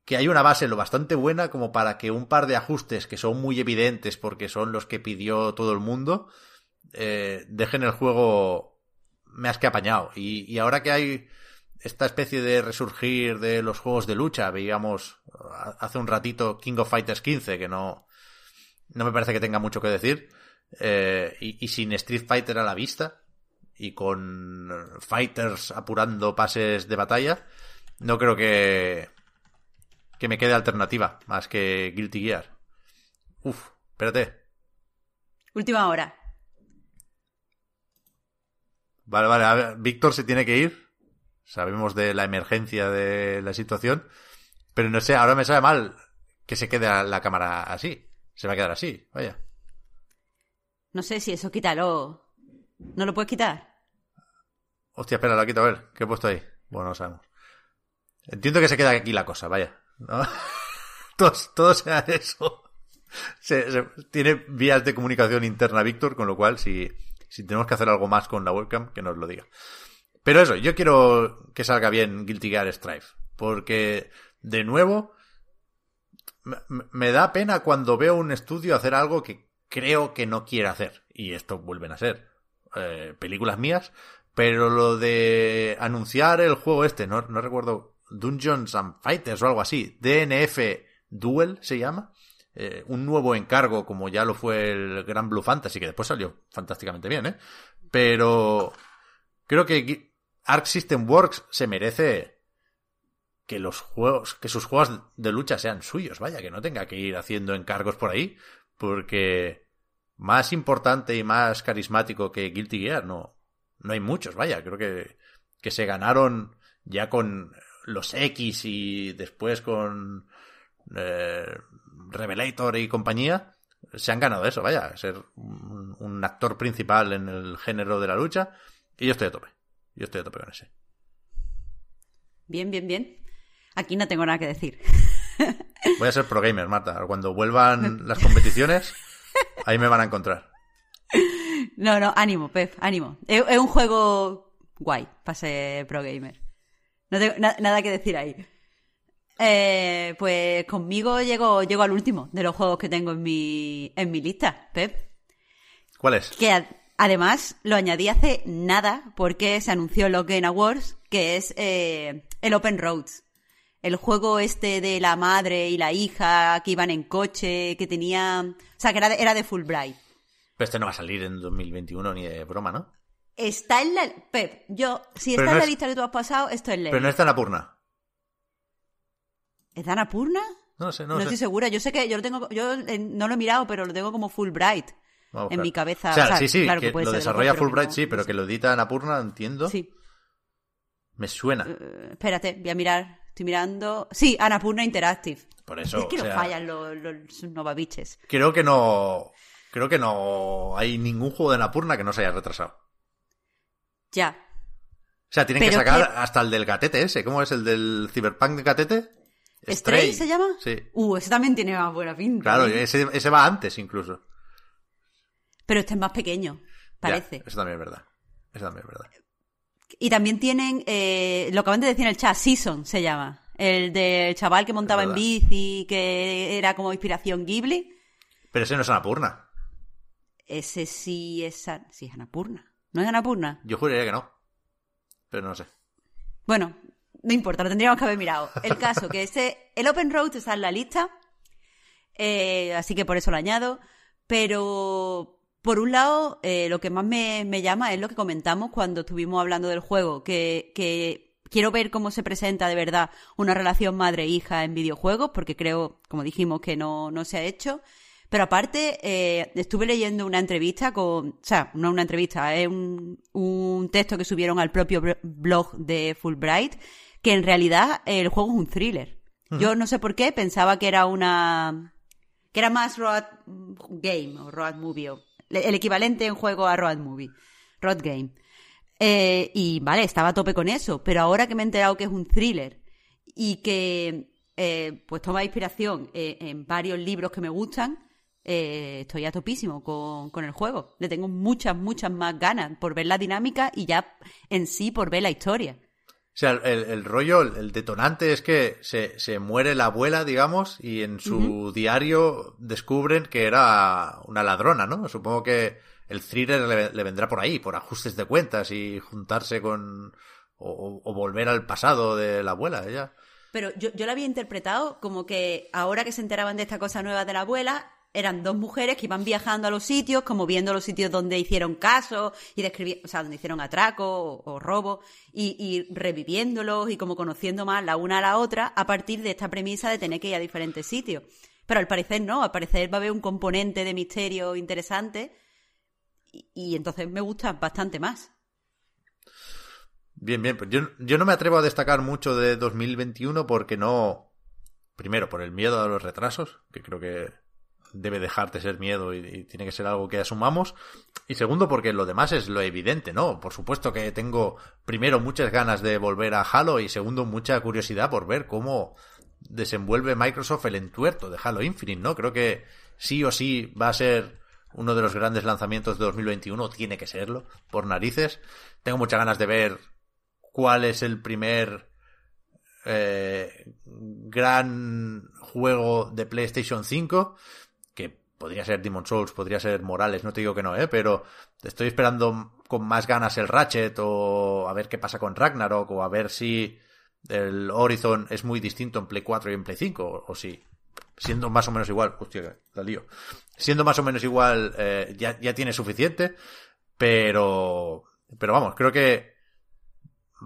Speaker 1: que hay una base lo bastante buena como para que un par de ajustes que son muy evidentes porque son los que pidió todo el mundo eh, dejen el juego más que apañado. Y, ahora que hay esta especie de resurgir de los juegos de lucha, veíamos hace un ratito King of Fighters 15, que no, no me parece que tenga mucho que decir, eh, y sin Street Fighter a la vista, y con fighters apurando pases de batalla, no creo que, que me quede alternativa más que Guilty Gear. Uf, espérate.
Speaker 2: Última hora.
Speaker 1: Vale, vale, a ver, Víctor se tiene que ir. Sabemos de la emergencia de la situación. Pero no sé, ahora me sabe mal que se quede la cámara así. Se va a quedar así, vaya.
Speaker 2: No sé si eso quítalo. ¿No lo puedes quitar?
Speaker 1: Hostia, espera, lo quito a ver. ¿Qué he puesto ahí? Bueno, no sabemos. Entiendo que se queda aquí la cosa, vaya. ¿No? [LAUGHS] todo, sea eso. Tiene vías de comunicación interna Víctor, con lo cual, si, si tenemos que hacer algo más con la webcam, que nos lo diga. Pero eso, yo quiero que salga bien Guilty Gear Strife. Porque, de nuevo, me, me da pena cuando veo un estudio hacer algo que creo que no quiere hacer. Y esto vuelven a ser eh, películas mías. Pero lo de anunciar el juego este, no, no recuerdo, Dungeons and Fighters o algo así, DNF Duel se llama, eh, un nuevo encargo como ya lo fue el Gran Blue Fantasy, que después salió fantásticamente bien, ¿eh? Pero creo que Arc System Works se merece que los juegos, que sus juegos de lucha sean suyos, vaya, que no tenga que ir haciendo encargos por ahí, porque más importante y más carismático que Guilty Gear no, no hay muchos, vaya, creo que, que se ganaron ya con los X y después con eh, Revelator y compañía, se han ganado eso, vaya, ser un, un actor principal en el género de la lucha, y yo estoy a tope, yo estoy a tope con ese.
Speaker 2: Bien, bien, bien. Aquí no tengo nada que decir. [LAUGHS]
Speaker 1: Voy a ser pro gamer, Marta, cuando vuelvan [LAUGHS] las competiciones, ahí me van a encontrar.
Speaker 2: No, no, ánimo, Pep, ánimo. Es, es un juego guay para ser pro gamer. No tengo na- nada que decir ahí. Eh, pues conmigo llego, llego al último de los juegos que tengo en mi, en mi lista, Pep.
Speaker 1: ¿Cuál es?
Speaker 2: Que ad- además lo añadí hace nada porque se anunció en los Game Awards, que es eh, el Open Roads. El juego este de la madre y la hija que iban en coche, que tenía... O sea, que era de, era de Fulbright.
Speaker 1: Pero este no va a salir en 2021 ni de broma, ¿no?
Speaker 2: Está en la... Pep, yo... Si está
Speaker 1: no
Speaker 2: en la
Speaker 1: es-
Speaker 2: lista que tú has pasado, esto es ley.
Speaker 1: Pero no está en la purna.
Speaker 2: ¿Es Dana Purna?
Speaker 1: No sé,
Speaker 2: No,
Speaker 1: no, sé.
Speaker 2: estoy segura. Yo sé que yo lo tengo... Yo eh, no lo he mirado, pero lo tengo como Fulbright.
Speaker 1: Vamos,
Speaker 2: en
Speaker 1: claro.
Speaker 2: mi cabeza,
Speaker 1: O sea,
Speaker 2: o sea,
Speaker 1: sí, sí,
Speaker 2: claro
Speaker 1: que,
Speaker 2: que puede
Speaker 1: lo
Speaker 2: ser
Speaker 1: desarrolla
Speaker 2: mejor,
Speaker 1: Fulbright,
Speaker 2: no-
Speaker 1: sí, pero
Speaker 2: no
Speaker 1: que lo edita Anapurna, entiendo.
Speaker 2: Sí.
Speaker 1: Me suena.
Speaker 2: Eh, espérate, voy a mirar. Estoy mirando... Sí, Annapurna Interactive.
Speaker 1: Por eso,
Speaker 2: es que
Speaker 1: o
Speaker 2: no
Speaker 1: sea,
Speaker 2: fallan los, los novabiches.
Speaker 1: Creo que no. Creo que no hay ningún juego de Anapurna que no se haya retrasado.
Speaker 2: Ya.
Speaker 1: O sea, tienen que sacar
Speaker 2: que-
Speaker 1: hasta el del gatete ese. ¿Cómo es el del Cyberpunk de gatete?
Speaker 2: ¿Stray se llama?
Speaker 1: Sí.
Speaker 2: Uh, ese también tiene más buena pinta.
Speaker 1: Claro,
Speaker 2: ¿eh?
Speaker 1: ese, ese va antes incluso.
Speaker 2: Pero este es más pequeño, parece.
Speaker 1: Ya, eso también es verdad. Eso también es verdad.
Speaker 2: Y también tienen, eh, lo acaban de decir en el chat, Season se llama. El del chaval que montaba en bici, que era como inspiración Ghibli.
Speaker 1: Pero ese no es Anapurna.
Speaker 2: Ese sí es, sí es Annapurna. ¿No es Annapurna?
Speaker 1: Yo juraría que no. Pero no sé.
Speaker 2: Bueno, no importa, lo tendríamos que haber mirado. El caso, que ese, el Open Road está en la lista, eh, así que por eso lo añado. Pero, por un lado, eh, lo que más me, me llama es lo que comentamos cuando estuvimos hablando del juego, que, que quiero ver cómo se presenta de verdad una relación madre-hija en videojuegos, porque creo, como dijimos, que no, no se ha hecho. Pero aparte, eh, estuve leyendo una entrevista con. O sea, no una entrevista, es un, un texto que subieron al propio blog de Fulbright, que en realidad el juego es un thriller. Yo no sé por qué, pensaba que era una. que era más road game o road movie, o el equivalente en juego a road movie. Road game. Eh, y vale, estaba a tope con eso, pero ahora que me he enterado que es un thriller y que eh, pues toma inspiración eh, en varios libros que me gustan, eh, estoy a topísimo con, con el juego. Le tengo muchas, muchas más ganas por ver la dinámica y ya en sí por ver la historia.
Speaker 1: O sea, el, el rollo, el, detonante es que se, se muere la abuela, digamos, y en su diario descubren que era una ladrona, ¿no? Supongo que el thriller le, le vendrá por ahí, por ajustes de cuentas y juntarse con... o, o- o volver al pasado de la abuela, ella.
Speaker 2: Pero yo, yo la había interpretado como que ahora que se enteraban de esta cosa nueva de la abuela, eran dos mujeres que iban viajando a los sitios, como viendo los sitios donde hicieron caso y describiendo, o sea, donde hicieron atraco o, o robo, y, reviviéndolos y como conociendo más la una a la otra a partir de esta premisa de tener que ir a diferentes sitios. Pero al parecer no, al parecer va a haber un componente de misterio interesante y, y entonces me gusta bastante más.
Speaker 1: Bien, bien. Pues yo, yo no me atrevo a destacar mucho de 2021 porque no. Primero, por el miedo a los retrasos, que creo que debe dejar de ser miedo y, tiene que ser algo que asumamos. Y segundo, porque lo demás es lo evidente, ¿no? Por supuesto que tengo, primero, muchas ganas de volver a Halo y segundo, mucha curiosidad por ver cómo desenvuelve Microsoft el entuerto de Halo Infinite, ¿no? Creo que sí o sí va a ser uno de los grandes lanzamientos de 2021, tiene que serlo, por narices. Tengo muchas ganas de ver cuál es el primer eh, gran juego de PlayStation 5, que podría ser Demon Souls, podría ser Morales, no te digo que no, ¿eh? pero estoy esperando con más ganas el Ratchet o a ver qué pasa con Ragnarok o a ver si el Horizon es muy distinto en Play 4 y en Play 5 o, o si siendo más o menos igual, hostia, la lío, siendo más o menos igual eh, ya, ya tiene suficiente, pero pero vamos, creo que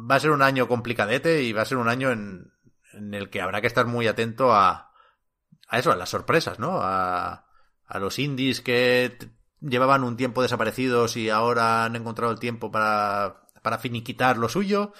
Speaker 1: va a ser un año complicadete y va a ser un año en, en el que habrá que estar muy atento a, a eso, a las sorpresas, ¿no? A, a los indies que llevaban un tiempo desaparecidos y ahora han encontrado el tiempo para, para finiquitar lo suyo,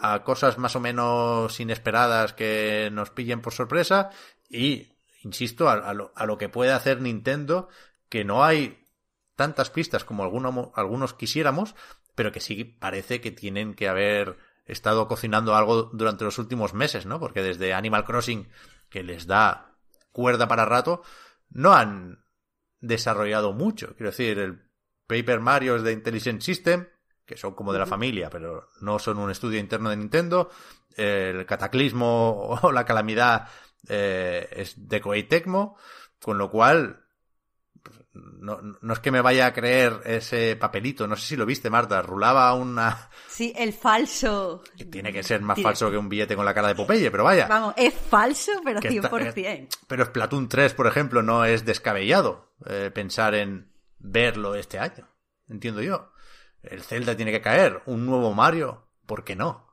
Speaker 1: a cosas más o menos inesperadas que nos pillen por sorpresa y, insisto, a, a lo, a lo que puede hacer Nintendo, que no hay tantas pistas como alguno- algunos quisiéramos, pero que sí parece que tienen que haber estado cocinando algo durante los últimos meses, ¿no? Porque desde Animal Crossing, que les da cuerda para rato, no han desarrollado mucho. Quiero decir, el Paper Mario es de Intelligent System, que son como de la familia, pero no son un estudio interno de Nintendo. El Cataclismo [LAUGHS] o la Calamidad eh, es de Koei Tecmo, con lo cual no, no es que me vaya a creer ese papelito, no sé si lo viste, Marta, rulaba una...
Speaker 2: Sí, el falso.
Speaker 1: que tiene que ser más
Speaker 2: Tira-
Speaker 1: falso que un billete con la cara de Popeye, pero vaya.
Speaker 2: Vamos, es falso, pero
Speaker 1: que está-
Speaker 2: 100%.
Speaker 1: eh, pero Splatoon 3, por ejemplo, no es descabellado eh, pensar en verlo este año, entiendo yo. El Zelda tiene que caer, un nuevo Mario, ¿por qué no?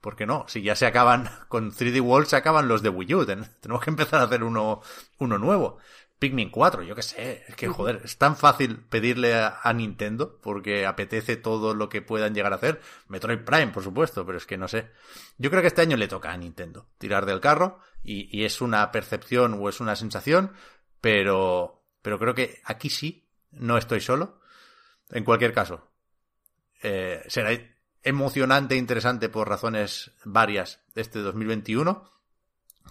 Speaker 1: ¿Por qué no? Si ya se acaban, [LAUGHS] con 3D World se acaban los de Wii U, ten- tenemos que empezar a hacer uno, uno nuevo. Pikmin 4, yo qué sé, es que joder, es tan fácil pedirle a, a Nintendo porque apetece todo lo que puedan llegar a hacer. Metroid Prime, por supuesto, pero es que no sé. Yo creo que este año le toca a Nintendo tirar del carro y, y es una percepción o es una sensación, pero, pero creo que aquí sí, no estoy solo. En cualquier caso, eh, será emocionante e interesante por razones varias este 2021.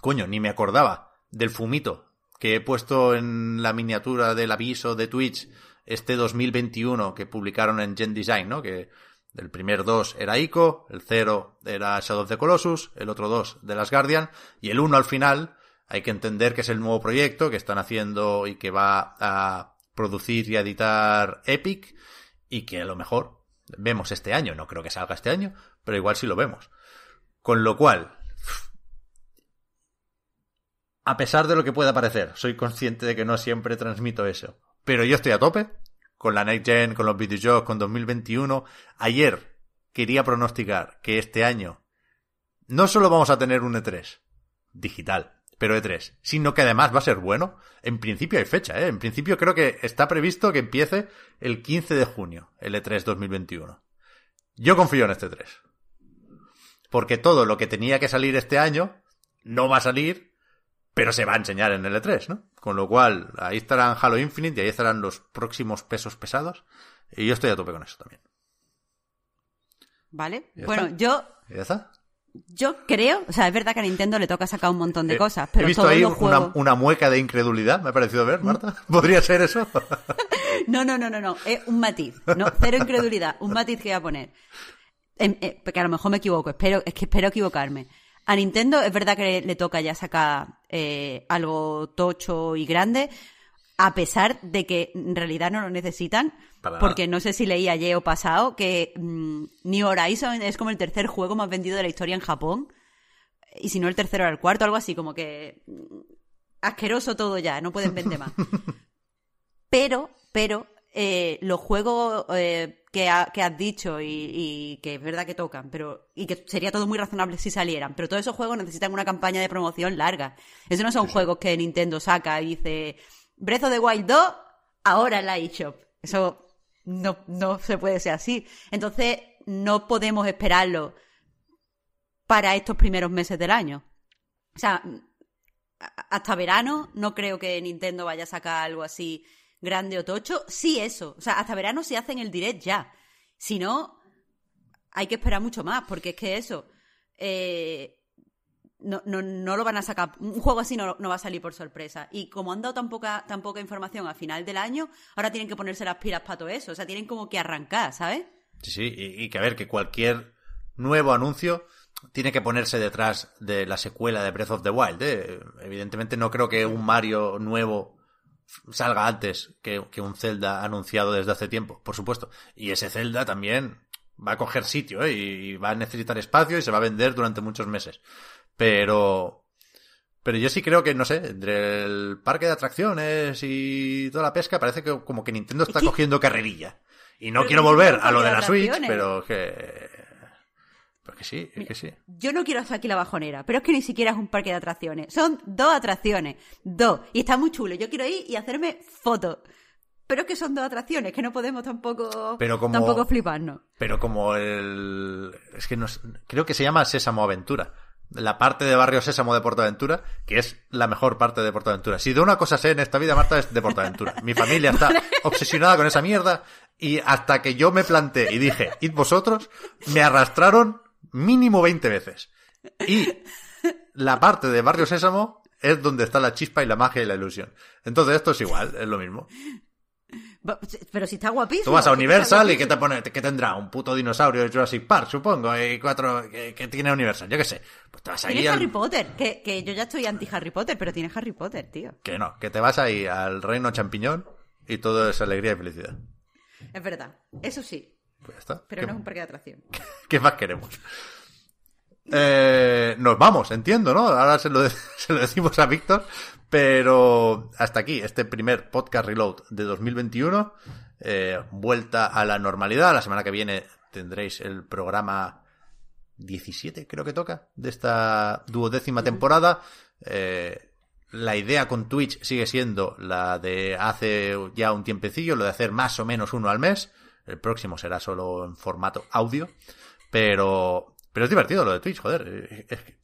Speaker 1: Coño, ni me acordaba del fumito que he puesto en la miniatura del aviso de Twitch este 2021 que publicaron en Gen Design, ¿no? Que el primer 2 era Ico, el 0 era Shadow of the Colossus, el otro 2 de las Guardian, y el 1 al final hay que entender que es el nuevo proyecto que están haciendo y que va a producir y a editar Epic, y que a lo mejor vemos este año, no creo que salga este año, pero igual sí lo vemos. Con lo cual, a pesar de lo que pueda parecer, soy consciente de que no siempre transmito eso. Pero yo estoy a tope con la Next Gen, con los videojuegos, con 2021. Ayer quería pronosticar que este año no solo vamos a tener un E3 digital, pero E3, sino que además va a ser bueno. En principio hay fecha, ¿eh? En principio creo que está previsto que empiece el 15 de junio, el E3 2021. Yo confío en este 3. Porque todo lo que tenía que salir este año no va a salir, pero se va a enseñar en el E3, ¿no? Con lo cual, ahí estarán Halo Infinite y ahí estarán los próximos pesos pesados. Y yo estoy a tope con eso también.
Speaker 2: ¿Vale?
Speaker 1: ¿Ya
Speaker 2: Bueno,
Speaker 1: está?
Speaker 2: yo
Speaker 1: ¿Ya está?
Speaker 2: yo creo, o sea, es verdad que a Nintendo le toca sacar un montón de
Speaker 1: Eh,
Speaker 2: cosas, pero
Speaker 1: He visto
Speaker 2: todos
Speaker 1: ahí
Speaker 2: los
Speaker 1: una,
Speaker 2: juegos...
Speaker 1: una mueca de incredulidad, me ha parecido ver, Marta. [LAUGHS] ¿Podría ser eso? [LAUGHS]
Speaker 2: No, no, no, no, no, es un matiz, no, cero incredulidad, un matiz que voy a poner. Em, eh, porque a lo mejor me equivoco, espero, es que espero equivocarme. A Nintendo es verdad que le toca ya sacar eh, algo tocho y grande, a pesar de que en realidad no lo necesitan,
Speaker 1: Para
Speaker 2: porque no sé si leí ayer o pasado que mm, New Horizon es como el tercer juego más vendido de la historia en Japón, y si no el tercero era el cuarto, algo así, como que mm, asqueroso todo ya, no pueden vender más. [LAUGHS] Pero, pero, eh, los juegos eh, que, ha- que has dicho y, y que es verdad que tocan, pero y que sería todo muy razonable si salieran, pero todos esos juegos necesitan una campaña de promoción larga. Esos no son juegos que Nintendo saca y dice Breath of the Wild 2, ahora en la eShop. Eso no, no se puede ser así. Entonces, no podemos esperarlo para estos primeros meses del año. O sea, hasta verano no creo que Nintendo vaya a sacar algo así grande o tocho. Sí, eso. O sea, hasta verano se hacen el direct ya. Si no, hay que esperar mucho más, porque es que eso. eh, no, no, no lo van a sacar. Un juego así no, no va a salir por sorpresa. Y como han dado tan poca, tan poca información a final del año, ahora tienen que ponerse las pilas para todo eso. O sea, tienen como que arrancar, ¿sabes?
Speaker 1: Sí, sí, y, y que a ver, que cualquier nuevo anuncio tiene que ponerse detrás de la secuela de Breath of the Wild. ¿eh? Evidentemente no creo que un Mario nuevo salga antes que, que un Zelda anunciado desde hace tiempo, por supuesto. Y ese Zelda también va a coger sitio ¿eh? y va a necesitar espacio y se va a vender durante muchos meses. Pero... Pero yo sí creo que, no sé, entre el parque de atracciones y toda la pesca, parece que como que Nintendo está cogiendo carrerilla. Y no
Speaker 2: Pero
Speaker 1: quiero volver a lo de la Switch, pero que... Pero que sí, es que sí.
Speaker 2: Yo no quiero hacer aquí la bajonera, pero es que ni siquiera es un parque de atracciones. Son dos atracciones. Dos. Y está muy chulo. Yo quiero ir y hacerme fotos. Pero es que son dos atracciones, que no podemos tampoco,
Speaker 1: Pero como-
Speaker 2: tampoco fliparnos.
Speaker 1: Pero como el... Es que no creo que se llama Sésamo Aventura. La parte de Barrio Sésamo de Portaventura, que es la mejor parte de Portaventura. Si de una cosa sé en esta vida, Marta, es de Portaventura. Mi familia está obsesionada con esa mierda y hasta que yo me planté y dije, id vosotros, me arrastraron mínimo 20 veces. Y la parte de Barrio Sésamo es donde está la chispa y la magia y la ilusión. Entonces esto es igual, es lo mismo.
Speaker 2: Pero si está guapísimo.
Speaker 1: Tú vas a Universal y. ¿qué te pone? ¿Qué tendrá? Un puto dinosaurio de Jurassic Park, supongo, y cuatro que, que tiene Universal, yo qué sé. Pues te vas ahí
Speaker 2: Tiene
Speaker 1: al...
Speaker 2: Harry Potter, que, que yo ya estoy anti Harry Potter, pero tiene Harry Potter, tío.
Speaker 1: Que no, que te vas ahí al reino champiñón y todo es alegría y felicidad.
Speaker 2: Es verdad. Eso sí.
Speaker 1: Pues ya está.
Speaker 2: Pero
Speaker 1: ¿Qué,
Speaker 2: no es un parque de atracción. [LAUGHS]
Speaker 1: qué más queremos? Eh, nos vamos, entiendo, ¿no? Ahora se lo, de- [LAUGHS] se lo decimos a Víctor, pero hasta aquí, este primer podcast reload de 2021. Eh, vuelta a la normalidad. La semana que viene tendréis el programa 17, creo que toca, de esta duodécima temporada. Eh, la idea con Twitch sigue siendo la de hace ya un tiempecillo, lo de hacer más o menos uno al mes. El próximo será solo en formato audio. Pero, pero es divertido lo de Twitch, joder. Es que,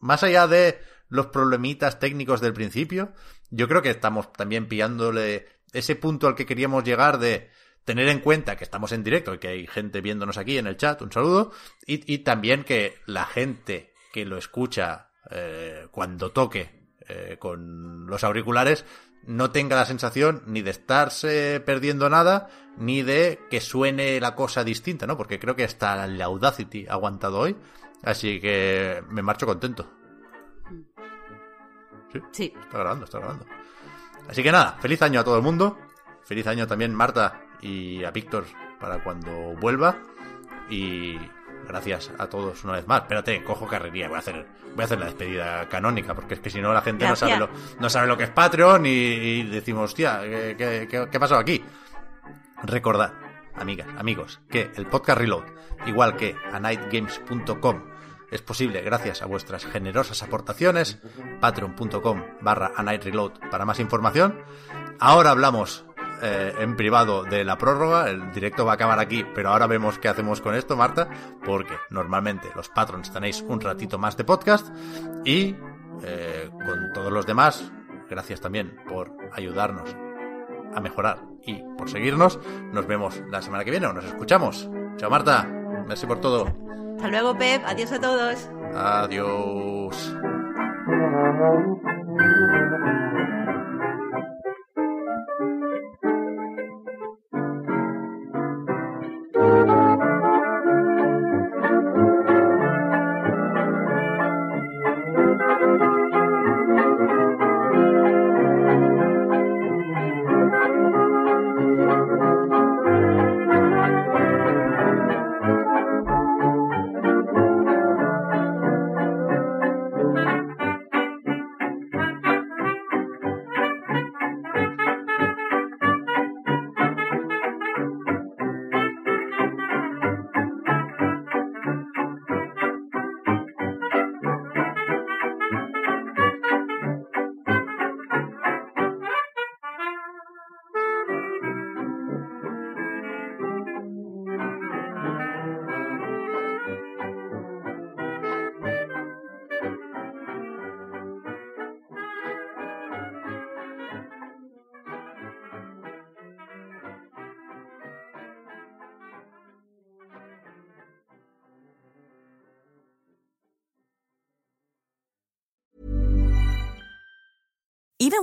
Speaker 1: más allá de los problemitas técnicos del principio, yo creo que estamos también pillándole ese punto al que queríamos llegar de tener en cuenta que estamos en directo y que hay gente viéndonos aquí en el chat, un saludo, y, y también que la gente que lo escucha eh, cuando toque eh, con los auriculares no tenga la sensación ni de estarse perdiendo nada, ni de que suene la cosa distinta, ¿no? Porque creo que hasta la Audacity ha aguantado hoy, así que me marcho contento. Sí,
Speaker 2: Sí.
Speaker 1: está grabando, está grabando. Así que nada, feliz año a todo el mundo. Feliz año también Marta y a Víctor para cuando vuelva. Y gracias a todos una vez más. Espérate, cojo carrería, voy a hacer, voy a hacer la despedida canónica, porque es que si no la gente no sabe, lo, no sabe lo que es Patreon y, y decimos, hostia, ¿qué, qué, qué, qué ha pasado aquí? Recordad, amigas, amigos, que el podcast Reload, igual que a nightgames.com, es posible gracias a vuestras generosas aportaciones. Patreon.com barra Reload para más información. Ahora hablamos eh, en privado de la prórroga. El directo va a acabar aquí, pero ahora vemos qué hacemos con esto, Marta, porque normalmente los patrons tenéis un ratito más de podcast y eh, con todos los demás, gracias también por ayudarnos a mejorar y por seguirnos. Nos vemos la semana que viene o nos escuchamos. Chao Marta, merci por todo.
Speaker 2: Hasta luego, Pep. Adiós a todos.
Speaker 1: Adiós.